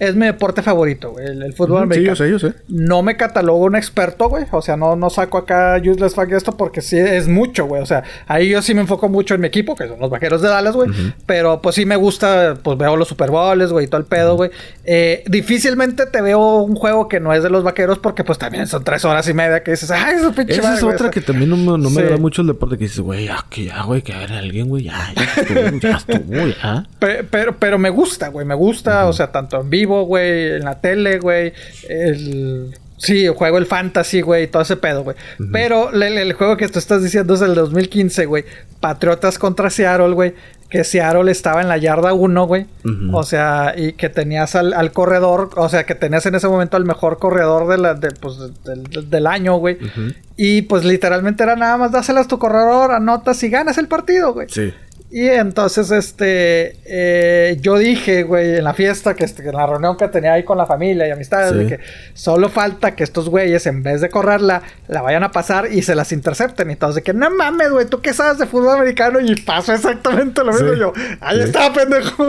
es mi deporte favorito, güey, el, el fútbol Ujú, sí, americano. yo sé, yo sé. No me catalogo un experto, güey. O sea, no, no saco acá useless fact de esto porque sí es mucho, güey. O sea, ahí yo sí me enfoco mucho en mi equipo, que son los vaqueros de Dallas, güey. Pero pues sí me gusta, pues veo los Super Bowls, güey, y todo el pedo, güey. Eh, difícilmente te veo un juego que no es de los vaqueros porque pues también son tres horas y media que dices, ay, eso pinche Esa madre, es otra que también no, me- no me Sí. agrada mucho el deporte que dices, güey, ya, que ya, güey, que haga alguien, güey, ya, ya estuvo, ya estuvo, ya. Pe- Pero, pero me gusta, güey, me gusta, o sea, tanto en vivo, güey, en la tele, güey, el... Sí, juego el fantasy, güey, todo ese pedo, güey. Pero el, el juego que tú estás diciendo es el 2015, güey. Patriotas contra Seattle, güey. Que Seattle estaba en la yarda 1, güey. O sea, y que tenías al, al corredor, o sea, que tenías en ese momento al mejor corredor de la, de, pues, del, del- del año, güey. Y pues literalmente era nada más dáselas tu corredor, anotas y ganas el partido, güey. Sí. Y entonces, este, eh, yo dije, güey, en la fiesta, que, este, en la reunión que tenía ahí con la familia y amistades, Sí. de que solo falta que estos güeyes, en vez de correrla, la vayan a pasar y se las intercepten. Y todos de que, no mames, güey, ¿tú qué sabes de fútbol americano? Y pasó exactamente lo mismo. Sí. Yo, ahí Sí. está, pendejo.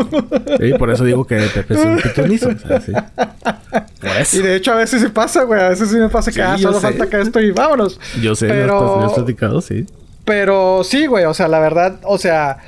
Sí, por eso digo que Pepe es un pitonizo. o sea, sí. Por eso. y de hecho, a veces sí pasa, güey. A veces sí me pasa que ah, solo sé. falta que esto y vámonos. Yo sé, pero... me has platicado, sí. Pero sí, güey, o sea, la verdad, o sea,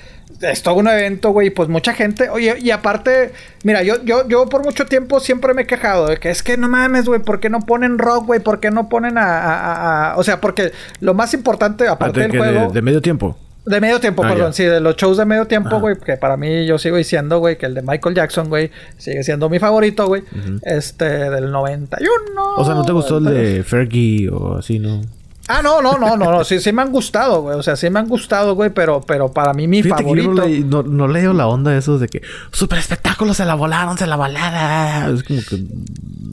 es todo un evento, güey, pues mucha gente, oye, y aparte, mira, yo, yo, yo por mucho tiempo siempre me he quejado de que es que no mames, güey, ¿por qué no ponen rock, güey? ¿Por qué no ponen a, o sea, porque lo más importante, aparte del juego... De, medio tiempo. De medio tiempo, ah, perdón, sí, de los shows de medio tiempo, güey, que para mí yo sigo diciendo, güey, que el de Michael Jackson, güey, sigue siendo mi favorito, güey, este, del 91. O sea, ¿no te gustó el de Fergie o así, no? Ah, no, no, no, no, no. Sí, sí me han gustado, güey. O sea, sí me han gustado, güey, pero, pero para mí mi favorito. no, leo la onda de esos de que super espectáculo se la volaron, se la balada. Es como que.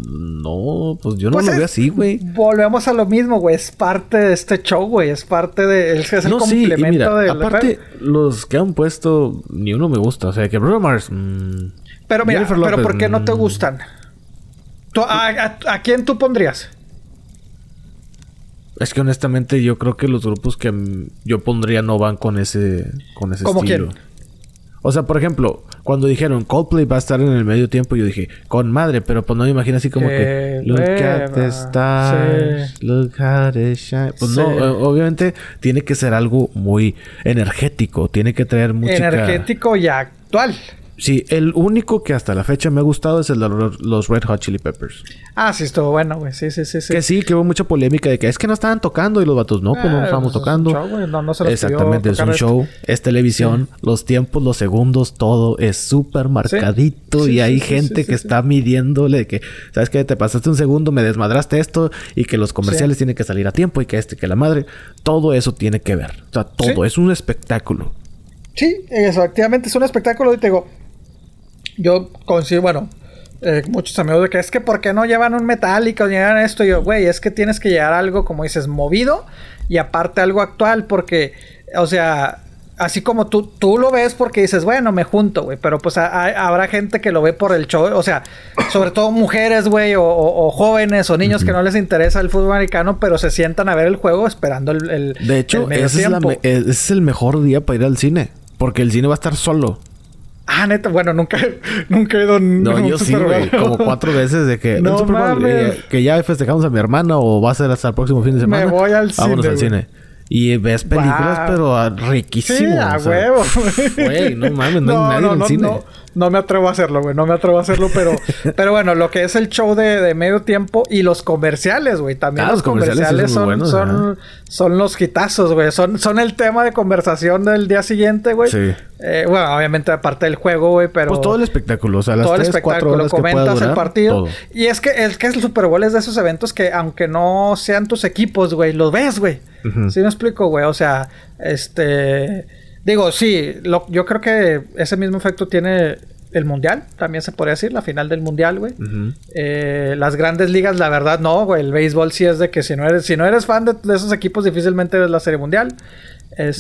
No, pues yo no pues lo veo así, güey. Volvemos a lo mismo, güey. Es parte de este show, güey. Es parte de. Es, es el complemento de. Aparte, los que han puesto, ni uno me gusta. O sea, que Bruno Mars. Mmm, pero mira, pero ¿por qué no te mm. gustan? a quién tú pondrías? Es que honestamente yo creo que los grupos que yo pondría no van con ese, con ese estilo. O sea, por ejemplo, cuando dijeron Coldplay va a estar en el medio tiempo, yo dije, con madre, pero pues no me imagino así como que Look at the stars, look at the shine. Pues no, obviamente tiene que ser algo muy energético, tiene que traer música energético y actual. Sí, el único que hasta la fecha me ha gustado es el de los Red Hot Chili Peppers. Ah, sí, estuvo bueno, güey. Sí, sí, sí, sí. Que sí, que hubo mucha polémica de que es que no estaban tocando y los vatos no, pues no ah, estábamos pues tocando. Es un show, no, no se los Exactamente, es un show, es televisión, los tiempos, los segundos, todo es súper marcadito y hay gente que está midiéndole que, ¿sabes qué? Te pasaste un segundo, me desmadraste esto y que los comerciales tienen que salir a tiempo y que este, que la madre. Todo eso tiene que ver. O sea, todo es un espectáculo. Sí, efectivamente es un espectáculo y te digo, yo consigo, bueno, eh, muchos amigos de que es que ¿por qué no llevan un metálico? Llevan esto. Y yo, güey, es que tienes que llevar algo, como dices, movido y aparte algo actual, porque, o sea, así como tú, tú lo ves porque dices, bueno, me junto, güey, pero pues habrá gente que lo ve por el show, o sea, sobre todo mujeres, güey, o, jóvenes o niños que no les interesa el fútbol americano, pero se sientan a ver el juego esperando el... de hecho, ese, es el mejor día para ir al cine, porque el cine va a estar solo. Ah, neta, bueno, nunca, nunca he ido No, yo sí, güey. Como cuatro veces de que. No, eh, que ya festejamos a mi hermana o va a ser hasta el próximo fin de semana. Me voy al cine. Vámonos al cine. Y ves películas, pero riquísimas. Sí, a huevo. Güey, no mames, no, hay nadie en el cine. No me atrevo a hacerlo, güey. No me atrevo a hacerlo, pero... pero bueno, lo que es el show de, medio tiempo y los comerciales, güey. También ah, los, comerciales, son, son, son, los hitazos, güey. Son, son el tema de conversación del día siguiente, güey. Sí. Eh, bueno, obviamente aparte del juego, güey, pero... Pues todo el espectáculo. O sea, las todo el espectáculo. comentas el partido. Y es que, es que el Super Bowl es de esos eventos que aunque no sean tus equipos, güey, los ves, güey. ¿Sí me explico, güey? O sea, este... Digo, sí, yo creo que ese mismo efecto tiene el mundial, también se podría decir, la final del mundial, güey. Eh, las grandes ligas, la verdad, no, güey. El béisbol sí es de que si no eres, si no eres fan de, de esos equipos, difícilmente ves la serie mundial.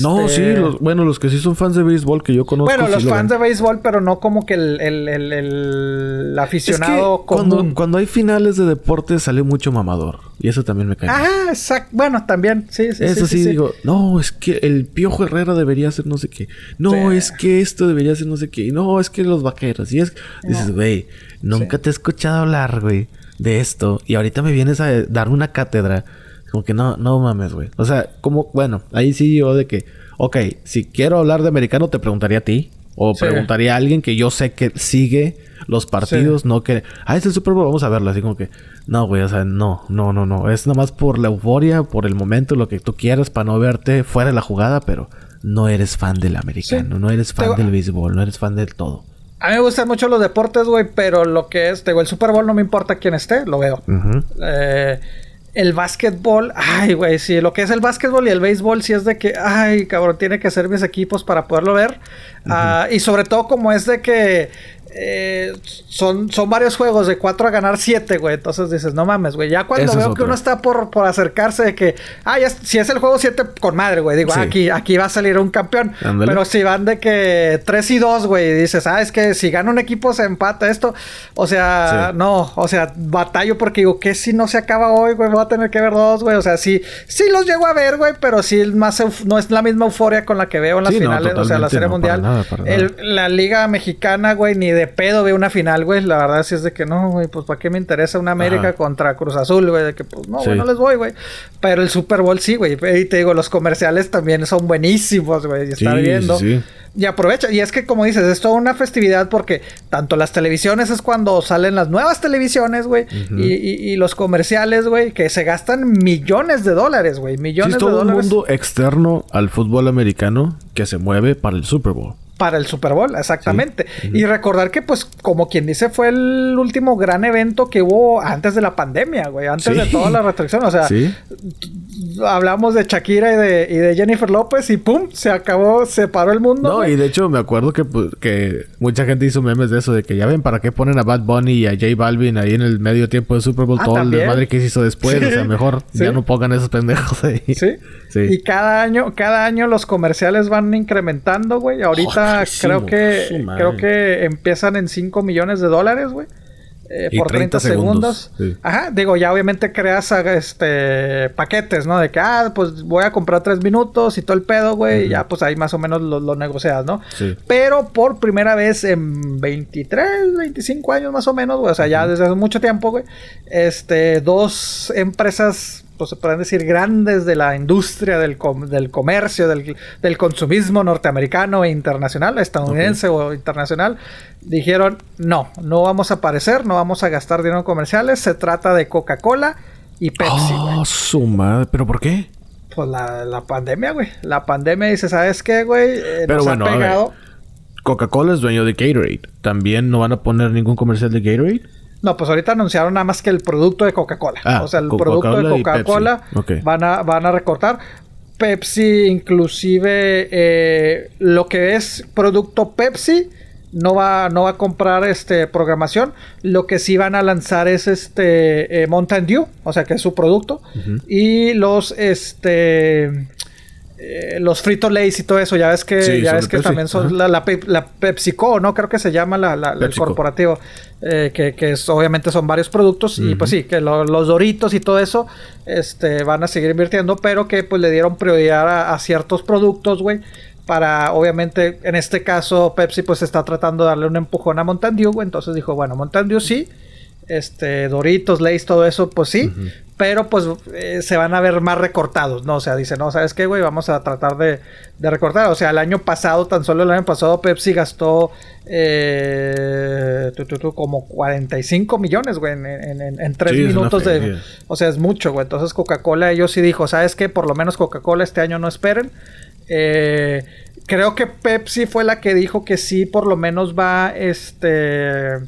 No, sí, este, bueno, los que sí son fans de béisbol que yo conozco. Bueno, los fans de béisbol, pero no como que el, el, el, aficionado Cuando, cuando hay finales de deporte sale mucho mamador. Y eso también me cae. Ah, exacto. Bueno, también, sí, sí. Eso sí, digo, no, es que el Piojo Herrera debería hacer no sé qué. No, es que esto debería ser no sé qué. No, es que los vaqueros. Y es. Dices, güey, nunca te he escuchado hablar, güey, de esto. Y ahorita me vienes a dar una cátedra como que no, no mames, güey. O sea, como, bueno, ahí sí yo de que, ok, si quiero hablar de americano, te preguntaría a ti. O preguntaría a alguien que yo sé que sigue los partidos, no que, ah, es el Super Bowl, vamos a verlo. Así como que, no, güey, o sea, no, no, no, no. Es nada más por la euforia, por el momento, lo que tú quieras para no verte fuera de la jugada, pero no eres fan del americano, no eres fan del béisbol, no eres fan del todo. A mí me gustan mucho los deportes, güey, pero lo que es, digo, el Super Bowl no me importa quién esté, lo veo. eh, el básquetbol, ay, güey, sí, lo que es el básquetbol y el béisbol, sí es de que, ay, cabrón, tiene que ser mis equipos para poderlo ver. Ah, y sobre todo como es de que eh, son, son varios juegos de 4 a ganar 7, güey. Entonces dices, no mames, güey. Ya cuando veo que uno está por, por acercarse de que, ah, ya, si es el juego 7 con madre, güey. Digo, aquí, aquí va a salir un campeón. Pero si van de que 3 y 2, güey, dices, ah, es que si gana un equipo se empata esto. O sea, no, o sea, batallo porque digo, ¿qué si no se acaba hoy, güey? Voy a tener que ver dos, güey. O sea, sí, sí los llego a ver, güey, pero sí más no es la misma euforia con la que veo en las finales, o sea, la Serie Mundial. la Liga Mexicana, güey, ni de de pedo ve una final, güey. La verdad sí es de que no, güey, pues ¿para qué me interesa una América contra Cruz Azul, güey? De que pues no, güey, no les voy, güey. Pero el Super Bowl sí, güey. Y te digo, los comerciales también son buenísimos, güey. Y estar viendo. Y aprovecha. Y es que, como dices, es toda una festividad porque tanto las televisiones es cuando salen las nuevas televisiones, güey. y, los comerciales, güey, que se gastan millones de dólares, güey. Millones sí, es todo un mundo externo al fútbol americano que se mueve para el Super Bowl para el Super Bowl, exactamente. Y recordar que, pues, como quien dice, fue el último gran evento que hubo antes de la pandemia, güey, antes de toda la restricción. O sea, hablamos de Shakira y de, y de, Jennifer López y ¡pum! Se acabó, se paró el mundo. No, y de hecho me acuerdo que, pues, que mucha gente hizo memes de eso, de que ya ven para qué ponen a Bad Bunny y a J Balvin ahí en el medio tiempo de Super Bowl, ah, todo el desmadre que se hizo después. O sea, mejor ya no pongan esos pendejos ahí. Sí. Y cada año, cada año los comerciales van incrementando, güey. Ahorita creo que creo que empiezan en 5 millones de dólares, güey. Eh, por 30, segundos. Ajá, digo, ya obviamente creas este paquetes, ¿no? De que, ah, pues voy a comprar 3 minutos y todo el pedo, güey. Y ya, pues ahí más o menos lo, lo negocias, ¿no? Sí. Pero por primera vez en 23, 25 años más o menos, güey. O sea, ya desde hace mucho tiempo, güey. Este, dos empresas pues, se pueden decir, grandes de la industria del, del comercio, del, consumismo norteamericano e internacional, estadounidense o internacional, dijeron, no, no vamos a aparecer, no vamos a gastar dinero en comerciales, se trata de Coca-Cola y Pepsi. Oh, su madre, ¿pero por qué? Pues la, pandemia, güey. La pandemia dice, ¿sabes qué, güey? Eh, Pero bueno, Coca-Cola es dueño de Gatorade. ¿También no van a poner ningún comercial de Gatorade? No, pues ahorita anunciaron nada más que el producto de Coca-Cola. Ah, o sea, el producto de Coca-Cola van, a, van a recortar. Pepsi, inclusive eh, lo que es producto Pepsi, no va, no va a comprar este programación. Lo que sí van a lanzar es este eh, Mountain Dew, o sea que es su producto. Y los este eh, los fritos Lays y todo eso, ya ves que, ya ves que también son la, la, PepsiCo, ¿no? Creo que se llama la, el corporativo, eh, que, que es, obviamente son varios productos y pues sí, que los Doritos y todo eso este, van a seguir invirtiendo, pero que pues le dieron prioridad a, ciertos productos, güey. Para, obviamente, en este caso, Pepsi pues está tratando de darle un empujón a Mountain Dew, entonces dijo, bueno, Mountain Dew sí, este, Doritos, Lays, todo eso, pues sí, pero pues eh, se van a ver más recortados, ¿no? O sea, dice, no, ¿sabes qué, güey? Vamos a tratar de, recortar. O sea, el año pasado, tan solo el año pasado, Pepsi gastó eh, como 45 millones, güey, en, en, tres minutos de... O sea, es mucho, güey. Entonces Coca-Cola, ellos sí dijo, ¿sabes qué? Por lo menos Coca-Cola este año no esperen. Eh, creo que Pepsi fue la que dijo que sí, por lo menos va, este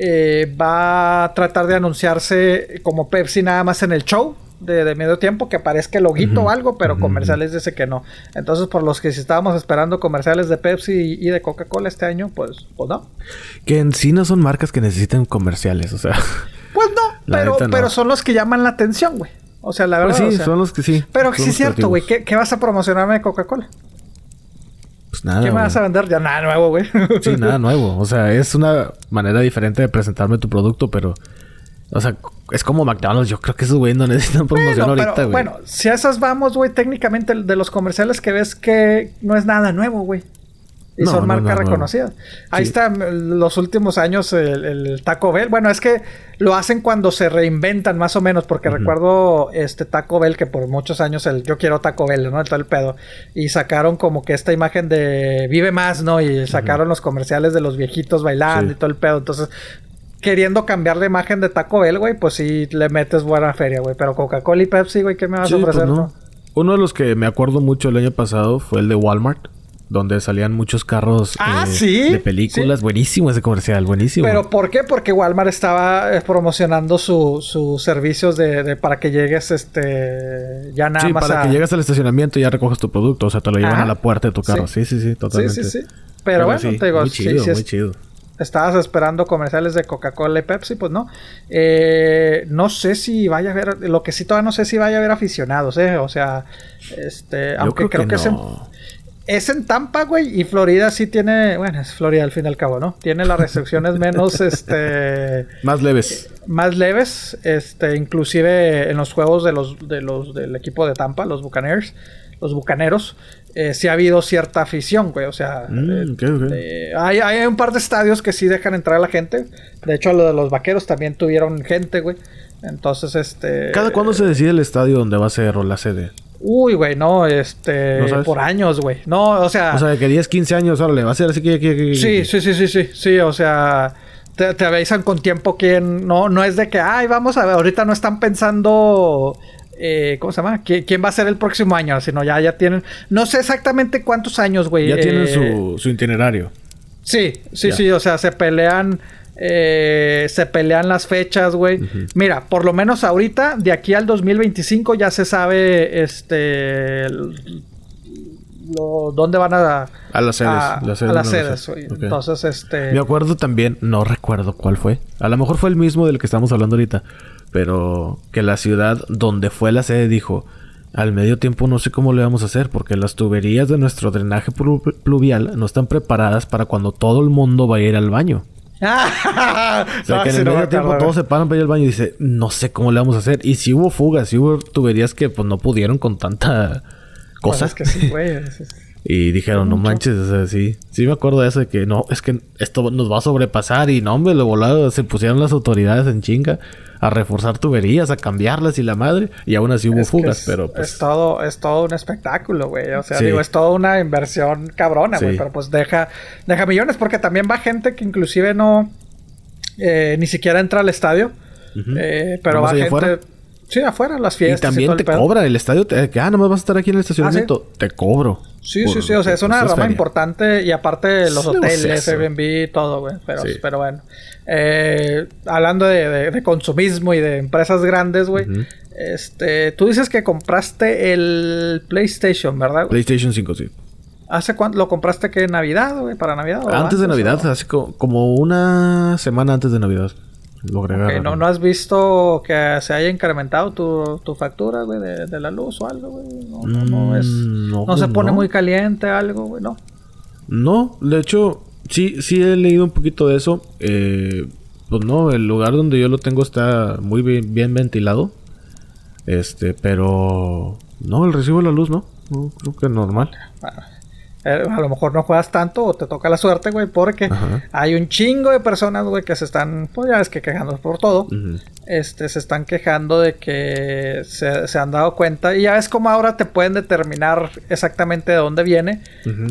eh, va a tratar de anunciarse como Pepsi nada más en el show de, medio tiempo, que aparezca el loguito o algo, pero comerciales dice que no. Entonces, por los que si estábamos esperando comerciales de Pepsi y, de Coca-Cola este año, pues, pues no. Que en sí no son marcas que necesiten comerciales, o sea. Pues no, pero, pero son los que llaman la atención, güey. O sea, la pues verdad. sí, son los que sí. Pero sí es cierto, güey. ¿Qué, ¿Qué, vas a promocionarme de Coca-Cola? Pues nada. ¿Qué me vas a vender? Ya nada nuevo, güey. sí, nada nuevo. O sea, es una manera diferente de presentarme tu producto, pero. O sea, es como McDonald's. Yo creo que esos güey no necesitan promoción ahorita, güey. Bueno, si a esas vamos, güey, técnicamente de los comerciales que ves que no es nada nuevo, güey. Y son marcas reconocidas. Ahí está los últimos años el, Taco Bell. Bueno, es que lo hacen cuando se reinventan más o menos, porque recuerdo este Taco Bell que por muchos años el yo quiero Taco Bell, ¿no? El todo el pedo. Y sacaron como que esta imagen de Vive Más, ¿no? Y sacaron los comerciales de los viejitos bailando y todo el pedo. Entonces, queriendo cambiar la imagen de Taco Bell, güey, pues sí le metes buena feria, güey. Pero Coca-Cola y Pepsi, güey, ¿qué me vas a pues ofrecer, Uno de los que me acuerdo mucho el año pasado fue el de Walmart donde salían muchos carros ah, eh, de películas. Buenísimo ese comercial, buenísimo. ¿Pero por qué? Porque Walmart estaba eh, promocionando sus servicios de, para que llegues este ya nada sí, más para que llegues al estacionamiento y ya recoges tu producto, o sea, te lo llevan a la puerta de tu carro. Sí, sí, sí, totalmente. Sí, sí, sí. Pero, bueno, te digo, muy chido, muy chido. Estabas esperando comerciales de Coca-Cola y Pepsi, pues no. Eh, no sé si vaya a haber, lo que sí todavía no sé si vaya a haber aficionados, ¿eh? O sea, este, aunque creo, que, es es en Tampa, güey, y Florida sí tiene, bueno, es Florida al fin y al cabo, ¿no? Tiene las restricciones menos, este... Más leves. Más leves, este, inclusive en los juegos de los, de los, del equipo de Tampa, los Buccaneers, los Bucaneros, eh, sí ha habido cierta afición, güey, o sea... Mm, eh, hay, hay, un par de estadios que sí dejan entrar a la gente, de hecho, lo de los Vaqueros también tuvieron gente, güey. Entonces, este... ¿Cada cuándo se decide el estadio donde va a ser o la sede? Uy, güey, no, este, por años, güey. No, o sea... O sea, que 10, 15 años, ahora le va a ser así que... que, sí, sí, sí, sí, sí, sí, o sea... Te, te, avisan con tiempo quién... No, no es de que, ay, vamos a ver, ahorita no están pensando... Eh, ¿Cómo se llama? ¿Quién, va a ser el próximo año? Sino ya, ya tienen... No sé exactamente cuántos años, güey. Ya tienen su, su itinerario. Sí, sí, sí, o sea, se pelean eh, se pelean las fechas, güey. Mira, por lo menos ahorita, de aquí al 2025 ya se sabe, este, dónde van a... A las sedes. A, las sedes, güey. Entonces, este... Me acuerdo también, no recuerdo cuál fue. A lo mejor fue el mismo del que estamos hablando ahorita. Pero que la ciudad donde fue la sede dijo... Al medio tiempo no sé cómo le vamos a hacer porque las tuberías de nuestro drenaje pluvial no están preparadas para cuando todo el mundo vaya a ir al baño. O sea, que en el medio tiempo todos se paran para ir al baño y dice, no sé cómo le vamos a hacer. Y si hubo fugas, si hubo tuberías que pues no pudieron con tanta cosa. que sí, güey. Y dijeron, no manches, o sea, sí. Sí me acuerdo de eso de que no, es que esto nos va a sobrepasar. Y no, hombre, lo volado se pusieron las autoridades en chinga a reforzar tuberías, a cambiarlas y la madre. Y aún así hubo fugas, pero pues... Es todo, es todo un espectáculo, güey. O sea, digo, es toda una inversión cabrona, güey. Pero pues deja, deja millones porque también va gente que inclusive no... Eh, ni siquiera entra al estadio. eh, pero va gente... Afuera? Sí, afuera, las fiestas. Y también te cobra el estadio. Te, ah, no me vas a estar aquí en el estacionamiento. ¿Ah, te cobro. Sí, sí, sí. O sea, es una rama importante. Y aparte, los hoteles, Airbnb, todo, güey. Pero, pero bueno. Eh, hablando de, consumismo y de empresas grandes, güey. Este, tú dices que compraste el PlayStation, ¿verdad? PlayStation 5, sí. ¿Hace cuánto lo compraste que Navidad, güey? ¿Para Navidad? antes, de Navidad, así como, una semana antes de Navidad. Okay, ¿no, ¿no, has visto que se haya incrementado tu, tu factura, güey, de, la luz o algo, güey? No, no, no, es, mm, no, se pone muy caliente algo, güey, ¿no? No, de hecho, sí, sí he leído un poquito de eso. Eh, pues no, el lugar donde yo lo tengo está muy bien, ventilado. Este, pero no, el recibo de la luz no. no creo que es normal. Eh, a lo mejor no juegas tanto o te toca la suerte, güey, porque hay un chingo de personas, güey, que se están, pues ya es que quejando por todo. Este, se están quejando de que se, han dado cuenta. Y ya ves como ahora te pueden determinar exactamente de dónde viene.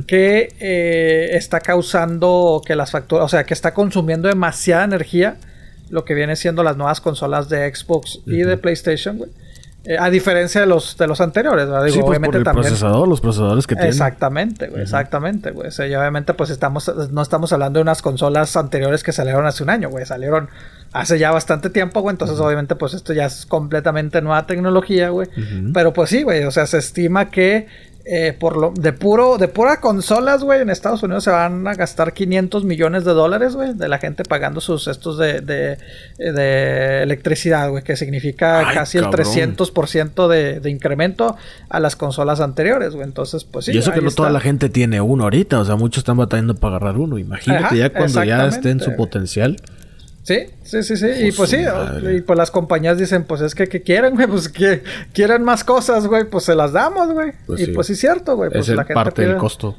Que eh, está causando que las facturas, o sea, que está consumiendo demasiada energía. Lo que viene siendo las nuevas consolas de Xbox y de PlayStation, güey. Eh, a diferencia de los, de los anteriores, ¿verdad? Digo, sí, pues obviamente por el procesador, los procesadores que tienen. Exactamente, güey, exactamente, güey. O sea, y obviamente pues estamos, no estamos hablando de unas consolas anteriores que salieron hace un año, güey. Salieron hace ya bastante tiempo, güey. Entonces, obviamente, pues esto ya es completamente nueva tecnología, güey. Pero pues sí, güey. O sea, se estima que eh, por lo, de puro, de pura consolas, güey, en Estados Unidos se van a gastar 500 millones de dólares, güey, de la gente pagando sus estos de, de, de electricidad, güey, que significa casi el 300% de, de incremento a las consolas anteriores, güey. Entonces, pues sí. Y eso que no toda la gente tiene uno ahorita, o sea, muchos están batallando para agarrar uno. Imagínate ya cuando ya esté en su potencial. Sí, sí, sí, sí. y pues sí, y pues las compañías dicen, pues es que, que quieren, güey, pues que quieren más cosas, güey, pues se las damos, güey. Pues y pues sí es cierto, güey. Pues es la parte del costo.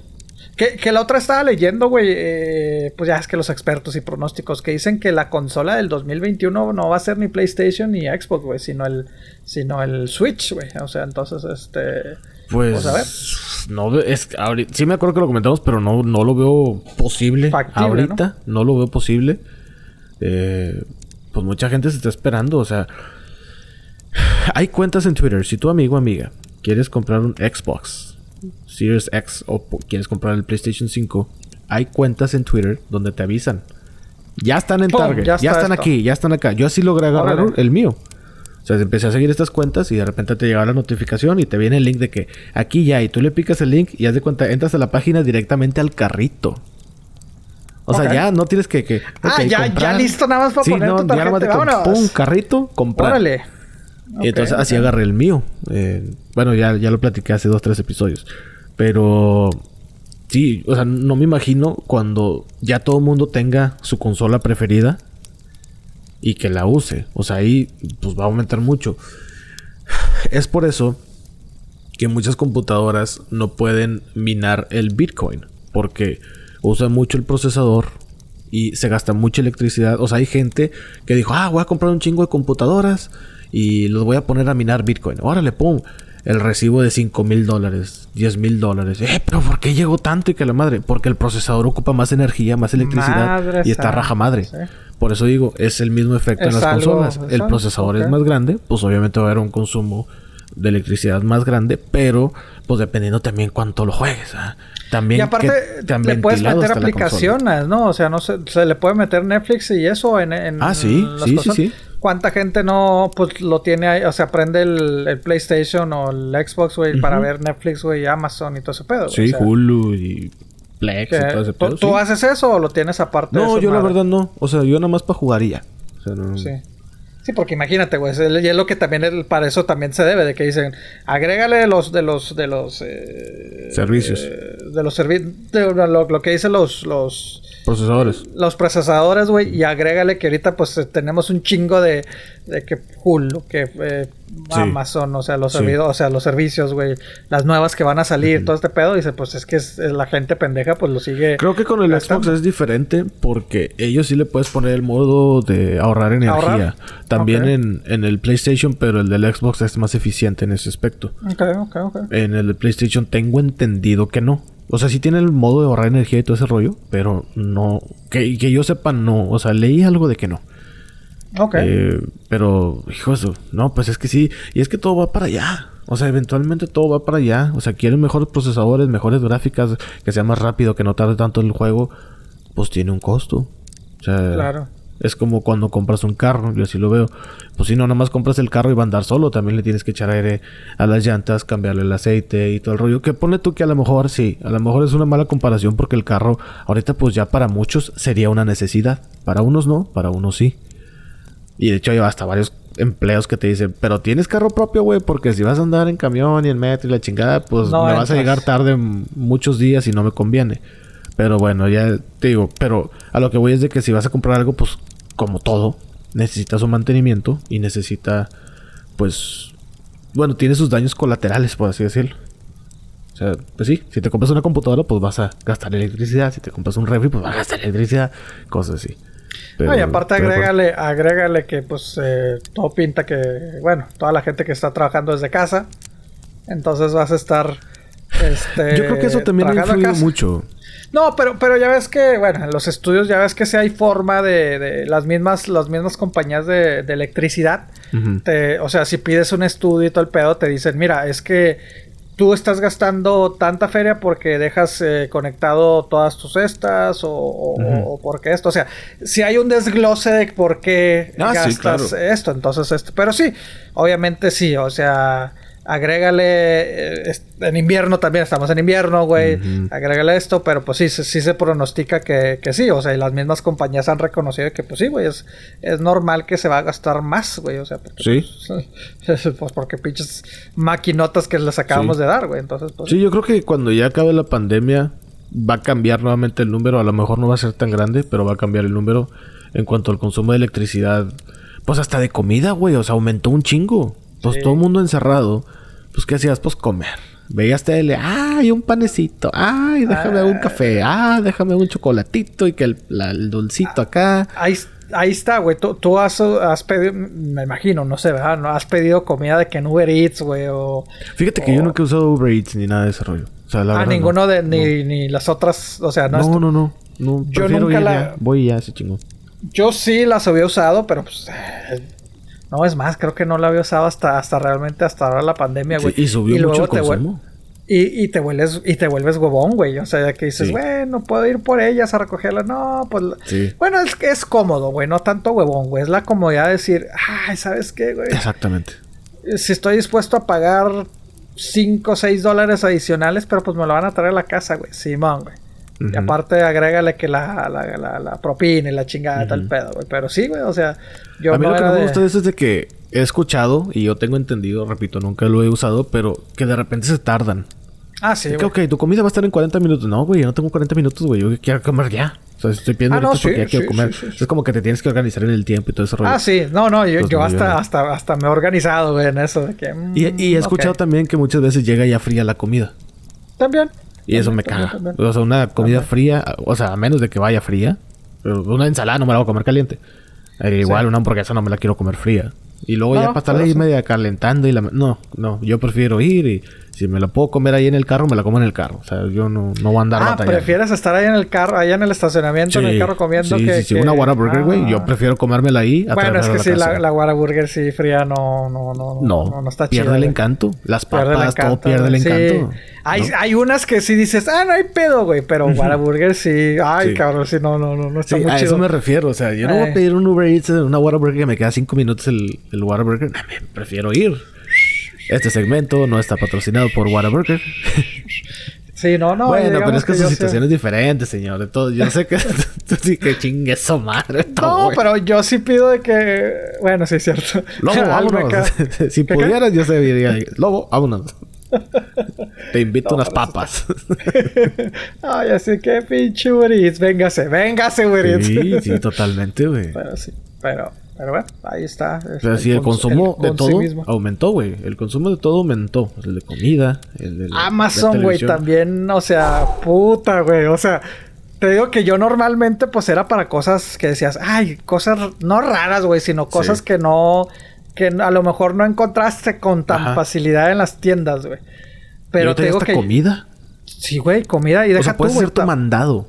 Que, que, la otra estaba leyendo, güey, eh, pues ya es que los expertos y pronósticos que dicen que la consola del 2021 no va a ser ni PlayStation ni Xbox, güey, sino el, sino el Switch, güey. O sea, entonces, este... Pues, a ver. no es sí me acuerdo que lo comentamos, pero no, no lo veo posible ahorita, ¿no? no lo veo posible eh, pues mucha gente se está esperando. O sea, hay cuentas en Twitter. Si tu amigo o amiga quieres comprar un Xbox Series X o quieres comprar el PlayStation 5, hay cuentas en Twitter donde te avisan. Ya están en Target, ya, están aquí, ya están acá. Yo así logré agarrar el mío. O sea, empecé a seguir estas cuentas y de repente te llega la notificación y te viene el link de que aquí ya, y tú le picas el link y haz de cuenta, entras a la página directamente al carrito. O sea, ya no tienes que. que ah, ya, ya listo, nada más para poner tu tarjeta. Ya nada pum, carrito, comprar. Órale. Y entonces así agarré el mío. Eh, bueno, ya, ya lo platiqué hace dos, tres episodios. Pero sí, o sea, no me imagino cuando ya todo el mundo tenga su consola preferida y que la use. O sea, ahí pues va a aumentar mucho. Es por eso que muchas computadoras no pueden minar el Bitcoin. Porque usa mucho el procesador y se gasta mucha electricidad. O sea, hay gente que dijo, ah, voy a comprar un chingo de computadoras y los voy a poner a minar Bitcoin. Órale, pum. el recibo de 5 mil dólares, 10 mil dólares. Eh, pero ¿por qué llegó tanto y que la madre? Porque el procesador ocupa más energía, más electricidad y está raja madre. Por eso digo, es el mismo efecto en las consolas. El procesador es más grande, pues obviamente va a haber un consumo de electricidad más grande, pero pues dependiendo también cuánto lo juegues. ¿ah? También y aparte le puedes meter aplicaciones, ¿no? O sea, no se, se, le puede meter Netflix y eso en, en Ah, sí, sí, sí, sí. ¿Cuánta gente no pues lo tiene ahí? O sea, prende el, PlayStation o el Xbox, güey, para ver Netflix, güey, Amazon y todo ese pedo. Sí, Hulu y Plex y todo ese pedo. ¿Tú, haces eso o lo tienes aparte no, de yo la verdad no. O sea, yo nada más para jugaría. O sea, no... Sí. Sí, porque imagínate, güey, y es lo que también para eso también se debe, de que dicen, agrégale los de los de los eh, servicios. de los servicios, lo, lo, que dicen los los Procesadores. Los procesadores, güey. Y agrégale que ahorita pues eh, tenemos un chingo de, de que Hulu, que eh, Amazon, o sea, los o sea, los servicios, güey. Las nuevas que van a salir, todo este pedo. Dice, pues es que es, la gente pendeja, pues lo sigue. Creo que con el Xbox es diferente porque ellos sí le puedes poner el modo de ahorrar energía. También en, en, el PlayStation, pero el del Xbox es más eficiente en ese aspecto. Ok, ok, ok. En el PlayStation tengo entendido que no. O sea, sí tiene el modo de ahorrar energía y todo ese rollo, pero no. Que, que yo sepa, no. O sea, leí algo de que no. Ok. Eh, pero, hijo eso, no, pues es que sí. Y es que todo va para allá. O sea, eventualmente todo va para allá. O sea, quieren mejores procesadores, mejores gráficas, que sea más rápido, que no tarde tanto el juego. Pues tiene un costo. O sea, claro. Es como cuando compras un carro, yo así lo veo. Pues si no, nada más compras el carro y va a andar solo, también le tienes que echar aire a las llantas, cambiarle el aceite y todo el rollo. Que pone tú que a lo mejor sí, a lo mejor es una mala comparación porque el carro ahorita pues ya para muchos sería una necesidad. Para unos no, para unos sí. Y de hecho hay hasta varios empleos que te dicen, pero tienes carro propio, güey, porque si vas a andar en camión y en metro y la chingada, pues me vas a llegar tarde muchos días y no me conviene. Pero bueno, ya te digo, pero a lo que voy es de que si vas a comprar algo, pues como todo, necesita su mantenimiento y necesita, pues, bueno, tiene sus daños colaterales, por así decirlo. O sea, pues sí, si te compras una computadora, pues vas a gastar electricidad. Si te compras un refri, pues vas a gastar electricidad. Cosas así. Pero, y aparte agrégale, agrégale que pues eh, todo pinta que, bueno, toda la gente que está trabajando desde casa, entonces vas a estar... Este, Yo creo que eso también ha influido mucho. No, pero, pero ya ves que, bueno, en los estudios ya ves que si hay forma de, de las mismas, las mismas compañías de, de electricidad. o sea, si pides un estudio y todo el pedo, te dicen, mira, es que tú estás gastando tanta feria porque dejas eh, conectado todas tus cestas o, o, porque esto. O sea, si hay un desglose de por qué ah, gastas esto, entonces esto. Pero sí, obviamente sí, o sea agrégale, eh, en invierno también, estamos en invierno, güey, agrégale esto, pero pues sí, sí se pronostica que, que, sí, o sea, y las mismas compañías han reconocido que pues sí, güey, es, es normal que se va a gastar más, güey, o sea, porque, sí. Pues, pues, porque pinches maquinotas que les acabamos de dar, güey, entonces pues... Sí, yo creo que cuando ya acabe la pandemia va a cambiar nuevamente el número, a lo mejor no va a ser tan grande, pero va a cambiar el número en cuanto al consumo de electricidad, pues hasta de comida, güey, o sea, aumentó un chingo. Pues todo el mundo encerrado pues ¿qué hacías? Pues comer. Veías tele, ay, un panecito, ay, déjame un café, ah, déjame un chocolatito y que el, dulcito acá. Ahí, ahí está, güey. Tú, has, pedido, me imagino, no sé, ¿verdad? ¿No has pedido comida de que en Uber Eats, güey? O, Fíjate que yo nunca he usado Uber Eats ni nada de ese rollo. O sea, la ah, ninguno de, ni, ni, las otras, o sea, no. No, no, no, no. Yo nunca la. Voy ya, ese chingón. Yo sí las había usado, pero pues. Eh, no, es más, creo que no la había usado hasta, hasta realmente hasta ahora la pandemia, güey. y subió mucho el consumo. Y, y, te vuelves, y te vuelves huevón, güey. O sea, que dices, bueno, puedo ir por ellas a recogerla. No, pues. Bueno, es que es cómodo, güey. No tanto huevón, güey. Es la comodidad de decir, ay, ¿sabes qué, güey? Exactamente. Si estoy dispuesto a pagar 5 o 6 dólares adicionales, pero pues me lo van a traer a la casa, güey. Simón, güey. Y aparte agrégale que la, la, la, propina y la chingada tal pedo, güey. Pero sí, güey, o sea, yo A mí lo que no me gusta de eso es de que he escuchado, y yo tengo entendido, repito, nunca lo he usado, pero que de repente se tardan. Ah, sí. Que, ok, tu comida va a estar en 40 minutos. No, güey, yo no tengo 40 minutos, güey. Yo quiero comer ya. O sea, estoy pidiendo ah, no, porque ya quiero comer. es como que te tienes que organizar en el tiempo y todo ese rollo. Ah, sí. No, no, yo, yo hasta, hasta, hasta me he organizado, güey, en eso. De que, y, y, he mm, escuchado también que muchas veces llega ya fría la comida. También. Y eso me caga. O sea, una comida fría, o sea, a menos de que vaya fría. Pero una ensalada no me la voy a comer caliente. igual una hamburguesa no me la quiero comer fría. Y luego ya para estar ahí media calentando y la... No, no, yo prefiero ir y si me la puedo comer ahí en el carro, me la como en el carro. O sea, yo no, no voy a andar ah, prefieres estar ahí en el carro, allá en el estacionamiento, en el carro comiendo sí, que... Sí, sí, una Whataburger, güey. Yo ah. prefiero comérmela ahí a Bueno, es que sí, la, la Whataburger sí fría no, no, no, no, no, está chida. Pierde el encanto. Las papas, todo pierde el encanto. Hay, hay unas que sí dices, ah, no hay pedo, güey. Pero Whataburger sí... Ay, cabrón, sí, no, no, no, no está muy a eso me refiero. O sea, yo no voy a pedir un Uber Eats, una Whataburger que me queda cinco minutos el, el Whataburger. Prefiero ir. Este segmento no está patrocinado por Whataburger. Sí, no, no. Bueno, pero es que, su situación es diferente, señor. De todo, yo sé que tú sí que chingue eso madre. No, pero yo sí pido de que. Bueno, sí es cierto. Lobo, vámonos. si pudieras, yo se diría. Lobo, vámonos. Te invito unas papas. Ay, así que pinche Uriz. Véngase, véngase, Uriz. Sí, sí, totalmente, güey. Pero sí, pero. Pero bueno, ahí está. Pero sí, el consumo de todo aumentó, güey. El consumo de todo aumentó. El de comida, el de Amazon, güey, también, o sea, puta, güey. O sea, te digo que yo normalmente, pues, era para cosas que decías, ay, cosas no raras, güey, sino cosas que no, que a lo mejor no encontraste con tan facilidad en las tiendas, güey. Pero te digo que... comida? Sí, güey, comida y deja o sea, puede ser tu mandado.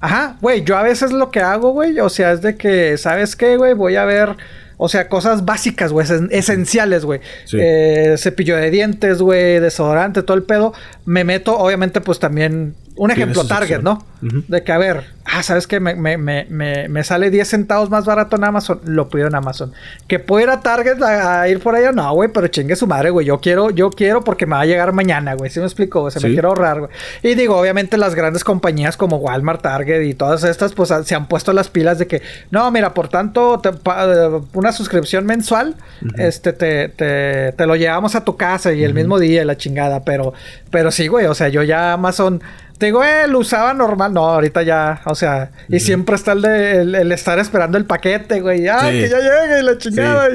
Ajá, güey, yo a veces lo que hago, güey, o sea, es de que, ¿sabes qué, güey? Voy a ver, o sea, cosas básicas, güey, esenciales, güey. Eh, cepillo de dientes, güey, desodorante, todo el pedo. Me meto, obviamente, pues también un ejemplo, Target, ¿no? De que, a ver, ah, ¿sabes qué? Me, me, me, me, sale 10 centavos más barato en Amazon. Lo pido en Amazon. ¿Que puedo ir a Target a, ir por allá? No, güey, pero chingue su madre, güey. Yo quiero, yo quiero porque me va a llegar mañana, güey. ¿Sí me explico? Se me quiero ahorrar, güey. Y digo, obviamente las grandes compañías como Walmart, Target y todas estas, pues se han puesto las pilas de que, no, mira, por tanto, una suscripción mensual, este, te, te, te, lo llevamos a tu casa y el mismo día, la chingada. Pero, pero sí, güey, o sea, yo ya Amazon te digo, eh, lo usaba normal. No, ahorita ya, o sea, y siempre está el de el, estar esperando el paquete, güey. Ah, que ya llegue y la chingada.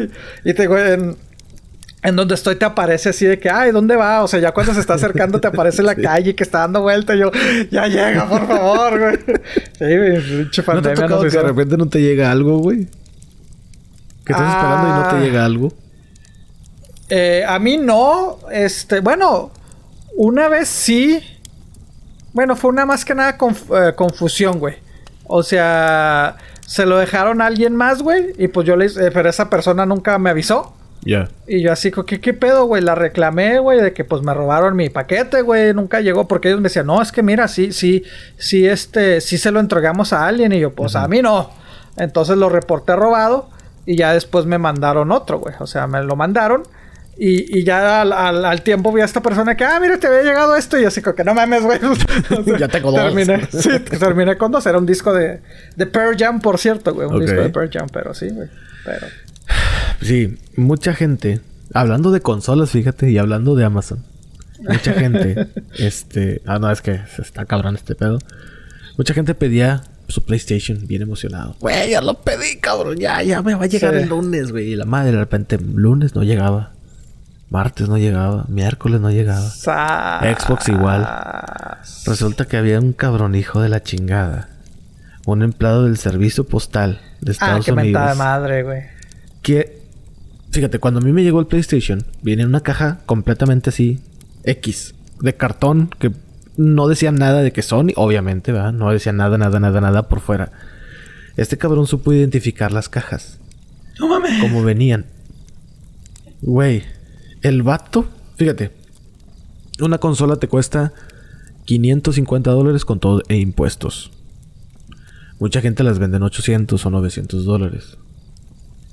Y, te digo, en, en donde estoy te aparece así de que, ay, ¿dónde va? O sea, ya cuando se está acercando te aparece la calle que está dando vuelta y yo, ya llega, por favor, güey. Sí, güey, pinche ¿No te ha tocado que de repente no te llega algo, güey? Que estás esperando y no te ah. llega algo. Eh, a mí no, este, bueno, una vez sí bueno, fue una más que nada eh, confusión, güey. O sea, se lo dejaron a alguien más, güey. Y pues yo le eh, pero esa persona nunca me avisó. Ya. Y yo así, ¿qué, qué pedo, güey? La reclamé, güey, de que pues me robaron mi paquete, güey. Nunca llegó porque ellos me decían, no, es que mira, sí, sí, sí, este, sí se lo entregamos a alguien. Y yo, pues a mí no. Entonces lo reporté robado y ya después me mandaron otro, güey. O sea, me lo mandaron. Y, y ya al, al, tiempo vi a esta persona que, ah, mira, te había llegado esto. Y así como que no mames, güey. ya tengo dos. Terminé, sí, terminé con dos. Era un disco de, de Pearl Jam, por cierto, güey. Un disco de Pearl Jam, pero sí, güey. Pero. Sí, mucha gente. Hablando de consolas, fíjate, y hablando de Amazon. Mucha gente, este. Ah, no, es que está cabrón este pedo. Mucha gente pedía su PlayStation bien emocionado. Güey, ya lo pedí, cabrón. Ya, ya me va a llegar el lunes, güey. Y la madre de repente, lunes no llegaba. Martes no llegaba, miércoles no llegaba. Xbox igual. Resulta que había un cabrón hijo de la chingada. Un empleado del servicio postal de ah, Estados ah, qué Unidos. de madre, güey. Que, fíjate, cuando a mí me llegó el PlayStation, viene en una caja completamente así, X, de cartón, que no decía nada de que Sony, obviamente, ¿verdad? No decía nada, nada, nada, nada por fuera. Este cabrón supo identificar las cajas. No mames. Como venían. Güey, el vato, fíjate, una consola te cuesta 550 dólares con todo e impuestos. Mucha gente las vende en 800 o 900 dólares.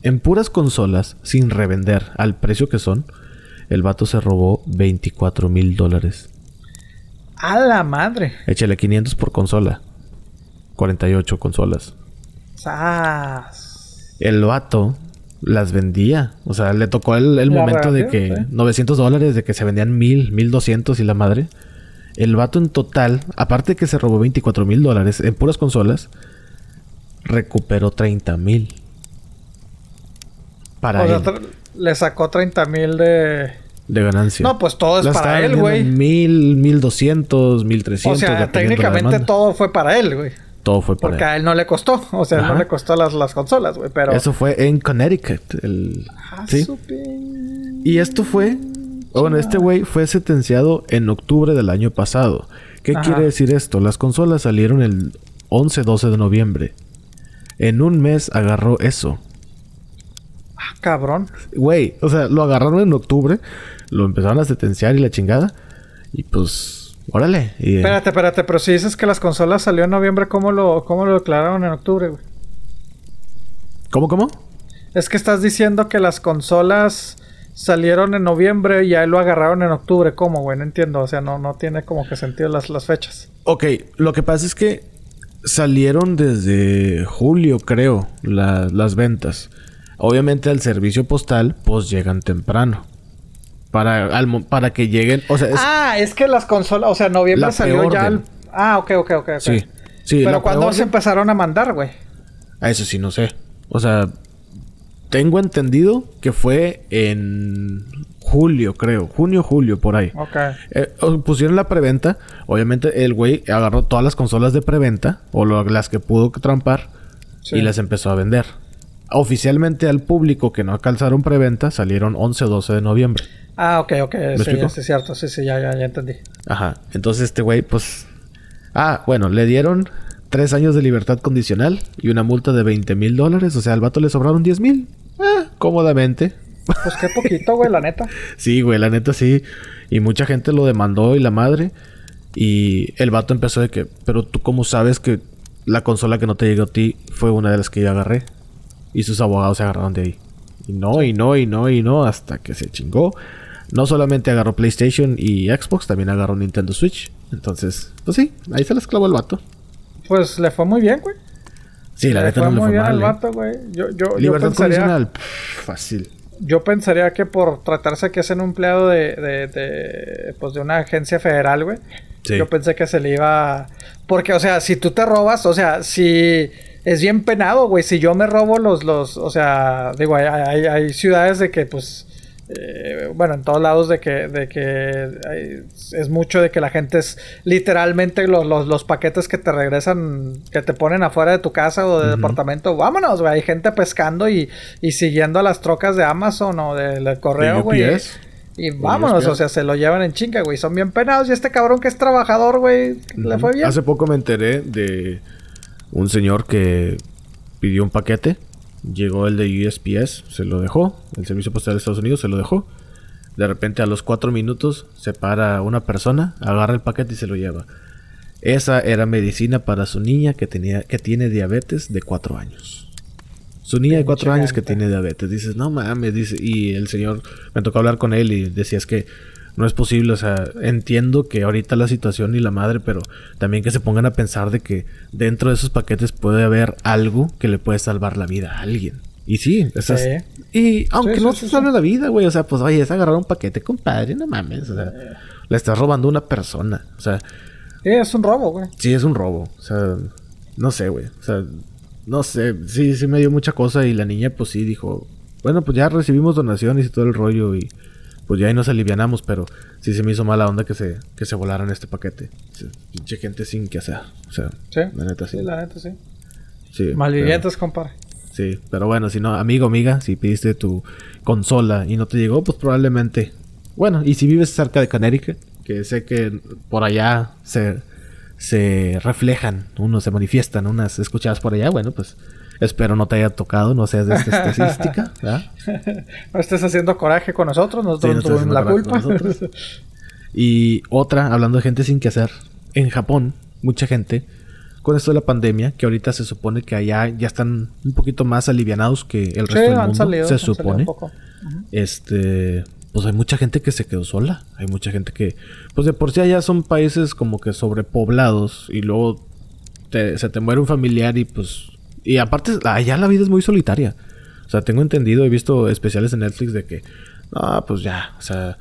En puras consolas, sin revender al precio que son, el vato se robó 24 mil dólares. ¡A la madre! Échale 500 por consola. 48 consolas. ¡Sas! El vato las vendía. O sea, le tocó el, momento de que 900 dólares, de que se vendían 1000, 1200 y la madre. El vato en total, aparte de que se robó 24 mil dólares en puras consolas, recuperó 30 mil. Para él. le sacó 30 mil de... De ganancia. No, pues todo es para él, güey. Mil, mil doscientos, mil trescientos. O sea, técnicamente todo fue para él, güey todo fue para Porque a él no le costó. O sea, no le costó las, las consolas, güey. Pero... Eso fue en Connecticut. El... Ah, ¿Sí? Y esto fue... Bueno, este güey fue sentenciado en octubre del año pasado. ¿Qué quiere decir esto? Las consolas salieron el 11-12 de noviembre. En un mes agarró eso. Ah, cabrón. Güey, o sea, lo agarraron en octubre, lo empezaron a sentenciar y la chingada. Y pues, órale. Eh, espérate, espérate, pero si dices que las consolas salió en noviembre, ¿cómo lo, cómo lo declararon en octubre, güey? ¿Cómo, cómo? Es que estás diciendo que las consolas salieron en noviembre y ahí lo agarraron en octubre. ¿Cómo, güey? No entiendo. O sea, no, no tiene como que sentido las, las fechas. Ok, lo que pasa es que salieron desde julio, creo, las ventas. Obviamente al servicio postal, pues llegan temprano. Para, para que lleguen, o sea... ah, es que las consolas, o sea, noviembre salió ya Ah, ok, ok, ok. Sí, sí. Pero ¿cuándo se empezaron a mandar, güey? A eso sí, no sé. O sea, tengo entendido que fue en julio, creo. Junio, julio, por ahí. Ok. Eh, pusieron la preventa. Obviamente el güey agarró todas las consolas de preventa. O las que pudo trampar. Y las empezó a vender. Oficialmente al público que no alcanzaron preventa salieron 11 o 12 de noviembre. Ah, ok, ok. sí, es cierto. Sí, sí, ya, ya, ya entendí. Ajá. Entonces este güey, pues... Ah, bueno, le dieron tres años de libertad condicional y una multa de 20 mil dólares. O sea, al vato le sobraron 10 mil. Eh, cómodamente. Pues qué poquito, güey, la neta. sí, güey, la neta sí. Y mucha gente lo demandó y la madre. Y el vato empezó de que, pero tú cómo sabes que la consola que no te llegó a ti fue una de las que yo agarré. Y sus abogados se agarraron de ahí. Y no, y no, y no, y no, hasta que se chingó. No solamente agarró PlayStation y Xbox, también agarró Nintendo Switch. Entonces, pues sí, ahí se les clavó el vato. Pues le fue muy bien, güey. Sí, la neta no le fue mal. ¿eh? Vato, güey. Yo, yo, Libertad yo pensaría, fácil. Yo pensaría que por tratarse que es un empleado de, de, de, pues de una agencia federal, güey. Yo pensé que se le iba... Porque, o sea, si tú te robas, o sea, si... Es bien penado, güey. Si yo me robo los, los, o sea, digo, hay, hay, hay ciudades de que, pues, eh, bueno, en todos lados de que, de que es mucho de que la gente es literalmente los, los, paquetes que te regresan, que te ponen afuera de tu casa o de departamento, vámonos, güey, hay gente pescando y, y siguiendo a las trocas de Amazon o del correo, güey. Y vámonos, o sea, se lo llevan en chinga, güey. Son bien penados. Y este cabrón que es trabajador, güey, le fue bien. Hace poco me enteré de un señor que pidió un paquete Llegó el de USPS, se lo dejó. El Servicio Postal de Estados Unidos se lo dejó. De repente a los cuatro minutos se para una persona, agarra el paquete y se lo lleva. Esa era medicina para su niña que, tenía, que tiene diabetes de cuatro años. Su niña de cuatro años que tiene diabetes. Dices, no mames, dice. Y el señor, me tocó hablar con él y decía, es que no es posible, o sea, entiendo que ahorita la situación y la madre, pero también que se pongan a pensar de que dentro de esos paquetes puede haber algo que le puede salvar la vida a alguien. Y sí, esas, y aunque no se salve la vida, güey, o sea, pues oye, es agarrar un paquete, compadre, no mames, o sea, le estás robando a una persona, o sea, sí, es un robo, güey. Sí, es un robo, o sea, no sé, güey, o sea, no sé, sí, sí me dio mucha cosa y la niña pues sí dijo, bueno, pues ya recibimos donaciones y todo el rollo y pues ya ahí nos alivianamos, pero sí se me hizo mala onda que se, que se volaran este paquete. Pinche gente sin que hacer. O sea, ¿Sí? la neta sí. Sí, la neta sí. Sí. Malvivientes, compadre. Sí, pero bueno, si no, amigo, amiga, si pidiste tu consola y no te llegó, pues probablemente. Bueno, y si vives cerca de Connecticut, que sé que por allá se, se reflejan, unos se manifiestan, unas escuchadas por allá, bueno, pues Espero no te haya tocado, no seas de esta estadística. no estés haciendo coraje con nosotros, nosotros tuvimos la culpa. y otra, hablando de gente sin que hacer. En Japón, mucha gente, con esto de la pandemia, que ahorita se supone que allá ya están un poquito más alivianados que el resto del mundo, se supone. Este, pues hay mucha gente que se quedó sola. Hay mucha gente que, pues de por sí allá son países como que sobrepoblados y luego se te muere un familiar y pues y aparte, allá la vida es muy solitaria. O sea, tengo entendido, he visto especiales en Netflix de que, ah, pues ya, o sea,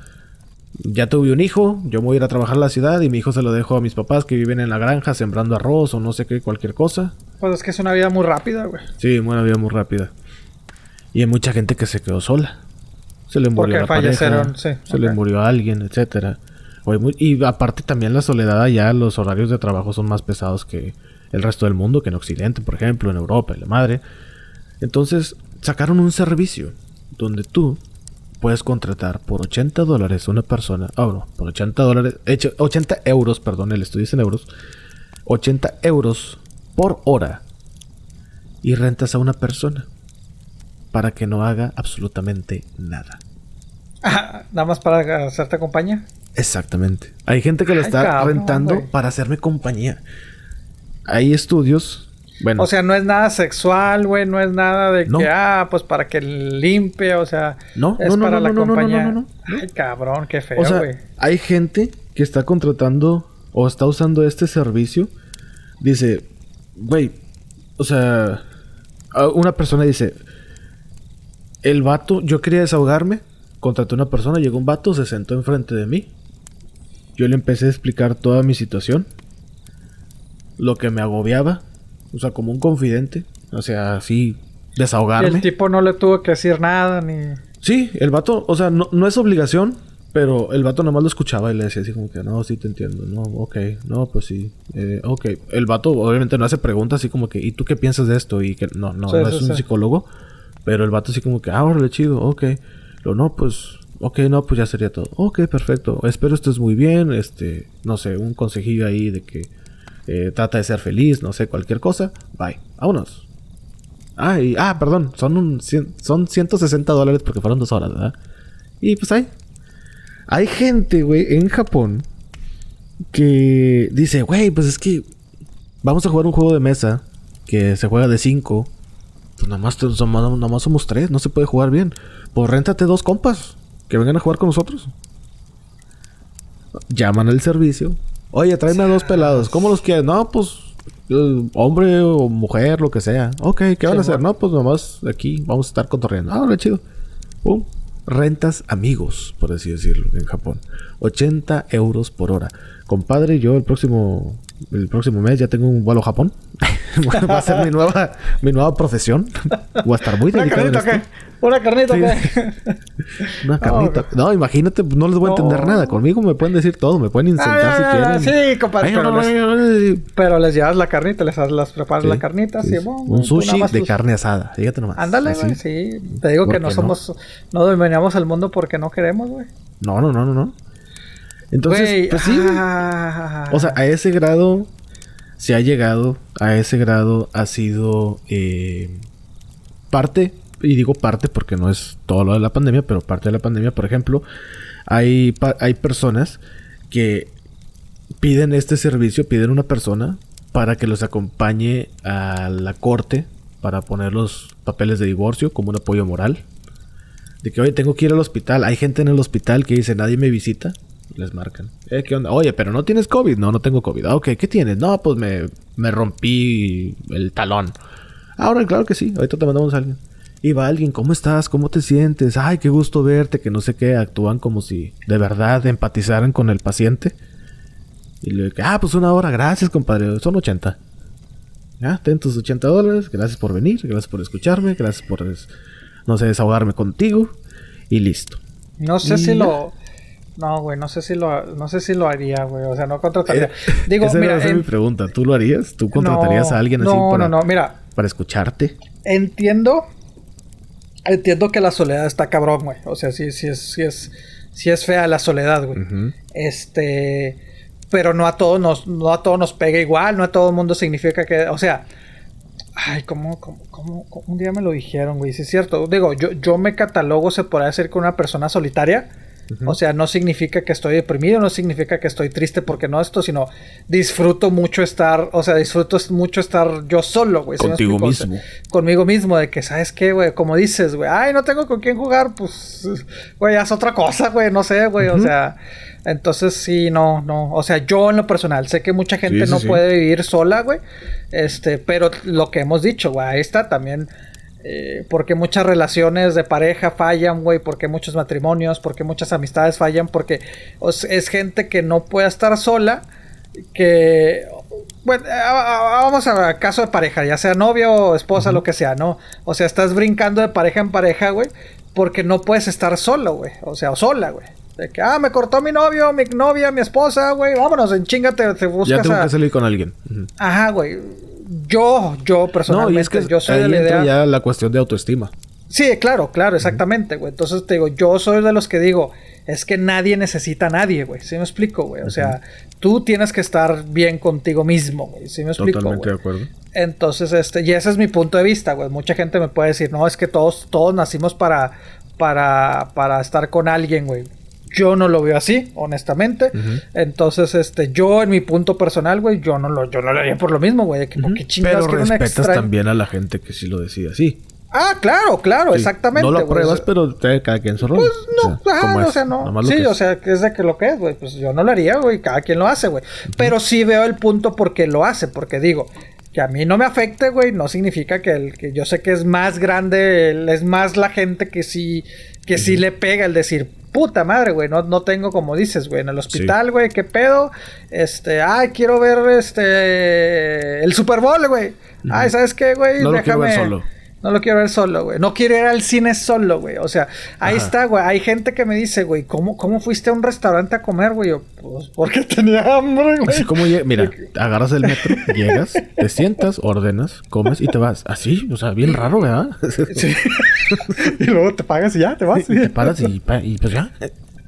ya tuve un hijo, yo voy a ir a trabajar a la ciudad y mi hijo se lo dejo a mis papás que viven en la granja sembrando arroz o no sé qué, cualquier cosa. Pues es que es una vida muy rápida, güey. Sí, una vida muy rápida. Y hay mucha gente que se quedó sola. Se le murió Porque fallecieron, sí. Se le murió a alguien, etcétera. Y aparte también la soledad allá, los horarios de trabajo son más pesados que, el resto del mundo que en Occidente, por ejemplo, en Europa, en la madre. Entonces sacaron un servicio donde tú puedes contratar por 80 dólares una persona, ah, no, por 80 dólares, 80 euros, perdón, el estudio es en euros, 80 euros por hora y rentas a una persona para que no haga absolutamente nada. Nada más para hacerte compañía. Exactamente. Hay gente que lo está rentando para hacerme compañía. Hay estudios. Bueno. O sea, no es nada sexual, güey. No es nada de que, ah, pues para que limpie, o sea. No, es no, no, para la compañía. no, Ay, cabrón, qué feo, O sea, güey. hay gente que está contratando o está usando este servicio. Dice, güey, o sea, una persona dice, el vato, yo quería desahogarme, contraté a una persona, llegó un vato, se sentó enfrente de mí. Yo le empecé a explicar toda mi situación, lo que me agobiaba, o sea, como un confidente, o sea, así, Y desahogarme. el tipo no le tuvo que decir nada ni. Sí, el vato, o sea, no, no es obligación, pero el vato nomás lo escuchaba y le decía así como que, no, sí te entiendo, no, ok, no, pues sí, eh, ok. El vato obviamente no hace preguntas así como que, ¿y tú qué piensas de esto? Y que no, no, Sí, no sí, es un sí. psicólogo, pero el vato así como que, ah, órale, chido, ok. Lo no, pues, ok, no, pues ya sería todo. Ok, perfecto, espero estés muy bien, este, no sé, un consejillo ahí de que eh, trata de ser feliz, no sé, cualquier cosa, bye, vámonos. Ah, ah, perdón, son, un, son 160 dólares porque fueron dos horas, ¿verdad? Y pues ahí. Hay gente, güey, en Japón que dice, güey, pues es que vamos a jugar un juego de mesa que se juega de 5. Pues nomás, te- somos, nomás somos tres, no se puede jugar bien. Pues réntate dos compas que vengan a jugar con nosotros. Llaman al servicio. Oye, tráeme a dos pelados. ¿Cómo los quieres? No, pues hombre o mujer, lo que sea. Ok, ¿qué van a hacer? No, pues nomás aquí vamos a estar cotorreando. Ah, chido. Pum. Rentas amigos, por así decirlo, en Japón. 80 euros por hora. Compadre, yo el próximo el próximo mes ya tengo un vuelo a Japón. Va a ser mi nueva, mi nueva profesión. Voy a estar muy ¿Una dedicado en carnita o esto. ¿Una carnita Sí. Una carnita. No, imagínate, no les voy a entender No. nada. Conmigo me pueden decir todo, me pueden insultar si Ah, quieren. Sí, compadre. Ay, pero, no, les, no, pero les llevas la carnita, les las preparas Sí, la carnita, sí, bueno, Un nada sushi de tus- carne asada. Fíjate nomás. Ándale, güey, sí. Te digo ¿Por que no somos... No dominamos el mundo porque no queremos, güey. No, no, no, no, no. Entonces, pues sí. ah, O sea, a ese grado se ha llegado, a ese grado ha sido eh, parte, y digo parte porque no es todo lo de la pandemia, pero parte de la pandemia, por ejemplo, hay, hay personas que piden este servicio, piden una persona para que los acompañe a la corte para poner los papeles de divorcio como un apoyo moral. De que, oye, tengo que ir al hospital. Hay gente en el hospital que dice, nadie me visita. Les marcan. Eh, ¿qué onda? Oye, pero no tienes COVID. No, no tengo COVID. Ah, ok, ¿qué tienes? No, pues me, me rompí el talón. Ahora, claro que sí. Ahorita te mandamos a alguien. Y va alguien, ¿cómo estás? ¿Cómo te sientes? Ay, qué gusto verte. Que no sé qué. Actúan como si de verdad empatizaran con el paciente. Y le digo, ah, pues una hora. Gracias, compadre. Son 80. Ya, ten tus 80 dólares. Gracias por venir. Gracias por escucharme. Gracias por, no sé, desahogarme contigo. Y listo. No sé Y si ya. lo... No, güey, no sé si lo... No sé si lo haría, güey. O sea, no contrataría. Eh, Digo, esa mira... era en- mi pregunta. ¿Tú lo harías? ¿Tú contratarías no, a alguien así no, para, No, no, mira. para escucharte? Entiendo. Entiendo que la soledad está cabrón, güey. O sea, sí, sí es, sí es, sí es fea la soledad, güey. Este, pero no a todos nos, no a todos nos pega igual, no a todo el mundo significa que, o sea, ay, ¿cómo, cómo, cómo- cómo? un día me lo dijeron, güey, sí es cierto. Digo, yo, yo me catalogo, se podría decir, con una persona solitaria. O sea, no significa que estoy deprimido, no significa que estoy triste porque no esto, sino disfruto mucho estar, o sea, disfruto mucho estar yo solo, güey. ¿sí me Contigo explico? O sea, mismo. conmigo mismo, de que, ¿sabes qué, güey? Como dices, güey, ay, no tengo con quién jugar, pues, güey, haz otra cosa, güey, no sé, güey, o sea, entonces sí, no, no, o sea, yo en lo personal, sé que mucha gente Sí, sí, no puede vivir sola, güey, este, pero lo que hemos dicho, güey, ahí está también, eh, porque muchas relaciones de pareja fallan, güey, porque muchos matrimonios, porque muchas amistades fallan, porque es gente que no puede estar sola, que bueno, a- a- vamos a caso de pareja, ya sea novio o esposa, lo que sea, ¿no? O sea, estás brincando de pareja en pareja, güey, porque no puedes estar solo, güey. O sea, o sola, güey. De que, ah, me cortó mi novio, mi novia, mi esposa, güey. Vámonos, en chingate, te buscas Ya tengo a... que salir con alguien. Ajá, güey. Yo, yo personalmente, No, y es que yo soy ahí de la entra idea... ya la cuestión de autoestima. Sí, claro, claro, exactamente, güey. Entonces te digo, yo soy de los que digo, es que nadie necesita a nadie, güey. ¿Sí me explico, güey? O sea, tú tienes que estar bien contigo mismo, güey. ¿Sí me explico, Totalmente de acuerdo. Entonces, este, y ese es mi punto de vista, güey. Mucha gente me puede decir, no, es que todos, todos nacimos para, para, para estar con alguien, güey. Yo no lo veo así, honestamente. Entonces, este, yo en mi punto personal, güey, yo no lo, yo no lo haría por lo mismo, güey. que, ¿por qué chingados Pero respetas extra- también a la gente que sí lo decide así. Ah, claro, claro, Sí. exactamente. No lo. O apruebas, sea, pero te- cada quien su rol. Pues no, O sea, ajá, ¿cómo o sea, no. Sí, o sea, que es de que lo que es, güey. Pues yo no lo haría, güey. Cada quien lo hace, güey. Pero sí veo el punto porque lo hace. Porque digo, que a mí no me afecte, güey, no significa que, el, que yo sé que es más grande, el- es más la gente que sí, que sí le pega el decir, puta madre, güey, no, no tengo como dices, güey, en el hospital, güey, qué pedo, este, ay, quiero ver, este, el Super Bowl, güey. Ay, ¿sabes qué, güey? No lo quiero ver solo. No lo quiero ver solo, güey. No quiero ir al cine solo, güey. O sea, ahí Ajá. está, güey. Hay gente que me dice, güey, ¿cómo, ¿cómo fuiste a un restaurante a comer, güey? Yo, pues porque tenía hambre, güey. Así como mira, agarras el metro, llegas, te sientas, ordenas, comes y te vas. Así, o sea, bien raro, ¿verdad? Sí. y luego te pagas y ya, te vas. Y te paras y, pa- y pues ya.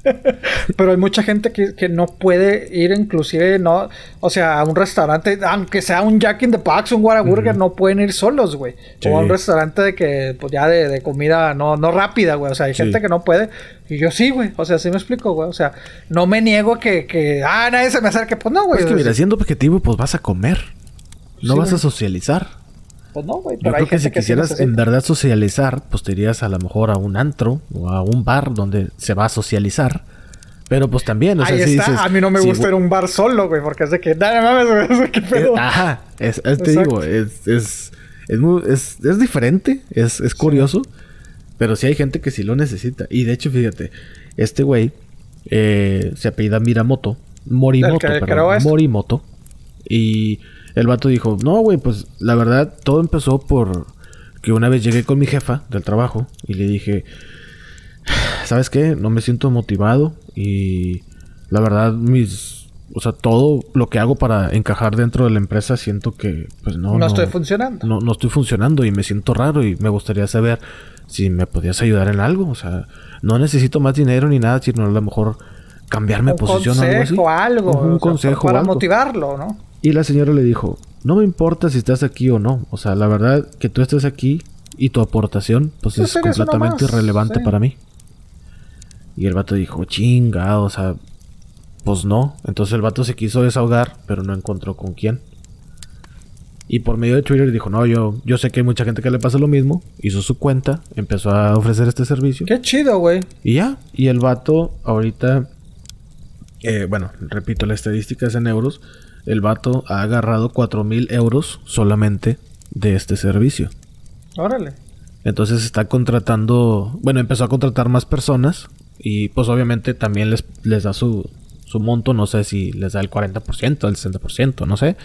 Pero hay mucha gente que, que no puede ir, inclusive, no, o sea, a un restaurante, aunque sea un Jack in the Box, un Whataburger, no pueden ir solos, güey. Sí. O a un restaurante de que, pues ya de, de comida no, no rápida, güey. O sea, hay Sí. gente que no puede. Y yo sí, güey. O sea, sí me explico, güey. O sea, no me niego que, que ah, nadie se me acerque. Pues no, güey. Es que mira, siendo objetivo, pues vas a comer. No Sí, vas a socializar. Pues no, güey. Yo creo que si que sí quisieras en verdad socializar, pues te irías a lo mejor a un antro o a un bar donde se va a socializar. Pero pues también, o sea, Ahí si está. dices, a mí no me si gusta ir a un bar solo, güey, porque es de que, dale mames, güey, qué Eh, pedo. Ajá, es, es- te digo, es, es, es, muy- es, es diferente, es, es curioso, pero sí hay gente que sí lo necesita. Y de hecho, fíjate, este güey eh, se apellida Miramoto, Morimoto, El que perdón. Morimoto. Y el vato dijo, no, güey, pues la verdad, todo empezó por que una vez llegué con mi jefa del trabajo y le dije, ¿sabes qué? No me siento motivado y la verdad mis... O sea, todo lo que hago para encajar dentro de la empresa siento que pues no... no, estoy funcionando. No, no estoy funcionando y me siento raro y me gustaría saber si me podías ayudar en algo. O sea, no necesito más dinero ni nada, sino a lo mejor cambiarme de un posición o algo así. consejo, algo. Ujú, o sea, Un consejo Para algo. motivarlo, ¿no? Y la señora le dijo, no me importa si estás aquí o no. O sea, la verdad que tú estés aquí y tu aportación pues es completamente irrelevante sí. para mí. Y el vato dijo, chinga, o sea, pues no. Entonces el vato se quiso desahogar, pero no encontró con quién. Y por medio de Twitter dijo, no, yo, yo sé que hay mucha gente que le pasa lo mismo. Hizo su cuenta, empezó a ofrecer este servicio. Qué chido, güey. Y ya, y el vato ahorita, eh, bueno, repito, la estadística es en euros. El vato ha agarrado 4 mil euros solamente de este servicio. Órale. Entonces está contratando, bueno, empezó a contratar más personas y pues obviamente también les, les da su, su monto, no sé si les da el 40%, el 60%, no sé.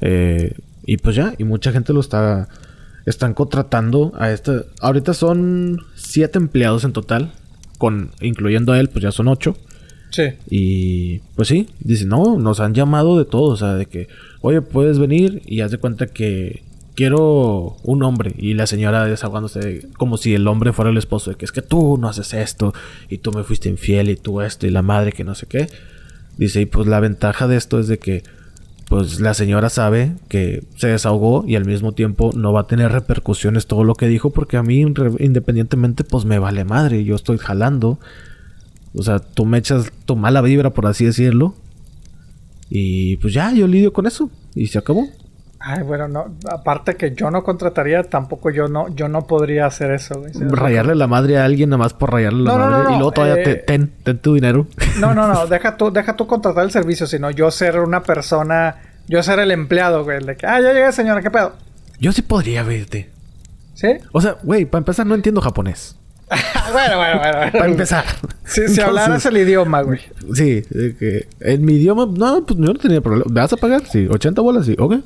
Eh, y pues ya, y mucha gente lo está, están contratando a este, ahorita son 7 empleados en total, con, incluyendo a él, pues ya son 8. Y pues sí, dice, no, nos han llamado de todo, o sea, de que, oye, puedes venir y haz de cuenta que quiero un hombre. Y la señora desahogándose como si el hombre fuera el esposo, de que es que tú no haces esto y tú me fuiste infiel y tú esto y la madre que no sé qué. Dice, y pues la ventaja de esto es de que pues la señora sabe que se desahogó y al mismo tiempo no va a tener repercusiones todo lo que dijo porque a mí independientemente pues me vale madre, yo estoy jalando. O sea, tú me echas tu mala vibra, por así decirlo. Y pues ya, yo lidio con eso. Y se acabó. Ay, bueno, no, aparte que yo no contrataría, tampoco yo no, yo no podría hacer eso, güey. Rayarle la madre a alguien nada más por rayarle la No, madre. no, no, y luego todavía eh, te- ten, ten tu dinero. No, no, no, deja tú, deja tú contratar el servicio, sino yo ser una persona, yo ser el empleado, güey, el de que, ah, ya llegué, señora, ¿qué pedo? Yo sí podría verte. ¿Sí? O sea, güey, para empezar no entiendo japonés. bueno, bueno, bueno. bueno. Para empezar. Si, si hablaras el idioma, güey. Sí, que en mi idioma, no, pues yo no tenía problema. ¿Me vas a pagar? Sí, 80 bolas, sí, ok.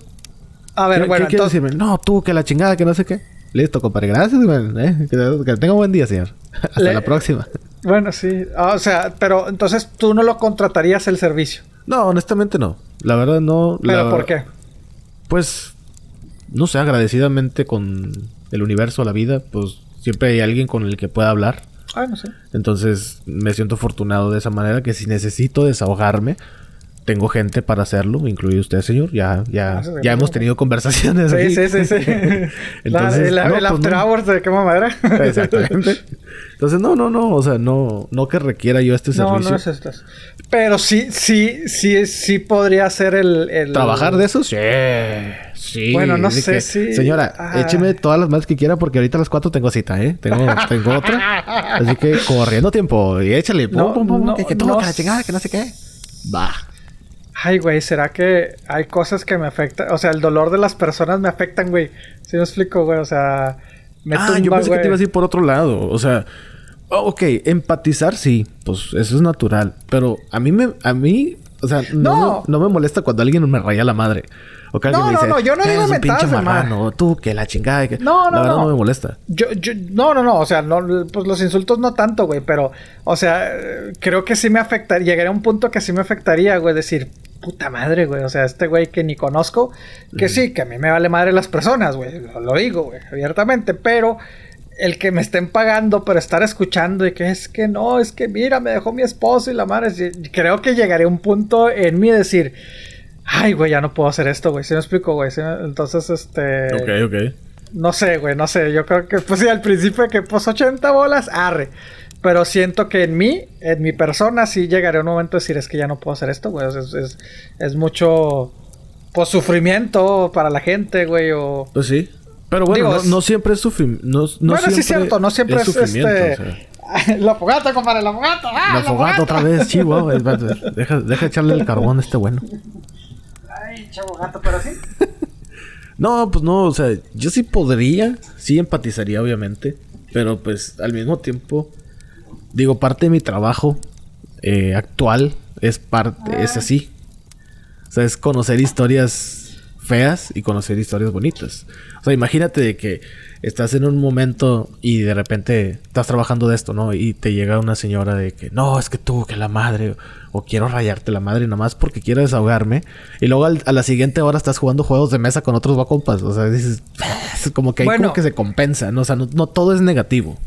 A ver, ¿Qué, bueno, qué entonces, decirme? No, tú, que la chingada, que no sé qué. Listo, compadre. Gracias, güey. Eh, que, que tenga un buen día, señor. Hasta Le- la próxima. Bueno, sí. Ah, o sea, pero entonces tú no lo contratarías el servicio. No, honestamente no. La verdad no. ¿Pero por qué? Pues, no sé, agradecidamente con el universo, la vida, pues siempre hay alguien con el que pueda hablar. Ah, no sé. Entonces me siento afortunado de esa manera que si necesito desahogarme, tengo gente para hacerlo, incluido usted, señor. Ya, ya, ah, ya hemos tenido conversaciones. Sí, sí, sí, sí. Entonces, el, pues after hours de qué mamadera. Exactamente. Entonces, no, no, no. O sea, no, no que requiera yo este servicio. No, no es esto. Pero sí, sí, sí, sí podría ser el, el... ¿Trabajar de eso? Sí. Sí. Bueno, no sé si... Señora, ah. écheme todas las más que quiera porque ahorita a las cuatro tengo cita, ¿eh? Tengo, tengo otra. Así que corriendo tiempo y échale. Pum, pum, pum, que, que todo, que la chingada, que no sé qué. Va. Ay, güey, ¿será que hay cosas que me afectan? O sea, el dolor de las personas me afectan, güey. Si me explico, güey? O sea, me Ah, yo pensé que te ibas a ir por otro lado. O sea, ok, empatizar sí, pues eso es natural. Pero a mí me, a mí, o sea, no, no me molesta cuando alguien me raya la madre. O que alguien no, me dice, no, no, yo no digo un pinche marrano, tú que la chingada. Que... No, no, la verdad no. no me molesta. Yo, yo, no, no, no, o sea, no, pues los insultos no tanto, güey, pero, o sea, creo que sí me afectaría, llegaría a un punto que sí me afectaría, güey, decir, puta madre, güey, o sea, este güey que ni conozco, que sí, que a mí me vale madre las personas, güey, lo, lo digo, güey, abiertamente, pero el que me estén pagando por estar escuchando y que es que no, es que mira, me dejó mi esposo y la madre. Creo que llegaré a un punto en mí de decir, ay, güey, ya no puedo hacer esto, güey. Si me explico, güey. Entonces, este. Ok, ok. No sé, güey, no sé. Yo creo que, pues sí, al principio que, pues 80 bolas, arre. Pero siento que en mí, en mi persona, sí llegaré a un momento de decir, es que ya no puedo hacer esto, güey. es, es, es, mucho, pues, sufrimiento para la gente, güey, o... Pues sí. Pero bueno, no, siempre es sufrimiento. No, no bueno, sí es cierto, no siempre es, este... La fogata, compadre, la fogata. ¡Ah, la, fogata, otra vez, chihuahua. deja, deja echarle el carbón a este bueno. Ay, chavo gato, pero sí. no, pues no, o sea, yo sí podría, sí empatizaría, obviamente. Pero pues al mismo tiempo, digo, parte de mi trabajo eh, actual es parte, es así. O sea, es conocer historias feas y conocer historias bonitas. O sea, imagínate de que estás en un momento y de repente estás trabajando de esto, ¿no? Y te llega una señora de que, no, es que tú, que la madre, o, quiero rayarte la madre nada más porque quiero desahogarme. Y luego a la siguiente hora estás jugando juegos de mesa con otros guacompas. O sea, dices, es como que hay como que se compensa, ¿no? O sea, no, todo es negativo.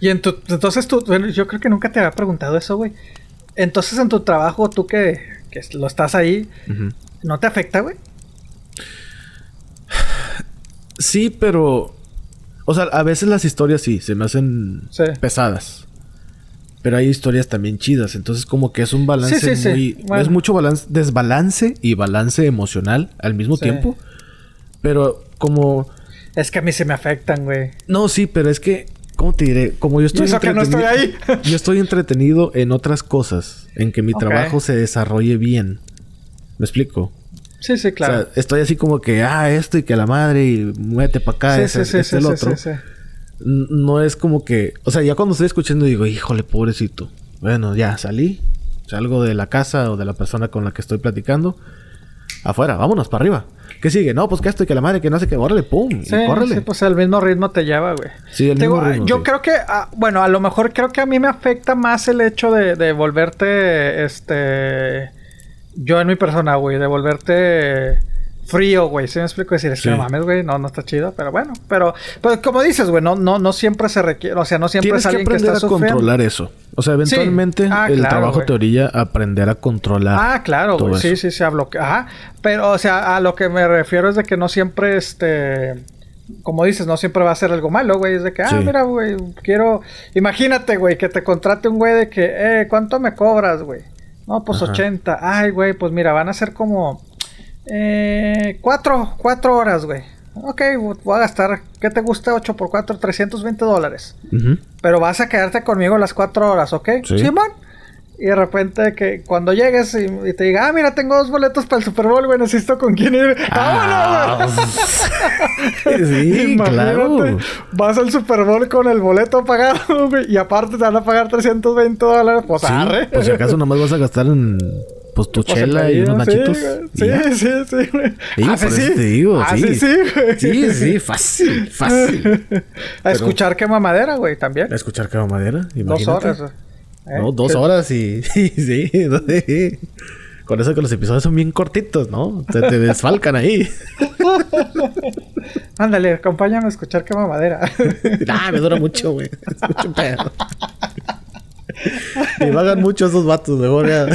Y en tu, entonces tú, bueno, yo creo que nunca te había preguntado eso, güey. Entonces en tu trabajo, tú que, que lo estás ahí, ¿no te afecta, güey? Sí, pero. O sea, a veces las historias sí, se me hacen pesadas. Pero hay historias también chidas. Entonces, como que es un balance muy. Es mucho balance, desbalance y balance emocional al mismo tiempo. Pero como. Es que a mí se me afectan, güey. No, sí, pero es que. ¿Cómo te diré? Como yo estoy entretenido. estoy ahí. yo estoy entretenido en otras cosas. En que mi trabajo se desarrolle bien. ¿Me explico? Sí, sí, claro. O sea, estoy así como que, ah, esto y que la madre y muévete para acá, ese, sí, este, el otro. No es como que, o sea, ya cuando estoy escuchando digo, híjole, pobrecito. Bueno, ya salí, salgo de la casa o de la persona con la que estoy platicando. Afuera, vámonos para arriba. ¿Qué sigue? No, pues que esto y que la madre, que no sé qué, órale, pum, sí, Sí, pues el mismo ritmo te lleva, güey. Sí, el mismo ritmo. Yo creo que, ah, bueno, a lo mejor creo que a mí me afecta más el hecho de, de volverte, este yo en mi persona, güey, de volverte frío, güey. ¿Sí me explico? Decir, es que no mames, güey, no, no está chido, pero bueno. Pero, pues como dices, güey, no, no, no siempre se requiere, o sea, no siempre es alguien que, está a controlar eso. O sea, eventualmente ah, el trabajo te orilla a aprender a controlar. Ah, claro, güey. Sí, sí, sí, hablo. Ajá. Pero, o sea, a lo que me refiero es de que no siempre, este como dices, no siempre va a ser algo malo, güey. Es de que, ah, mira, güey, quiero. Imagínate, güey, que te contrate un güey de que, eh, ¿cuánto me cobras, güey? No, pues 80. Ay, güey, pues mira, van a ser como... Eh, cuatro, cuatro horas, güey. Ok, voy a gastar, ¿qué te gusta? 8 por 4, 320 dólares. Pero vas a quedarte conmigo las cuatro horas, ¿ok? Sí, Simón. Y de repente que cuando llegues y, te diga, ah, mira, tengo dos boletos para el Super Bowl, güey, necesito con quién ir. Ah, sí, claro. Vas al Super Bowl con el boleto pagado, güey, y aparte te van a pagar 320 dólares, pues sí, arre. Pues si acaso nomás vas a gastar en pues tu pues chela y unos machitos. Sí, sí, sí, güey. Sí, ah, sí. te digo, sí. sí, güey. Sí, sí, fácil, fácil. a escuchar quema madera, güey, también. A escuchar quema madera, imagínate. Dos horas. ¿Eh? No, dos horas y, sí, sí. Con eso que los episodios son bien cortitos, ¿no? Te desfalcan ahí. Ándale, acompáñame a escuchar qué mamadera. ah, me dura mucho, güey. Es mucho pedo. Me vagan mucho esos vatos, mejor ya.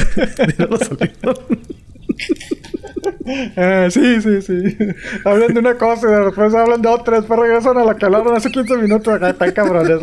Ah, sí, sí, sí. Hablan de una cosa y después hablan de otra, después regresan a la que hablaron hace 15 minutos. Acá están cabrones.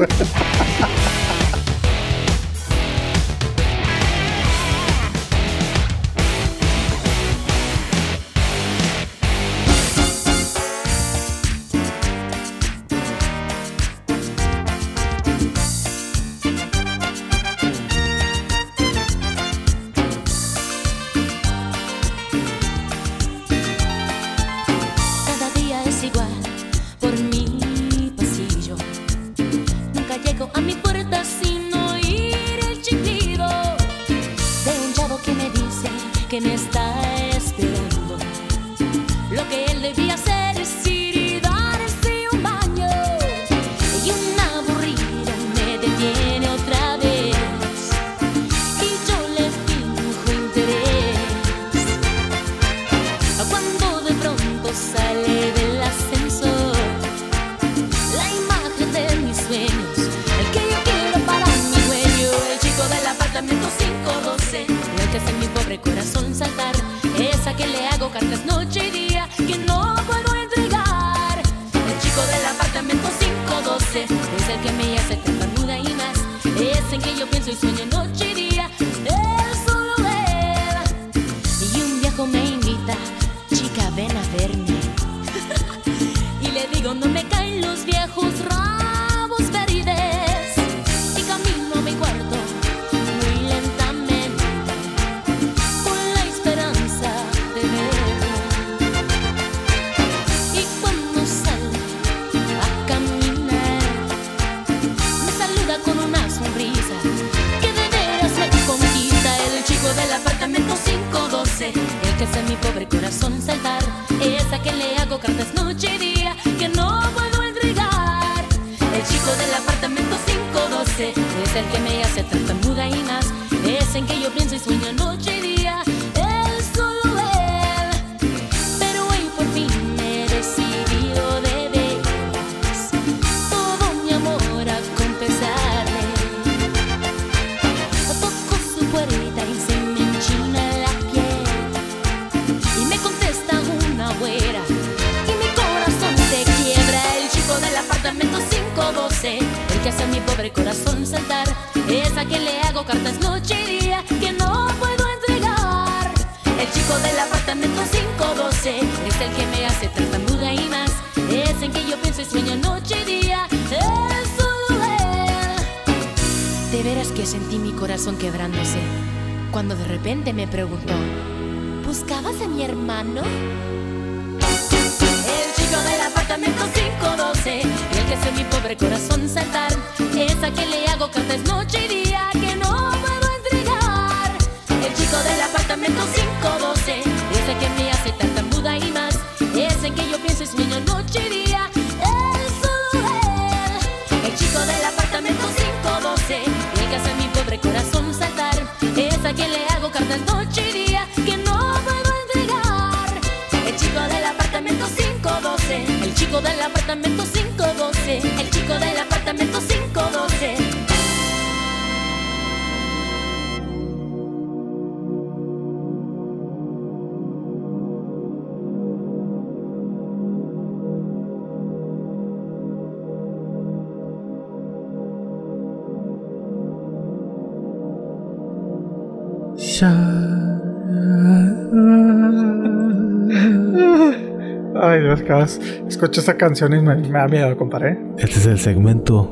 Ay, Dios, cada escucho esa canción y me, da miedo, compadre. Este es el segmento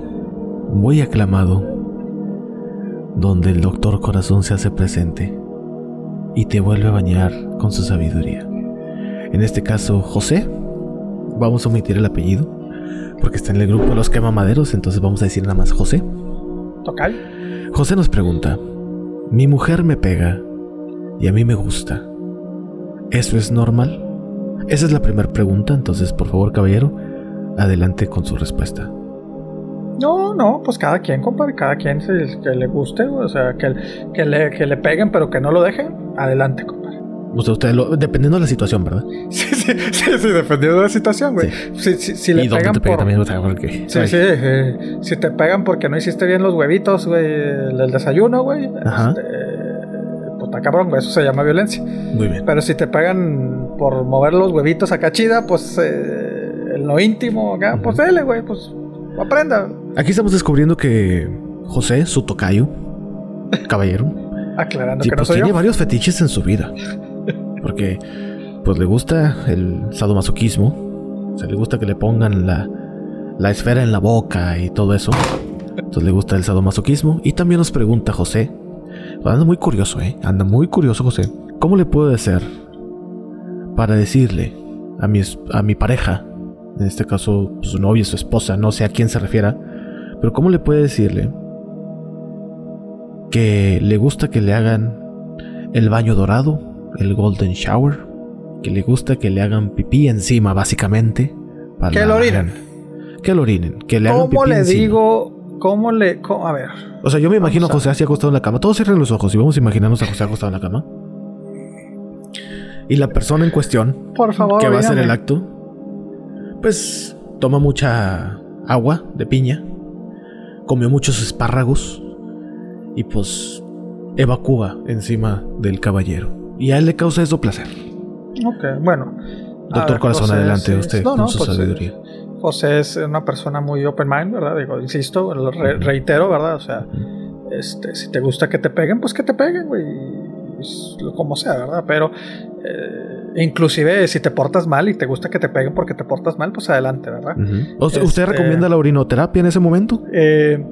muy aclamado donde el doctor corazón se hace presente y te vuelve a bañar con su sabiduría. En este caso, José, vamos a omitir el apellido porque está en el grupo de los quemamaderos, entonces vamos a decir nada más José. Tocal. José nos pregunta, mi mujer me pega y a mí me gusta. ¿Eso es normal? Esa es la primera pregunta, entonces por favor caballero, adelante con su respuesta. No, no, pues cada quien, compadre, cada quien se, que le guste, o sea, que, le, que le peguen, pero que no lo dejen, adelante, compadre. Usted, usted lo, dependiendo de la situación, ¿verdad? Sí, sí, sí, sí dependiendo de la situación, güey. Si, si, si le y dónde pegan te por... también, o sea, porque... Sí, ay, sí, eh, si te pegan porque no hiciste bien los huevitos, güey, del desayuno, güey, Ajá. este, pues está cabrón, güey, eso se llama violencia. Muy bien. Pero si te pegan por mover los huevitos acá chida, pues eh, en lo íntimo acá, pues dele, güey, pues aprenda. Aquí estamos descubriendo que José, su tocayo, caballero, Aclarando sí, que no pues soy tiene yo. varios fetiches en su vida. Porque, pues le gusta el sadomasoquismo. O sea, le gusta que le pongan la, la esfera en la boca y todo eso. Entonces le gusta el sadomasoquismo. Y también nos pregunta José. Anda muy curioso, ¿eh? Anda muy curioso José. ¿Cómo le puedo hacer para decirle a mi, a mi pareja, en este caso su novia, su esposa, no sé a quién se refiera, pero cómo le puede decirle que le gusta que le hagan el baño dorado, el golden shower, que le gusta que le hagan pipí encima, básicamente. para Que lo orinen. Que lo orinen, que le hagan ¿Cómo pipí le encima. digo? ¿Cómo le.? cómo- a ver. O sea, yo me imagino a José así acostado en la cama. Todos cierren los ojos y vamos a imaginarnos a José acostado en la cama. Y la persona en cuestión, Por favor, que va a hacer el acto, pues toma mucha agua de piña, comió muchos espárragos y pues evacúa encima del caballero. Y a él le causa eso placer. Ok, bueno. Doctor ver, Corazón, José, adelante sí, usted no, con no, su pues, sabiduría. José es una persona muy open mind, ¿verdad? Digo, insisto, lo re- reitero, ¿verdad? O sea, este, si te gusta que te peguen, pues que te peguen, güey. Como sea, ¿verdad? Pero eh, inclusive si te portas mal y te gusta que te peguen porque te portas mal, pues adelante, ¿verdad? Ujú. O sea, ¿Usted Este- recomienda la orinoterapia en ese momento? Eh,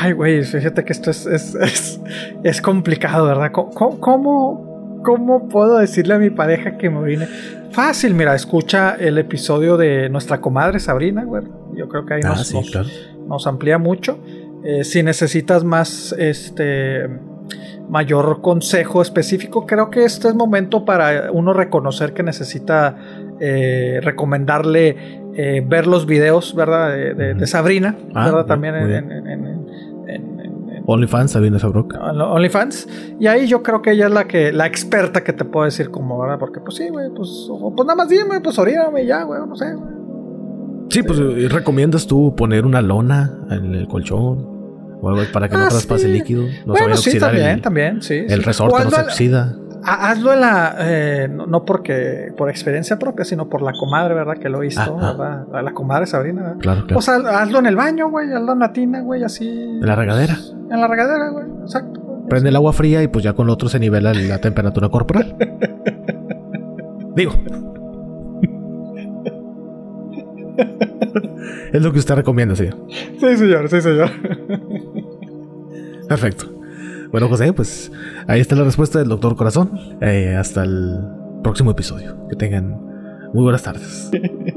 ay, güey, fíjate que esto es, es, es, es complicado, ¿verdad? ¿Cómo, cómo- cómo, puedo decirle a mi pareja que me orine? Fácil, mira, escucha el episodio de nuestra comadre Sabrina, güey. Yo creo que ahí Ah, nos, sí, nos- claro. nos amplía mucho. Eh, si necesitas más, este, mayor consejo específico, creo que este es momento para uno reconocer que necesita eh, recomendarle eh, ver los videos, ¿verdad? De, de- de. Sabrina, Ah, ¿verdad? bien, También en- en- en- OnlyFans, Sabina Sabroca. en OnlyFans. Y ahí yo creo que ella es la que la experta que te puedo decir como, ¿verdad? Porque pues sí, güey, pues, pues nada más dime, pues oríname y ya, güey, no sé, güey. Sí, pues eh, recomiendas tú poner una lona en el colchón o algo para que no Ah, traspase sí. líquido, no se vaya a sí, oxidar también, el, también, sí. el sí. resorte, no se oxida. Ha- Hazlo en la. eh, no, porque por experiencia propia, sino por la comadre, ¿verdad? Que lo he visto, Ajá. ¿verdad? La, la comadre Sabrina, ¿verdad? Claro, claro. Pues haz- hazlo en el baño, güey. Hazlo en la tina, güey, así. en la regadera. En la regadera, güey. Exacto. Prende el agua fría y pues ya con lo otro se nivela la temperatura corporal. Digo. es lo que usted recomienda, señor. Sí, señor, sí, señor. Perfecto. Bueno, José, pues ahí está la respuesta del doctor Corazón. Eh, hasta el próximo episodio. Que tengan muy buenas tardes.